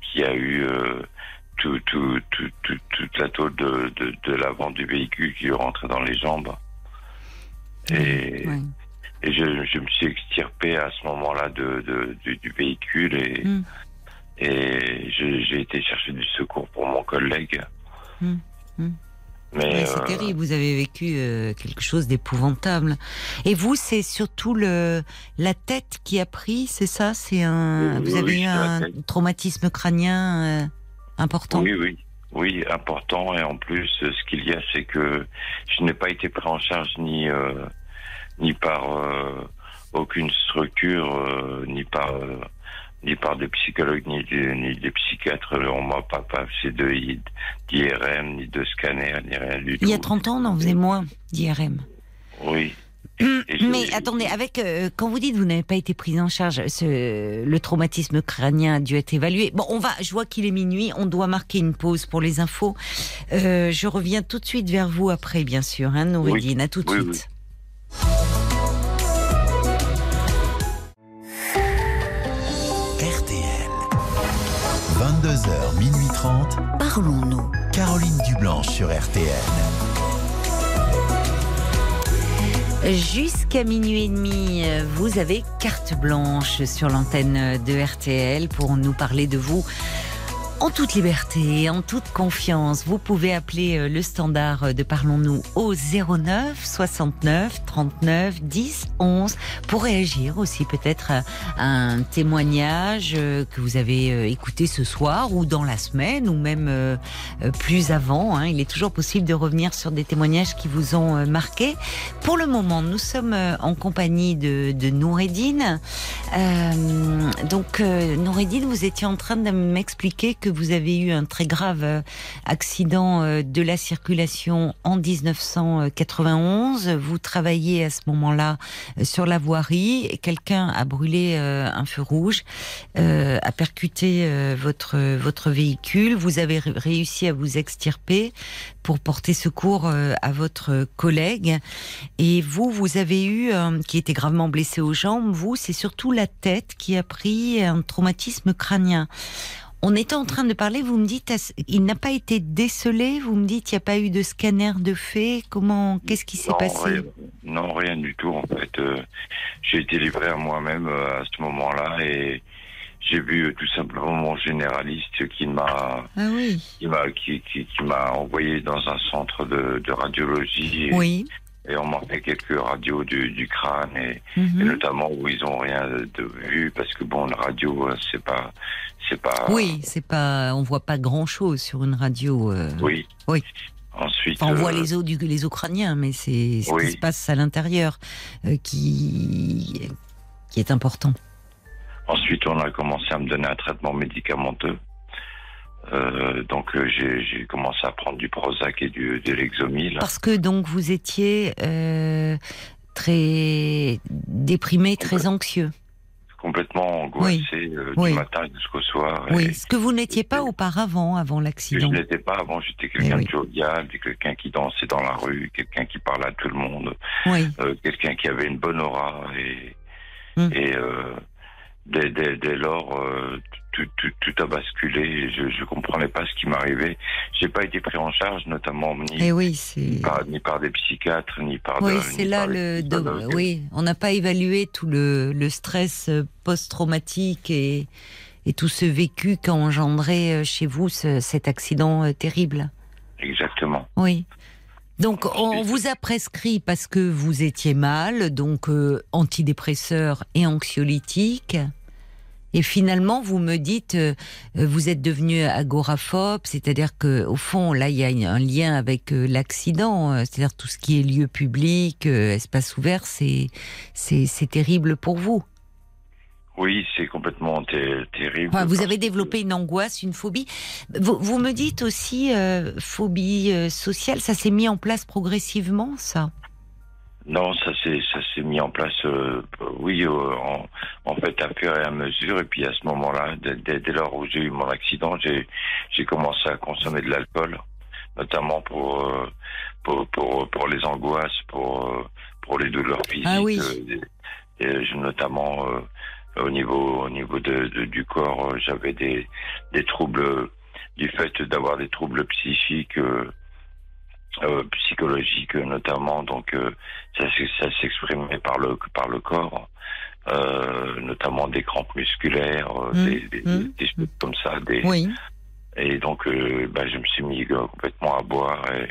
qui a eu euh, tout, tout, tout, tout- toute la tôle de, de, de l'avant du véhicule qui lui rentrait dans les jambes. Et, je, je me suis extirpé à ce moment-là de, de- du, du véhicule et, Mm. et je- j'ai été chercher du secours pour mon collègue. Mm. Mm. Mais c'est euh, terrible. Vous avez vécu euh, quelque chose d'épouvantable. Et vous, c'est surtout le la tête qui a pris, c'est ça? C'est un. Oui, vous avez oui, eu un traumatisme crânien euh, important? Oui, oui. Oui, important. Et en plus, euh, ce qu'il y a, c'est que je n'ai pas été pris en charge ni, euh, ni par euh, aucune structure, euh, ni par euh, ni par des psychologues, ni des, ni des psychiatres. On m'a pas passé d'IRM, ni de scanner, ni rien du tout. Il y a 30 ans, on en faisait moins d'IRM. Oui. Mais attendez, avec euh, quand vous dites que vous n'avez pas été prise en charge, ce, le traumatisme crânien a dû être évalué. Bon, on va. Je vois qu'il est minuit. On doit marquer une pause pour les infos. Euh, je reviens tout de suite vers vous après, bien sûr, hein, Nouridine. À tout de Oui, suite. RTL. 22h, minuit 30. Parlons-nous. Caroline Dublanche sur RTL. Jusqu'à minuit et demi, vous avez carte blanche sur l'antenne de RTL pour nous parler de vous. En toute liberté, en toute confiance, vous pouvez appeler euh, le standard de Parlons-nous au 09 69 39 10 11 pour réagir aussi peut-être à un témoignage euh, que vous avez euh, écouté ce soir ou dans la semaine ou même euh, euh, plus avant. hein. Il est toujours possible de revenir sur des témoignages qui vous ont euh, marqué. Pour le moment, nous sommes euh, en compagnie de, de Noureddine. Euh, donc, euh, Noureddine, vous étiez en train de m'expliquer que vous avez eu un très grave euh, accident euh, de la circulation en 1991. Vous travailliez à ce moment-là euh, sur la voirie. Quelqu'un a brûlé un feu rouge, a percuté votre votre véhicule. Vous avez ré- réussi à vous extirper pour porter secours à votre collègue. Et vous, vous avez eu, qui était gravement blessé aux jambes, vous, c'est surtout la tête qui a pris un traumatisme crânien. On était en train de parler, vous me dites, il n'a pas été décelé, vous me dites, il n'y a pas eu de scanner de fait, comment, qu'est-ce qui s'est passé? rien, non, rien du tout. En fait, Euh, j'ai été livré à moi-même euh, à ce moment-là et j'ai vu euh, tout simplement mon généraliste qui m'a Ah oui, qui m'a qui, qui, envoyé dans un centre de, de radiologie et, oui. Et on m'a fait quelques radios du, du crâne et, et mhm. notamment où ils ont rien de, vu parce que bon la radio euh, c'est pas c'est pas Oui, c'est pas, on voit pas grand chose sur une radio. euh. oui Oui. ensuite Enfin, on voit euh, les os du, les os crâniens, mais c'est ce Oui. qui se passe à l'intérieur euh, qui qui est important. Ensuite, on a commencé à me donner un traitement médicamenteux. Euh, donc, euh, j'ai commencé à prendre du Prozac et du, de l'Exomil. Parce que donc vous étiez euh, très déprimé, très anxieux. Complètement angoissé euh, Oui. du matin jusqu'au soir. Oui, Et ce que vous n'étiez pas auparavant, avant Je l'accident. n'étais pas avant, j'étais quelqu'un Eh oui. de jovial, quelqu'un qui dansait dans la rue, quelqu'un qui parlait à tout le monde, quelqu'un qui avait une bonne aura. Et, Hmm. et dès, dès, dès lors, tout, tout, tout a basculé. Je ne comprenais pas ce qui m'arrivait. J'ai pas été pris en charge, notamment ni, Eh oui, par, ni par des psychiatres, ni par Oui, c'est là le. de- oui, on n'a pas évalué tout le, le stress euh, post-traumatique et, et tout ce vécu qu'a engendré euh, chez vous ce- cet accident euh, terrible. exactement. Oui. Donc, on vous a prescrit parce que vous étiez mal, donc euh, antidépresseur et anxiolytique. Et finalement, vous me dites, euh, euh, vous êtes devenu agoraphobe, c'est-à-dire que au fond, là, il y a un lien avec euh, l'accident, euh, c'est-à-dire tout ce qui est lieu public, euh, espace ouvert, c'est c'est c'est terrible pour vous. Oui, c'est complètement ter- terrible. Enfin, vous avez que- développé une angoisse, une phobie. Vous, vous me dites aussi euh, phobie euh, sociale, ça s'est mis en place progressivement, ça? Non, ça s'est ça s'est mis en place, euh, oui, euh, en, en fait à fur et à mesure. Et puis à ce moment-là, dès, dès, lors où j'ai eu mon accident, j'ai j'ai commencé à consommer de l'alcool, notamment pour, euh, pour pour pour les angoisses, pour euh, pour les douleurs physiques. Ah oui. euh, et, notamment euh, au niveau au niveau de, de- du corps, j'avais des des troubles du fait d'avoir des troubles psychiques. Euh, psychologiques notamment donc euh, ça, s'ex- ça s'exprimait par le par le corps euh, notamment des crampes musculaires euh, Mmh, des, des, mmh, des choses comme ça des, Oui. et donc euh, bah, je me suis mis euh, complètement à boire et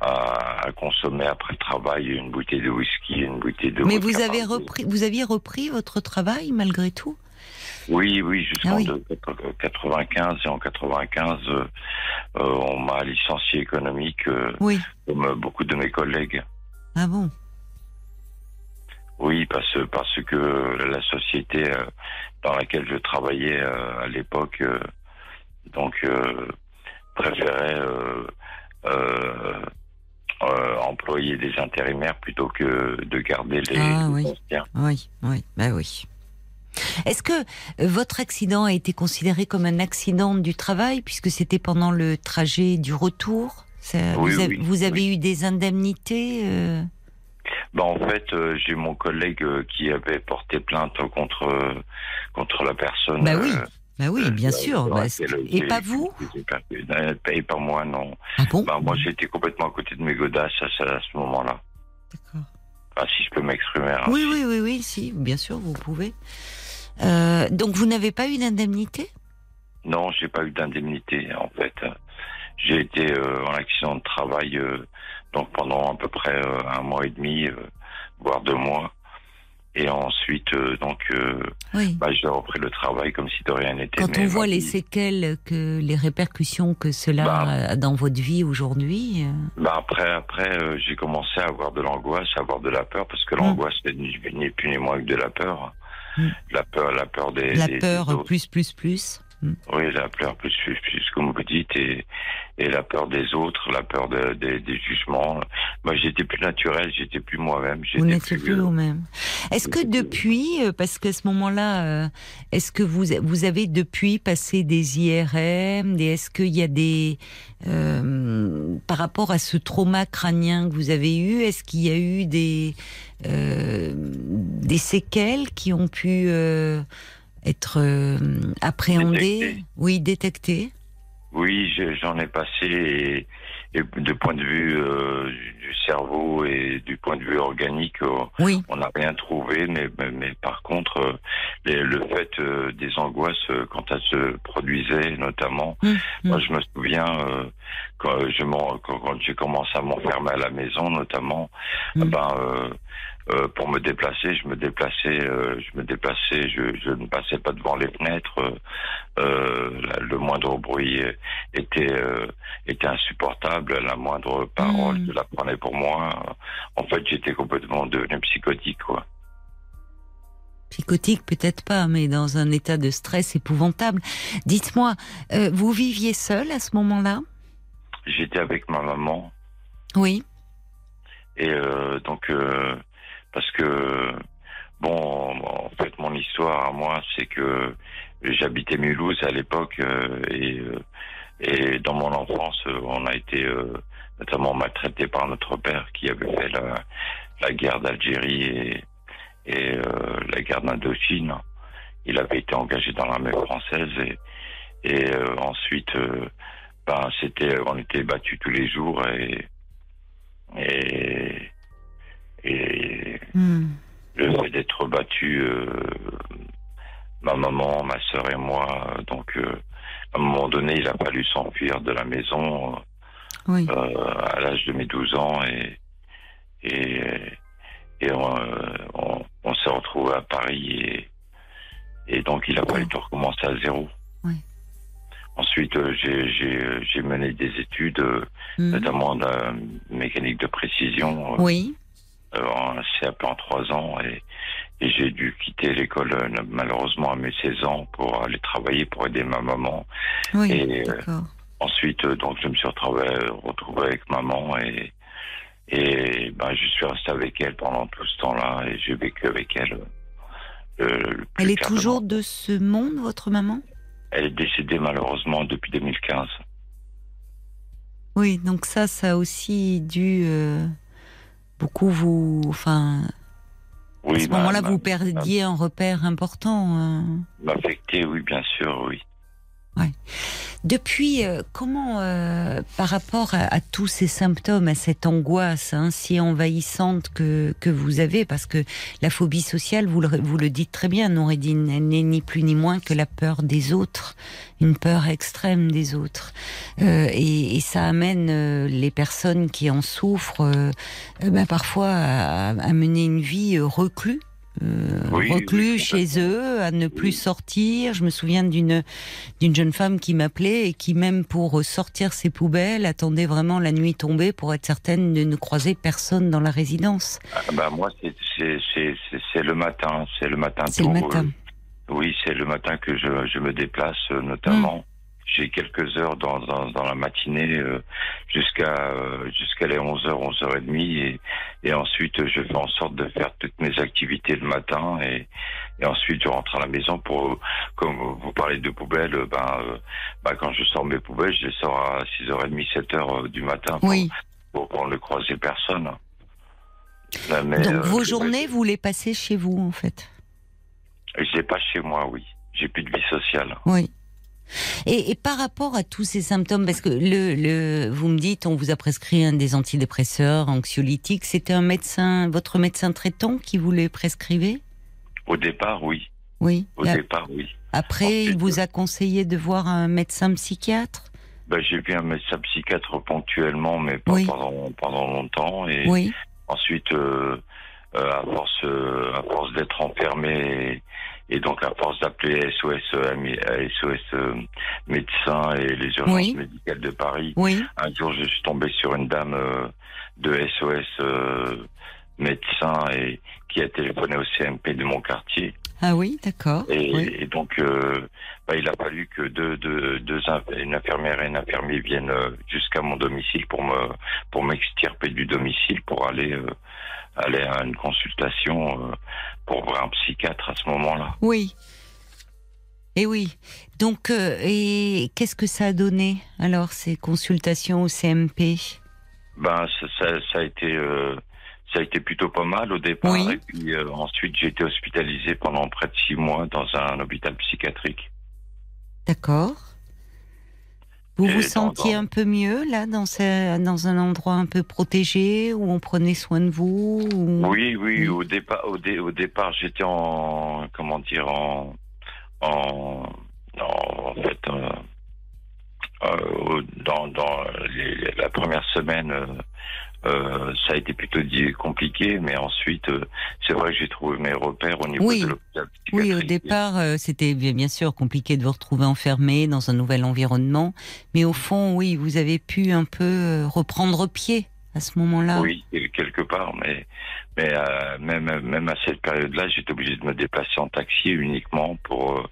à, à consommer après le travail une bouteille de whisky une bouteille de Mais vous avez repris, vous aviez repris votre travail malgré tout? Oui oui jusqu'en Ah oui. de- 95 et en 95 euh, euh, on m'a licencié économique euh, Oui. comme euh, beaucoup de mes collègues Ah bon? Oui, parce parce que la société euh, dans laquelle je travaillais euh, à l'époque, euh, donc euh, préférait euh, euh, euh, employer des intérimaires plutôt que de garder les, Ah, oui. anciens. Oui, oui, bah oui. Est-ce que euh, votre accident a été considéré comme un accident du travail puisque c'était pendant le trajet du retour? Ça- Oui, vous, avez, oui, vous avez oui. eu des indemnités euh, Ben, en fait, euh, j'ai mon collègue euh, qui avait porté plainte contre euh, contre la personne. Bah oui, bah oui, bien sûr. bah, et pas vous? Et pas moi, non. Ah bon? Ben, moi, j'étais complètement à côté de mes godasses à, ce- à ce moment-là. D'accord. Enfin, si je peux m'exprimer. hein. Oui, oui, oui, oui, si, bien sûr, vous pouvez. Euh, donc vous n'avez pas eu d'indemnité? Non, j'ai pas eu d'indemnité en fait. J'ai été euh, en accident de travail euh, donc pendant à peu près un mois et demi, voire deux mois. Et ensuite, donc, Oui. bah, j'ai repris le travail comme si de rien n'était. Quand on voit les vie- séquelles, que les répercussions que cela Bah. a dans votre vie aujourd'hui, bah, après, après, j'ai commencé à avoir de l'angoisse, à avoir de la peur, parce que Mm. l'angoisse n'est ni ni plus ni moins que de la peur. La peur, la peur des. la des- peur plus, plus, plus. Mm. Oui, la peur plus, plus, plus, comme vous dites, et, et la peur des autres, la peur de- de- des jugements. Moi, j'étais plus naturel, j'étais plus moi-même. Vous n'étiez plus euh, vous-même. Est-ce que depuis, euh, parce qu'à ce moment-là, euh, est-ce que vous vous avez depuis passé des IRM, des, est-ce qu'il y a des euh, par rapport à ce trauma crânien que vous avez eu, est-ce qu'il y a eu des euh, des séquelles qui ont pu euh, être euh, Détectées. oui, détectées Oui, je- j'en ai passé, et, et de point de vue euh, du cerveau et du point de vue organique, euh, Oui. on n'a rien trouvé, mais, mais, mais par contre, euh, les- le fait euh, des angoisses quand elles se produisaient, notamment, Hum, moi hum. je me souviens quand je quand, quand j'ai commencé à m'enfermer à la maison, notamment, Mm. ben euh, pour me déplacer, je me déplaçais, euh, je me déplaçais, je, je ne passais pas devant les fenêtres. euh, la- le moindre bruit était était insupportable, la moindre parole, Mm. je la prenais pour moi. En fait, j'étais complètement devenu psychotique, quoi. Psychotique, peut-être pas, mais dans un état de stress épouvantable. Dites-moi, euh, vous viviez seul à ce moment-là? J'étais avec ma maman Oui. et euh, donc euh, parce que bon, en fait, mon histoire à moi, c'est que j'habitais Mulhouse à l'époque et et dans mon enfance, on a été notamment maltraité par notre père qui avait fait la, la guerre d'Algérie et, et euh, la guerre d'Indochine. Il avait été engagé dans l'armée française et, et euh, ensuite, euh, ben, c'était, on était battus tous les jours et et, et Hmm. le fait d'être battu, euh, ma maman, ma sœur et moi, donc euh, à un moment donné, il a fallu s'enfuir de la maison. Oui. euh, à l'âge de mes 12 ans et et, et on, euh, on, on s'est retrouvé à Paris et, et donc il a fallu tout recommencer à zéro. Oui. Ensuite, euh, j'ai- mené des études, Mhm. notamment de la mécanique de précision, Oui. euh, en CAP en trois ans, et, et j'ai dû quitter l'école malheureusement à mes 16 ans pour aller travailler pour aider ma maman. Oui. Et, euh, D'accord. Ensuite, euh, donc, je me suis retrouvé, retrouvé avec maman et, et ben, je suis resté avec elle pendant tout ce temps-là et j'ai vécu avec elle. euh, le plus Elle est toujours de ce monde, votre maman? Elle est décédée malheureusement depuis 2015. Oui, donc ça, ça a aussi dû euh, beaucoup vous. Enfin, à Oui, ce ma- moment-là, vous perdiez un repère important. euh. M'affecter, oui, bien sûr, oui. Depuis, euh, comment, euh, par rapport à, tous ces symptômes, à cette angoisse hein, si envahissante que, que vous avez, parce que la phobie sociale, vous le, vous le dites très bien, Noureddin, elle n'est ni plus ni moins que la peur des autres, une peur extrême des autres. Euh, et, et ça amène euh, les personnes qui en souffrent ben, parfois à, à mener une vie reclus. Euh, Oui, reclus oui, chez eux, à ne plus Oui. sortir. Je me souviens d'une d'une jeune femme qui m'appelait et qui même pour sortir ses poubelles attendait vraiment la nuit tombée pour être certaine de ne croiser personne dans la résidence. Ah, bah, moi, c'est- le matin. C'est le matin C'est le matin. euh, oui, c'est le matin que je, je me déplace, euh, notamment. Mm. J'ai quelques heures dans, dans, dans la matinée euh, jusqu'à euh, jusqu'à les 11h, 11h30 et, et ensuite euh, je fais en sorte de faire toutes mes activités le matin et, et ensuite je rentre à la maison pour, comme vous parlez de poubelles, ben, euh, ben, quand je sors mes poubelles, je les sors à 6h30, 7h du matin pour, Oui. pour, pour ne croiser personne. Là, mais, Donc vos journées, vous les passez chez vous en fait? Je l'ai pas chez moi, oui. J'ai plus de vie sociale. Oui. Et, et par rapport à tous ces symptômes, parce que le, le, vous me dites, on vous a prescrit un des antidépresseurs, anxiolytiques, c'était un médecin, votre médecin traitant qui vous les prescrivait Au départ, oui. Oui. Au départ, oui. après, il vous a conseillé de voir un médecin psychiatre? Ben, j'ai vu un médecin psychiatre ponctuellement, mais pas Oui. pendant, pendant longtemps. Et Oui. ensuite, euh, euh, à force, euh, à force d'être enfermé et, donc à force d'appeler SOS, euh, ami- euh, SOS euh, médecins et les urgences Oui. médicales de Paris, Oui. un jour, je suis tombé sur une dame euh, de SOS euh, médecin et qui a téléphoné au CMP de mon quartier. Ah oui, d'accord. Et, Oui. et donc, euh, bah, il a fallu que deux, deux, deux une infirmière et un infirmier viennent euh, jusqu'à mon domicile pour me pour m'extirper du domicile pour aller euh, aller à une consultation euh, pour voir un psychiatre à ce moment-là. Oui. Et oui. Donc, et qu'est-ce que ça a donné alors ces consultations au CMP Ben, ça, ça, ça a été ça a été plutôt pas mal au départ. Oui. Et puis euh, ensuite, j'ai été hospitalisé pendant près de six mois dans un hôpital psychiatrique. D'accord. Vous Et vous sentiez dans- un peu mieux là, dans, ce- dans un endroit un peu protégé où on prenait soin de vous ou- Oui, oui, Oui. au départ, au, dé- au départ, j'étais en, comment dire, en, en, en, en fait, euh, euh, dans, dans les- la première semaine, euh, ça a été plutôt dit- compliqué, mais ensuite, euh, c'est vrai que j'ai trouvé mes repères au niveau Oui. de l'hôpital Oui, au départ, euh, c'était bien, bien sûr compliqué de vous retrouver enfermé dans un nouvel environnement, mais au fond, oui, vous avez pu un peu euh, reprendre pied à ce moment-là. Oui, quelque part, mais mais euh, même même à cette période-là, j'étais obligé de me déplacer en taxi uniquement pour euh,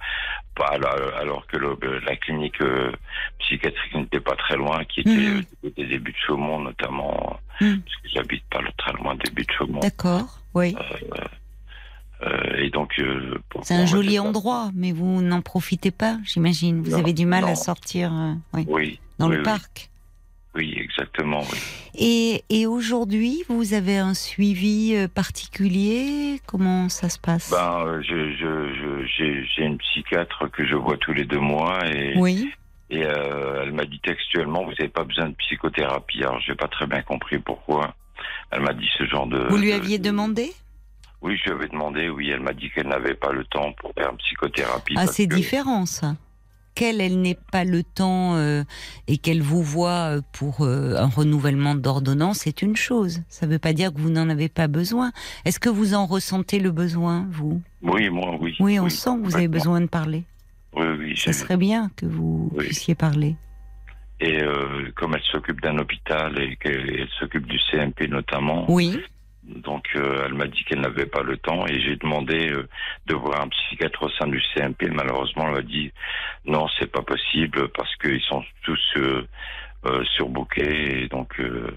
alors, alors que le- la clinique euh, psychiatrique n'était pas très loin, qui était côté des buts de Chaumont notamment, Mhm. parce que j'habite pas très loin des buts de Chaumont. D'accord, oui. Et donc C'est un joli endroit, mais vous n'en profitez pas, j'imagine. Vous Non, avez du mal à sortir oui, Oui. dans oui, le parc. Oui, exactement. Oui. Et, et aujourd'hui, vous avez un suivi euh, particulier? Comment ça se passe? Ben, euh, je, je, je- j'ai, j'ai une psychiatre que je vois tous les deux mois et Oui, Et euh, elle m'a dit textuellement, vous n'avez pas besoin de psychothérapie. Alors, j'ai pas très bien compris pourquoi. Elle m'a dit ce genre de. vous lui aviez de- demandé? Oui, je lui avais demandé. Oui, elle m'a dit qu'elle n'avait pas le temps pour faire une psychothérapie. Ah, c'est que- différent ça. Qu'elle, elle n'ait pas le temps euh, et qu'elle vous voit euh, pour euh, un renouvellement d'ordonnance, c'est une chose. Ça ne veut pas dire que vous n'en avez pas besoin. Est-ce que vous en ressentez le besoin, vous? Oui, moi, oui. Oui, on sent que vous avez besoin de parler. Oui, oui. Ça serait bien que vous Oui. puissiez parler. Et euh, comme elle s'occupe d'un hôpital et qu'elle elle s'occupe du CMP notamment, Oui, donc euh, elle m'a dit qu'elle n'avait pas le temps et j'ai demandé euh, de voir un psychiatre au sein du CMP. Malheureusement, elle m'a dit non, c'est pas possible parce qu'ils sont tous euh, euh, surbookés et donc. euh,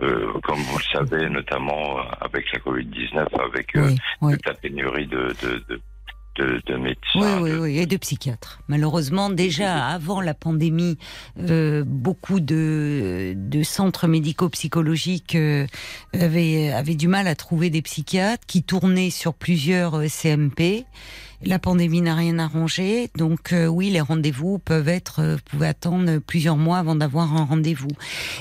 euh, comme vous le savez, notamment avec la Covid-19, avec euh, oui, oui. toute la pénurie de, de, de, de, de Oui, médecins. oui, de- oui, et de psychiatres. Malheureusement, déjà avant la pandémie, euh, beaucoup de, de centres médico-psychologiques euh, avaient, avaient du mal à trouver des psychiatres qui tournaient sur plusieurs euh, CMP. La pandémie n'a rien arrangé, donc euh, oui, les rendez-vous peuvent être, euh, vous pouvez attendre plusieurs mois avant d'avoir un rendez-vous.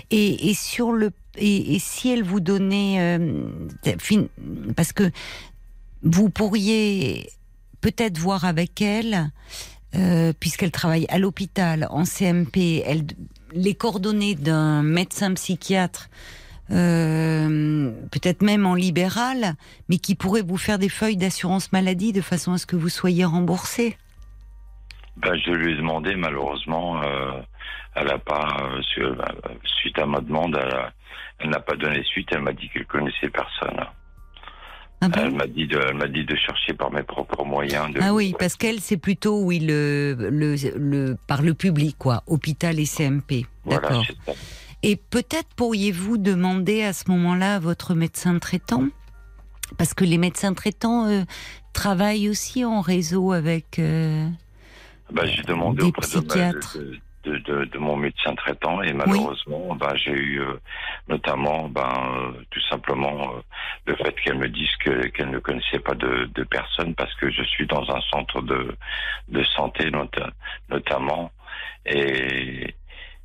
Et, et sur le, et, et si elle vous donnait, euh, parce que vous pourriez peut-être voir avec elle, euh, puisqu'elle travaille à l'hôpital, en CMP, les coordonnées d'un médecin psychiatre, euh, peut-être même en libéral, mais qui pourrait vous faire des feuilles d'assurance maladie de façon à ce que vous soyez remboursé. Ben, je lui ai demandé, malheureusement, euh, elle a pas, su- suite à ma demande, elle n'a pas donné suite. Elle m'a dit qu'elle connaissait personne. Ah bon Elle m'a dit de, elle m'a dit de chercher par mes propres moyens. De, Ah oui, parce qu'elle, c'est plutôt, oui, le, le, le, par le public, quoi, hôpital et CMP. Voilà, D'accord. c'est ça. Et peut-être pourriez-vous demander à ce moment-là à votre médecin traitant, parce que les médecins traitants euh, travaillent aussi en réseau avec. euh, j'ai demandé Des auprès psychiatres. de, de, de- de mon médecin traitant et malheureusement, ben, j'ai eu euh, notamment, ben, euh, tout simplement, euh, le fait qu'elle me dise que- qu'elle ne connaissait pas de, de personne parce que je suis dans un centre de, de santé nota- notamment et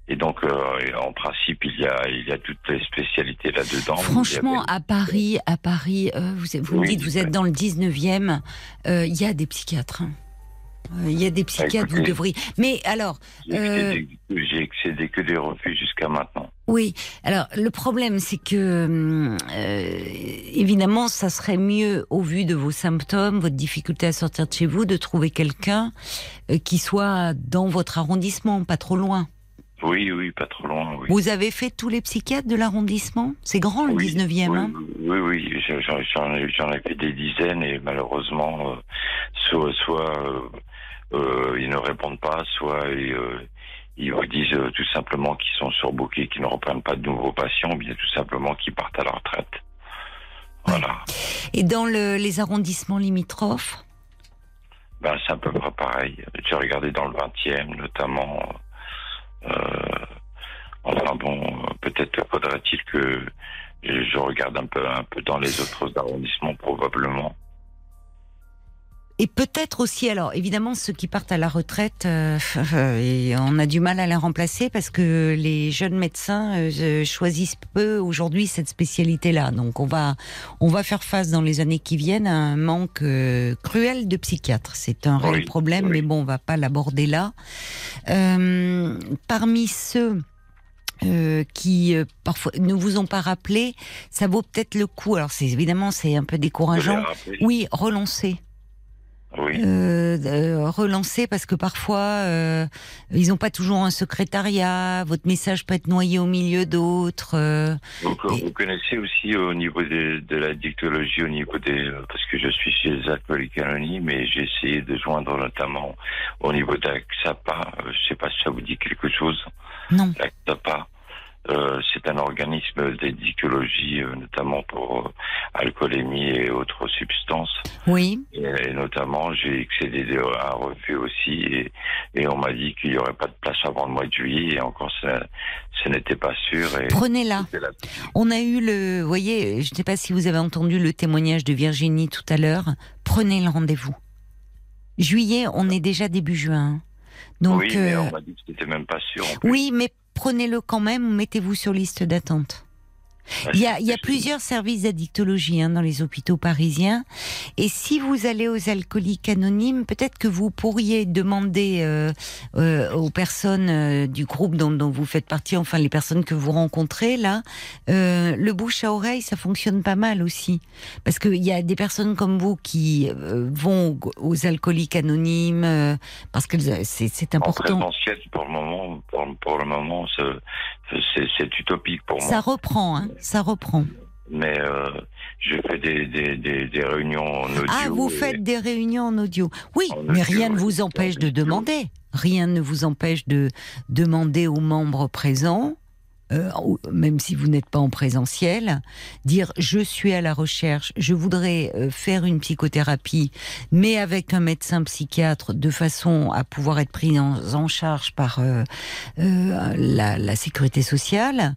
et donc, euh, en principe, il y a, il y a toutes les spécialités là-dedans. Franchement, à Paris, à Paris, euh, vous, vous me dites, vous êtes dans le 19e, euh, il y a des psychiatres. hein. Euh, Il y a des psychiatres, vous devriez. Mais alors, J'ai euh, excédé, j'ai excédé que des refus jusqu'à maintenant. Oui, alors le problème c'est que hum, euh, évidemment ça serait mieux au vu de vos symptômes, votre difficulté à sortir de chez vous, de trouver quelqu'un qui soit dans votre arrondissement, pas trop loin. Oui, oui, pas trop loin, oui. Vous avez fait tous les psychiatres de l'arrondissement? C'est grand le Oui, 19e, oui, hein? oui, oui, j'en- ai, fait des dizaines et malheureusement, euh, soit, soit euh, euh, ils ne répondent pas, soit ils, euh, ils vous disent euh, tout simplement qu'ils sont surbookés, qu'ils ne reprennent pas de nouveaux patients, ou bien tout simplement qu'ils partent à la retraite. Voilà. Et dans le- les arrondissements limitrophes? Ben, c'est à peu près pareil. J'ai regardé dans le 20e, notamment. Enfin bon, peut-être faudrait-il que je je regarde un peu, un peu dans les autres arrondissements, probablement. Et peut-être aussi, alors évidemment, ceux qui partent à la retraite, euh, et on a du mal à les remplacer parce que les jeunes médecins euh, choisissent peu aujourd'hui cette spécialité-là. Donc on va, on va faire face dans les années qui viennent à un manque euh, cruel de psychiatres. C'est un réel Oui, problème, oui. mais bon, on va pas l'aborder là. Euh, parmi ceux euh, qui euh, parfois ne vous ont pas rappelé, ça vaut peut-être le coup. Alors c'est évidemment c'est un peu décourageant. Oui, relancer Oui. euh, euh, relancer parce que parfois euh, ils n'ont pas toujours un secrétariat. Votre message peut être noyé au milieu d'autres. Vous, et- vous connaissez aussi au niveau des- de la dictologie, au niveau des, parce que je suis chez les alcooliques anonymes et j'ai essayé de joindre notamment au niveau d'AXAPA, je sais pas si ça vous dit quelque chose. Non. L'AXAPA, euh, c'est un organisme d'édicologie, euh, notamment pour euh, alcoolémie et autres substances. Oui. Et, et notamment, j'ai excédé de- un refus aussi et, et on m'a dit qu'il n'y aurait pas de place avant le mois de juillet et encore ce, ce n'était pas sûr. Prenez-la. On a eu le, vous voyez, je ne sais pas si vous avez entendu le témoignage de Virginie tout à l'heure. Prenez le rendez-vous. Juillet, on est déjà début juin. Donc, oui, mais euh, on m'a dit que c'était même pas sûr. oui, mais prenez-le quand même. Mettez-vous sur liste d'attente. Il y a, il y a plusieurs services d'addictologie hein, dans les hôpitaux parisiens. Et si vous allez aux alcooliques anonymes, peut-être que vous pourriez demander euh, euh, aux personnes euh, du groupe dont, dont vous faites partie, enfin les personnes que vous rencontrez là, euh, le bouche à oreille, ça fonctionne pas mal aussi. Parce qu'il y a des personnes comme vous qui euh, vont aux alcooliques anonymes, euh, parce que c'est c'est En important. présentiel, pour le moment, pour, pour le moment, c'est- utopique pour moi. Ça reprend, hein, ça reprend. Mais euh, je fais des, des, des, des réunions en audio. Ah, vous et- faites des réunions en audio. Oui, En mais audio, rien ne vous empêche de demander. Rien ne vous empêche de demander aux membres présents, euh, même si vous n'êtes pas en présentiel, dire je suis à la recherche, je voudrais euh, faire une psychothérapie, mais avec un médecin psychiatre de façon à pouvoir être pris en, en charge par euh, euh, la, la sécurité sociale.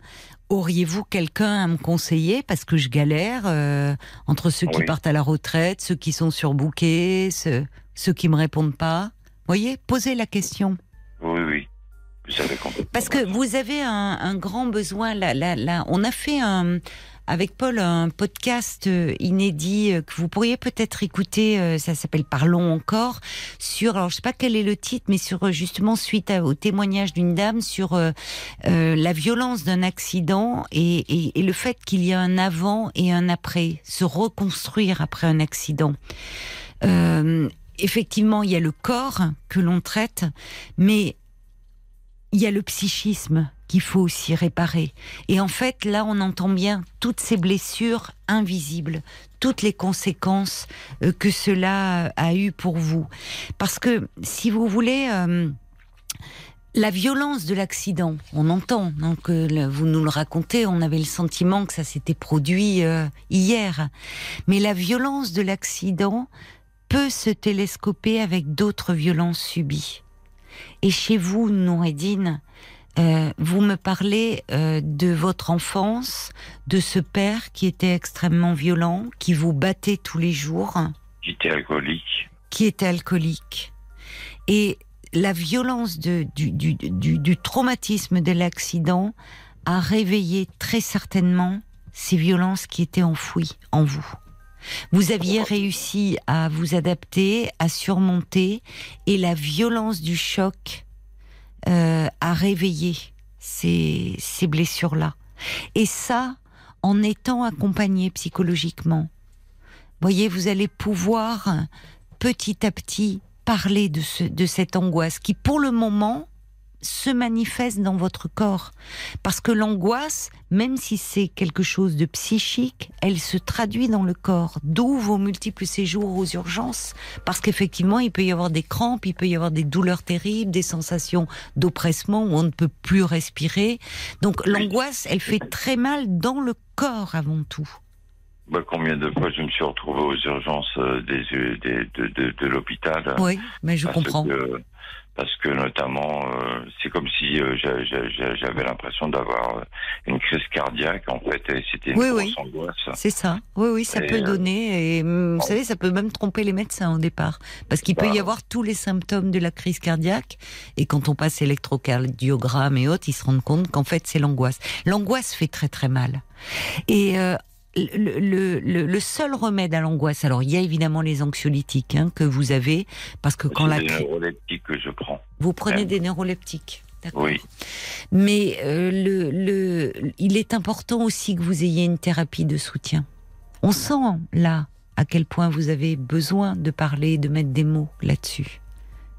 Auriez-vous quelqu'un à me conseiller? Parce que je galère euh, entre ceux qui Oui. partent à la retraite, ceux qui sont surbookés, ceux, ceux qui me répondent pas Voyez, posez la question. Oui, oui. Parce que vous avez un, grand besoin. Là, là, on a fait un, avec Paul un podcast euh, inédit euh, que vous pourriez peut-être écouter. euh, Ça s'appelle Parlons encore sur. Alors je sais pas quel est le titre, mais sur justement suite au témoignage d'une dame sur la violence d'un accident et, le fait qu'il y a un avant et un après, se reconstruire après un accident. Effectivement, il y a le corps que l'on traite, mais il y a le psychisme qu'il faut aussi réparer. Et en fait, là, on entend bien toutes ces blessures invisibles, toutes les conséquences euh, que cela a eu pour vous. Parce que, si vous voulez, euh, la violence de l'accident, on entend, donc euh, vous nous le racontez, on avait le sentiment que ça s'était produit euh, hier. Mais la violence de l'accident peut se télescoper avec d'autres violences subies. Et chez vous, Noureddine, euh, vous me parlez euh, de votre enfance, de ce père qui était extrêmement violent, qui vous battait tous les jours, J'étais alcoolique. qui était alcoolique. Et la violence de, du, du, du, du traumatisme de l'accident a réveillé très certainement ces violences qui étaient enfouies en vous. Vous aviez réussi à vous adapter, à surmonter, et la violence du choc euh, a réveillé ces, ces blessures-là. Et ça, en étant accompagné psychologiquement. Voyez, vous allez pouvoir petit à petit parler de, ce, de cette angoisse qui, pour le moment, se manifeste dans votre corps. Parce que l'angoisse, même si c'est quelque chose de psychique, elle se traduit dans le corps. D'où vos multiples séjours aux urgences. Parce qu'effectivement, il peut y avoir des crampes, il peut y avoir des douleurs terribles, des sensations d'oppressement où on ne peut plus respirer. Donc l'angoisse, elle fait très mal dans le corps avant tout. Bah, combien de fois je me suis retrouvé aux urgences euh, des, des- de, de, de l'hôpital Oui, mais je comprends. Que, parce que notamment, euh, c'est comme si euh, j'a- j'a- j'a- j'avais l'impression d'avoir euh, une crise cardiaque. En fait, et c'était une Oui, grosse oui. angoisse. C'est ça. Oui, oui, ça Et, peut euh, donner. Et hum, vous bon. savez, ça peut même tromper les médecins au départ. Parce qu'il peut Bah, y avoir tous les symptômes de la crise cardiaque. Et quand on passe électrocardiogramme et autres, ils se rendent compte qu'en fait, c'est l'angoisse. L'angoisse fait très, très mal. Et euh, le, le, le, le seul remède à l'angoisse, alors il y a évidemment les anxiolytiques hein, que vous avez, parce que quand la des neuroleptiques que je prends. vous prenez des neuroleptiques. D'accord. Oui. Mais euh, le, le, il est important aussi que vous ayez une thérapie de soutien. On sent là à quel point vous avez besoin de parler, de mettre des mots là-dessus,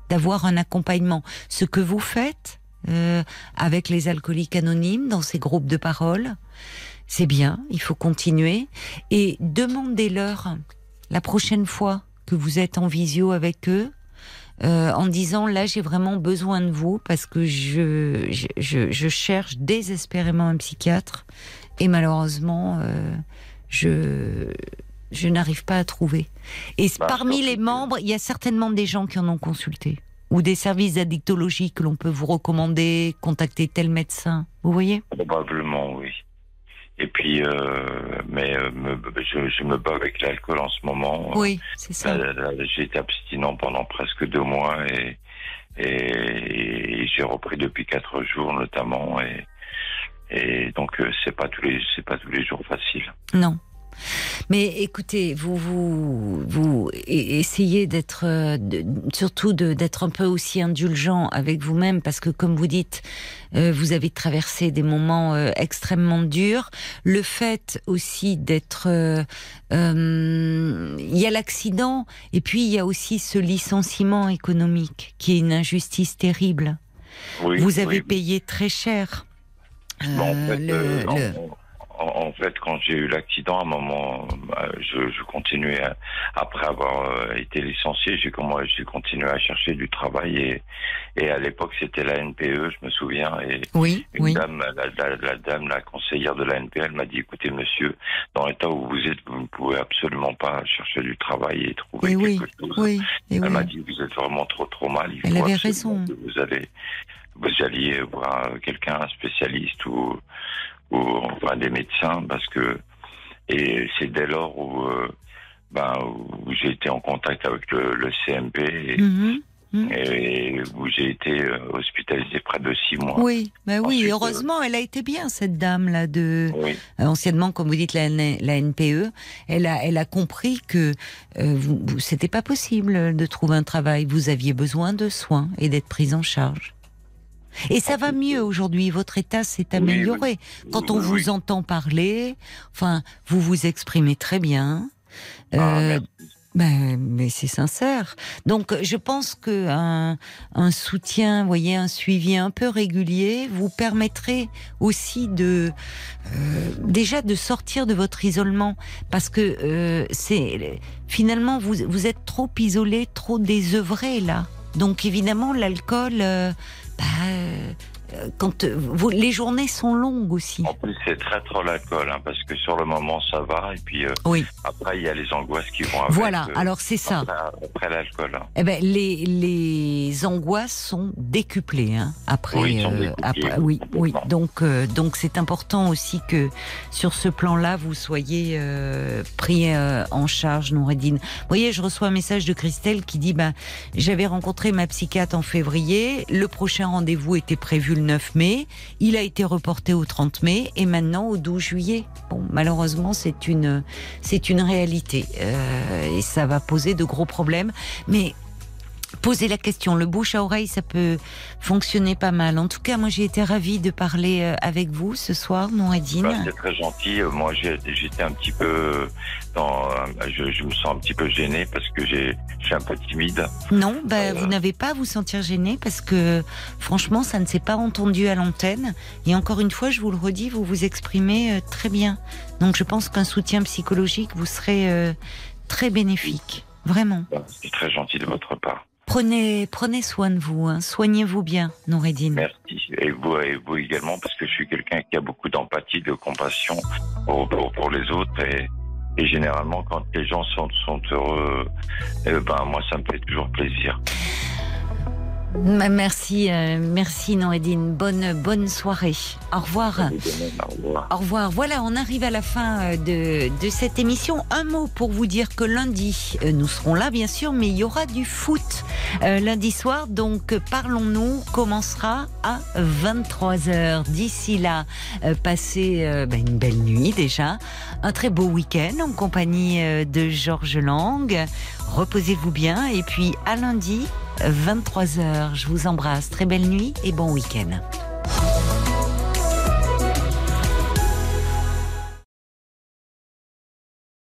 d'avoir un accompagnement. Ce que vous faites euh, avec les alcooliques anonymes dans ces groupes de parole, c'est bien, il faut continuer. Et demandez-leur la prochaine fois que vous êtes en visio avec eux, euh, en disant là j'ai vraiment besoin de vous parce que je, je, je, je cherche désespérément un psychiatre et malheureusement euh, je, je n'arrive pas à trouver. Et Bah, parmi les membres, il y a certainement des gens qui en ont consulté ou des services d'addictologie que l'on peut vous recommander, contacter tel médecin. Vous voyez? Probablement, oui. Et puis, euh, mais euh, me- je, je me bats avec l'alcool en ce moment. Oui, c'est ça. Là, J'ai été abstinent pendant presque deux mois et, et, et j'ai repris depuis quatre jours notamment. Et, Et donc euh, c'est pas tous les c'est pas tous les jours facile. Non. Mais écoutez, vous vous vous e- essayez d'être euh, surtout d'être un peu aussi indulgent avec vous-même parce que comme vous dites, euh, vous avez traversé des moments euh, extrêmement durs. Le fait aussi d'être, euh, il y a l'accident et puis il y a aussi ce licenciement économique qui est une injustice terrible. Oui, vous avez oui. payé très cher. Bon, en, fait, le- en- le- en- en fait, quand j'ai eu l'accident, à un moment, euh, je, je continuais à- après avoir euh, été licencié, j'ai j'ai continué à chercher du travail et, et à l'époque c'était la NPE, je me souviens, et Oui, une oui. dame, la, la- la dame, la conseillère de la NPE, elle m'a dit écoutez monsieur, dans l'état où vous êtes, vous ne pouvez absolument pas chercher du travail et trouver Et oui, quelque chose. oui, et Elle oui. m'a dit vous êtes vraiment trop trop mal. Il Elle faut avait raison. que Vous allez vous alliez voir quelqu'un, un spécialiste ou, ou enfin des médecins parce que et c'est dès lors où euh, ben où j'ai été en contact avec le, le CMP et, Mhm. et où j'ai été euh, hospitalisé près de six mois. Oui, bah oui, Ensuite, heureusement, elle a été bien cette dame là de Oui. euh, anciennement, comme vous dites la, NPE. Elle a, elle a compris que euh, c'était pas possible de trouver un travail. Vous aviez besoin de soins et d'être prise en charge. Et ça va mieux aujourd'hui. Votre état s'est amélioré. Quand on vous entend parler, enfin, vous vous exprimez très bien. Ah, Euh, ben, mais c'est sincère. Donc, je pense que un, un soutien, voyez, un suivi un peu régulier vous permettrait aussi de euh, déjà de sortir de votre isolement, parce que euh, c'est finalement vous vous êtes trop isolé, trop désœuvré là. Donc évidemment, l'alcool, euh, bah, euh, quand euh, vous, les journées sont longues aussi. En plus, c'est très trop l'alcool, hein, parce que sur le moment, ça va, et puis euh, Oui. après, il y a les angoisses qui vont avec. Voilà. euh, Alors c'est ça. Après, après l'alcool. hein. Eh ben, les, les angoisses sont décuplées hein, après. Oui, sont euh, décuplées, après- oui. Donc, euh, donc c'est important aussi que sur ce plan-là, vous soyez euh, pris euh, en charge, Noureddine. Vous voyez, je reçois un message de Christelle qui dit bah, j'avais rencontré ma psychiatre en février. Le prochain rendez-vous était prévu le 9 mai. Il a été reporté au 30 mai et maintenant au 12 juillet. Bon, malheureusement, c'est une c'est une réalité euh, et ça va poser de gros problèmes. Mais poser la question, le bouche à oreille, ça peut fonctionner pas mal. En tout cas, moi, j'ai été ravie de parler euh, avec vous ce soir, Noureddine. Bah, c'est très gentil. Euh, Moi, j'étais un petit peu dans, euh, je, je me sens un petit peu gêné parce que j'ai, je suis un peu timide. Non, bah, Euh. vous n'avez pas à vous sentir gêné parce que franchement, ça ne s'est pas entendu à l'antenne. Et encore une fois, je vous le redis, vous vous exprimez très bien. Donc, je pense qu'un soutien psychologique vous serait euh, très bénéfique. Vraiment. Bah, C'est très gentil de votre part. Prenez, prenez soin de vous. hein. Soignez-vous bien, Noureddine. Merci. Et vous, également, parce que je suis quelqu'un qui a beaucoup d'empathie, de compassion pour, pour, les autres. Et, et généralement, quand les gens sont, sont heureux, eh ben, moi, ça me fait toujours plaisir. Merci, euh, merci Noureddine. Bonne, bonne soirée. Au revoir. Au revoir. Au revoir. Voilà, on arrive à la fin euh, de, de cette émission. Un mot pour vous dire que lundi, euh, nous serons là, bien sûr, mais il y aura du foot euh, lundi soir. Donc, parlons-nous commencera à 23h. D'ici là, euh, passez ben, une belle nuit déjà. Un très beau week-end en compagnie de Georges Lang. Reposez-vous bien. Et puis, à lundi, 23h. Je vous embrasse. Très belle nuit et bon week-end.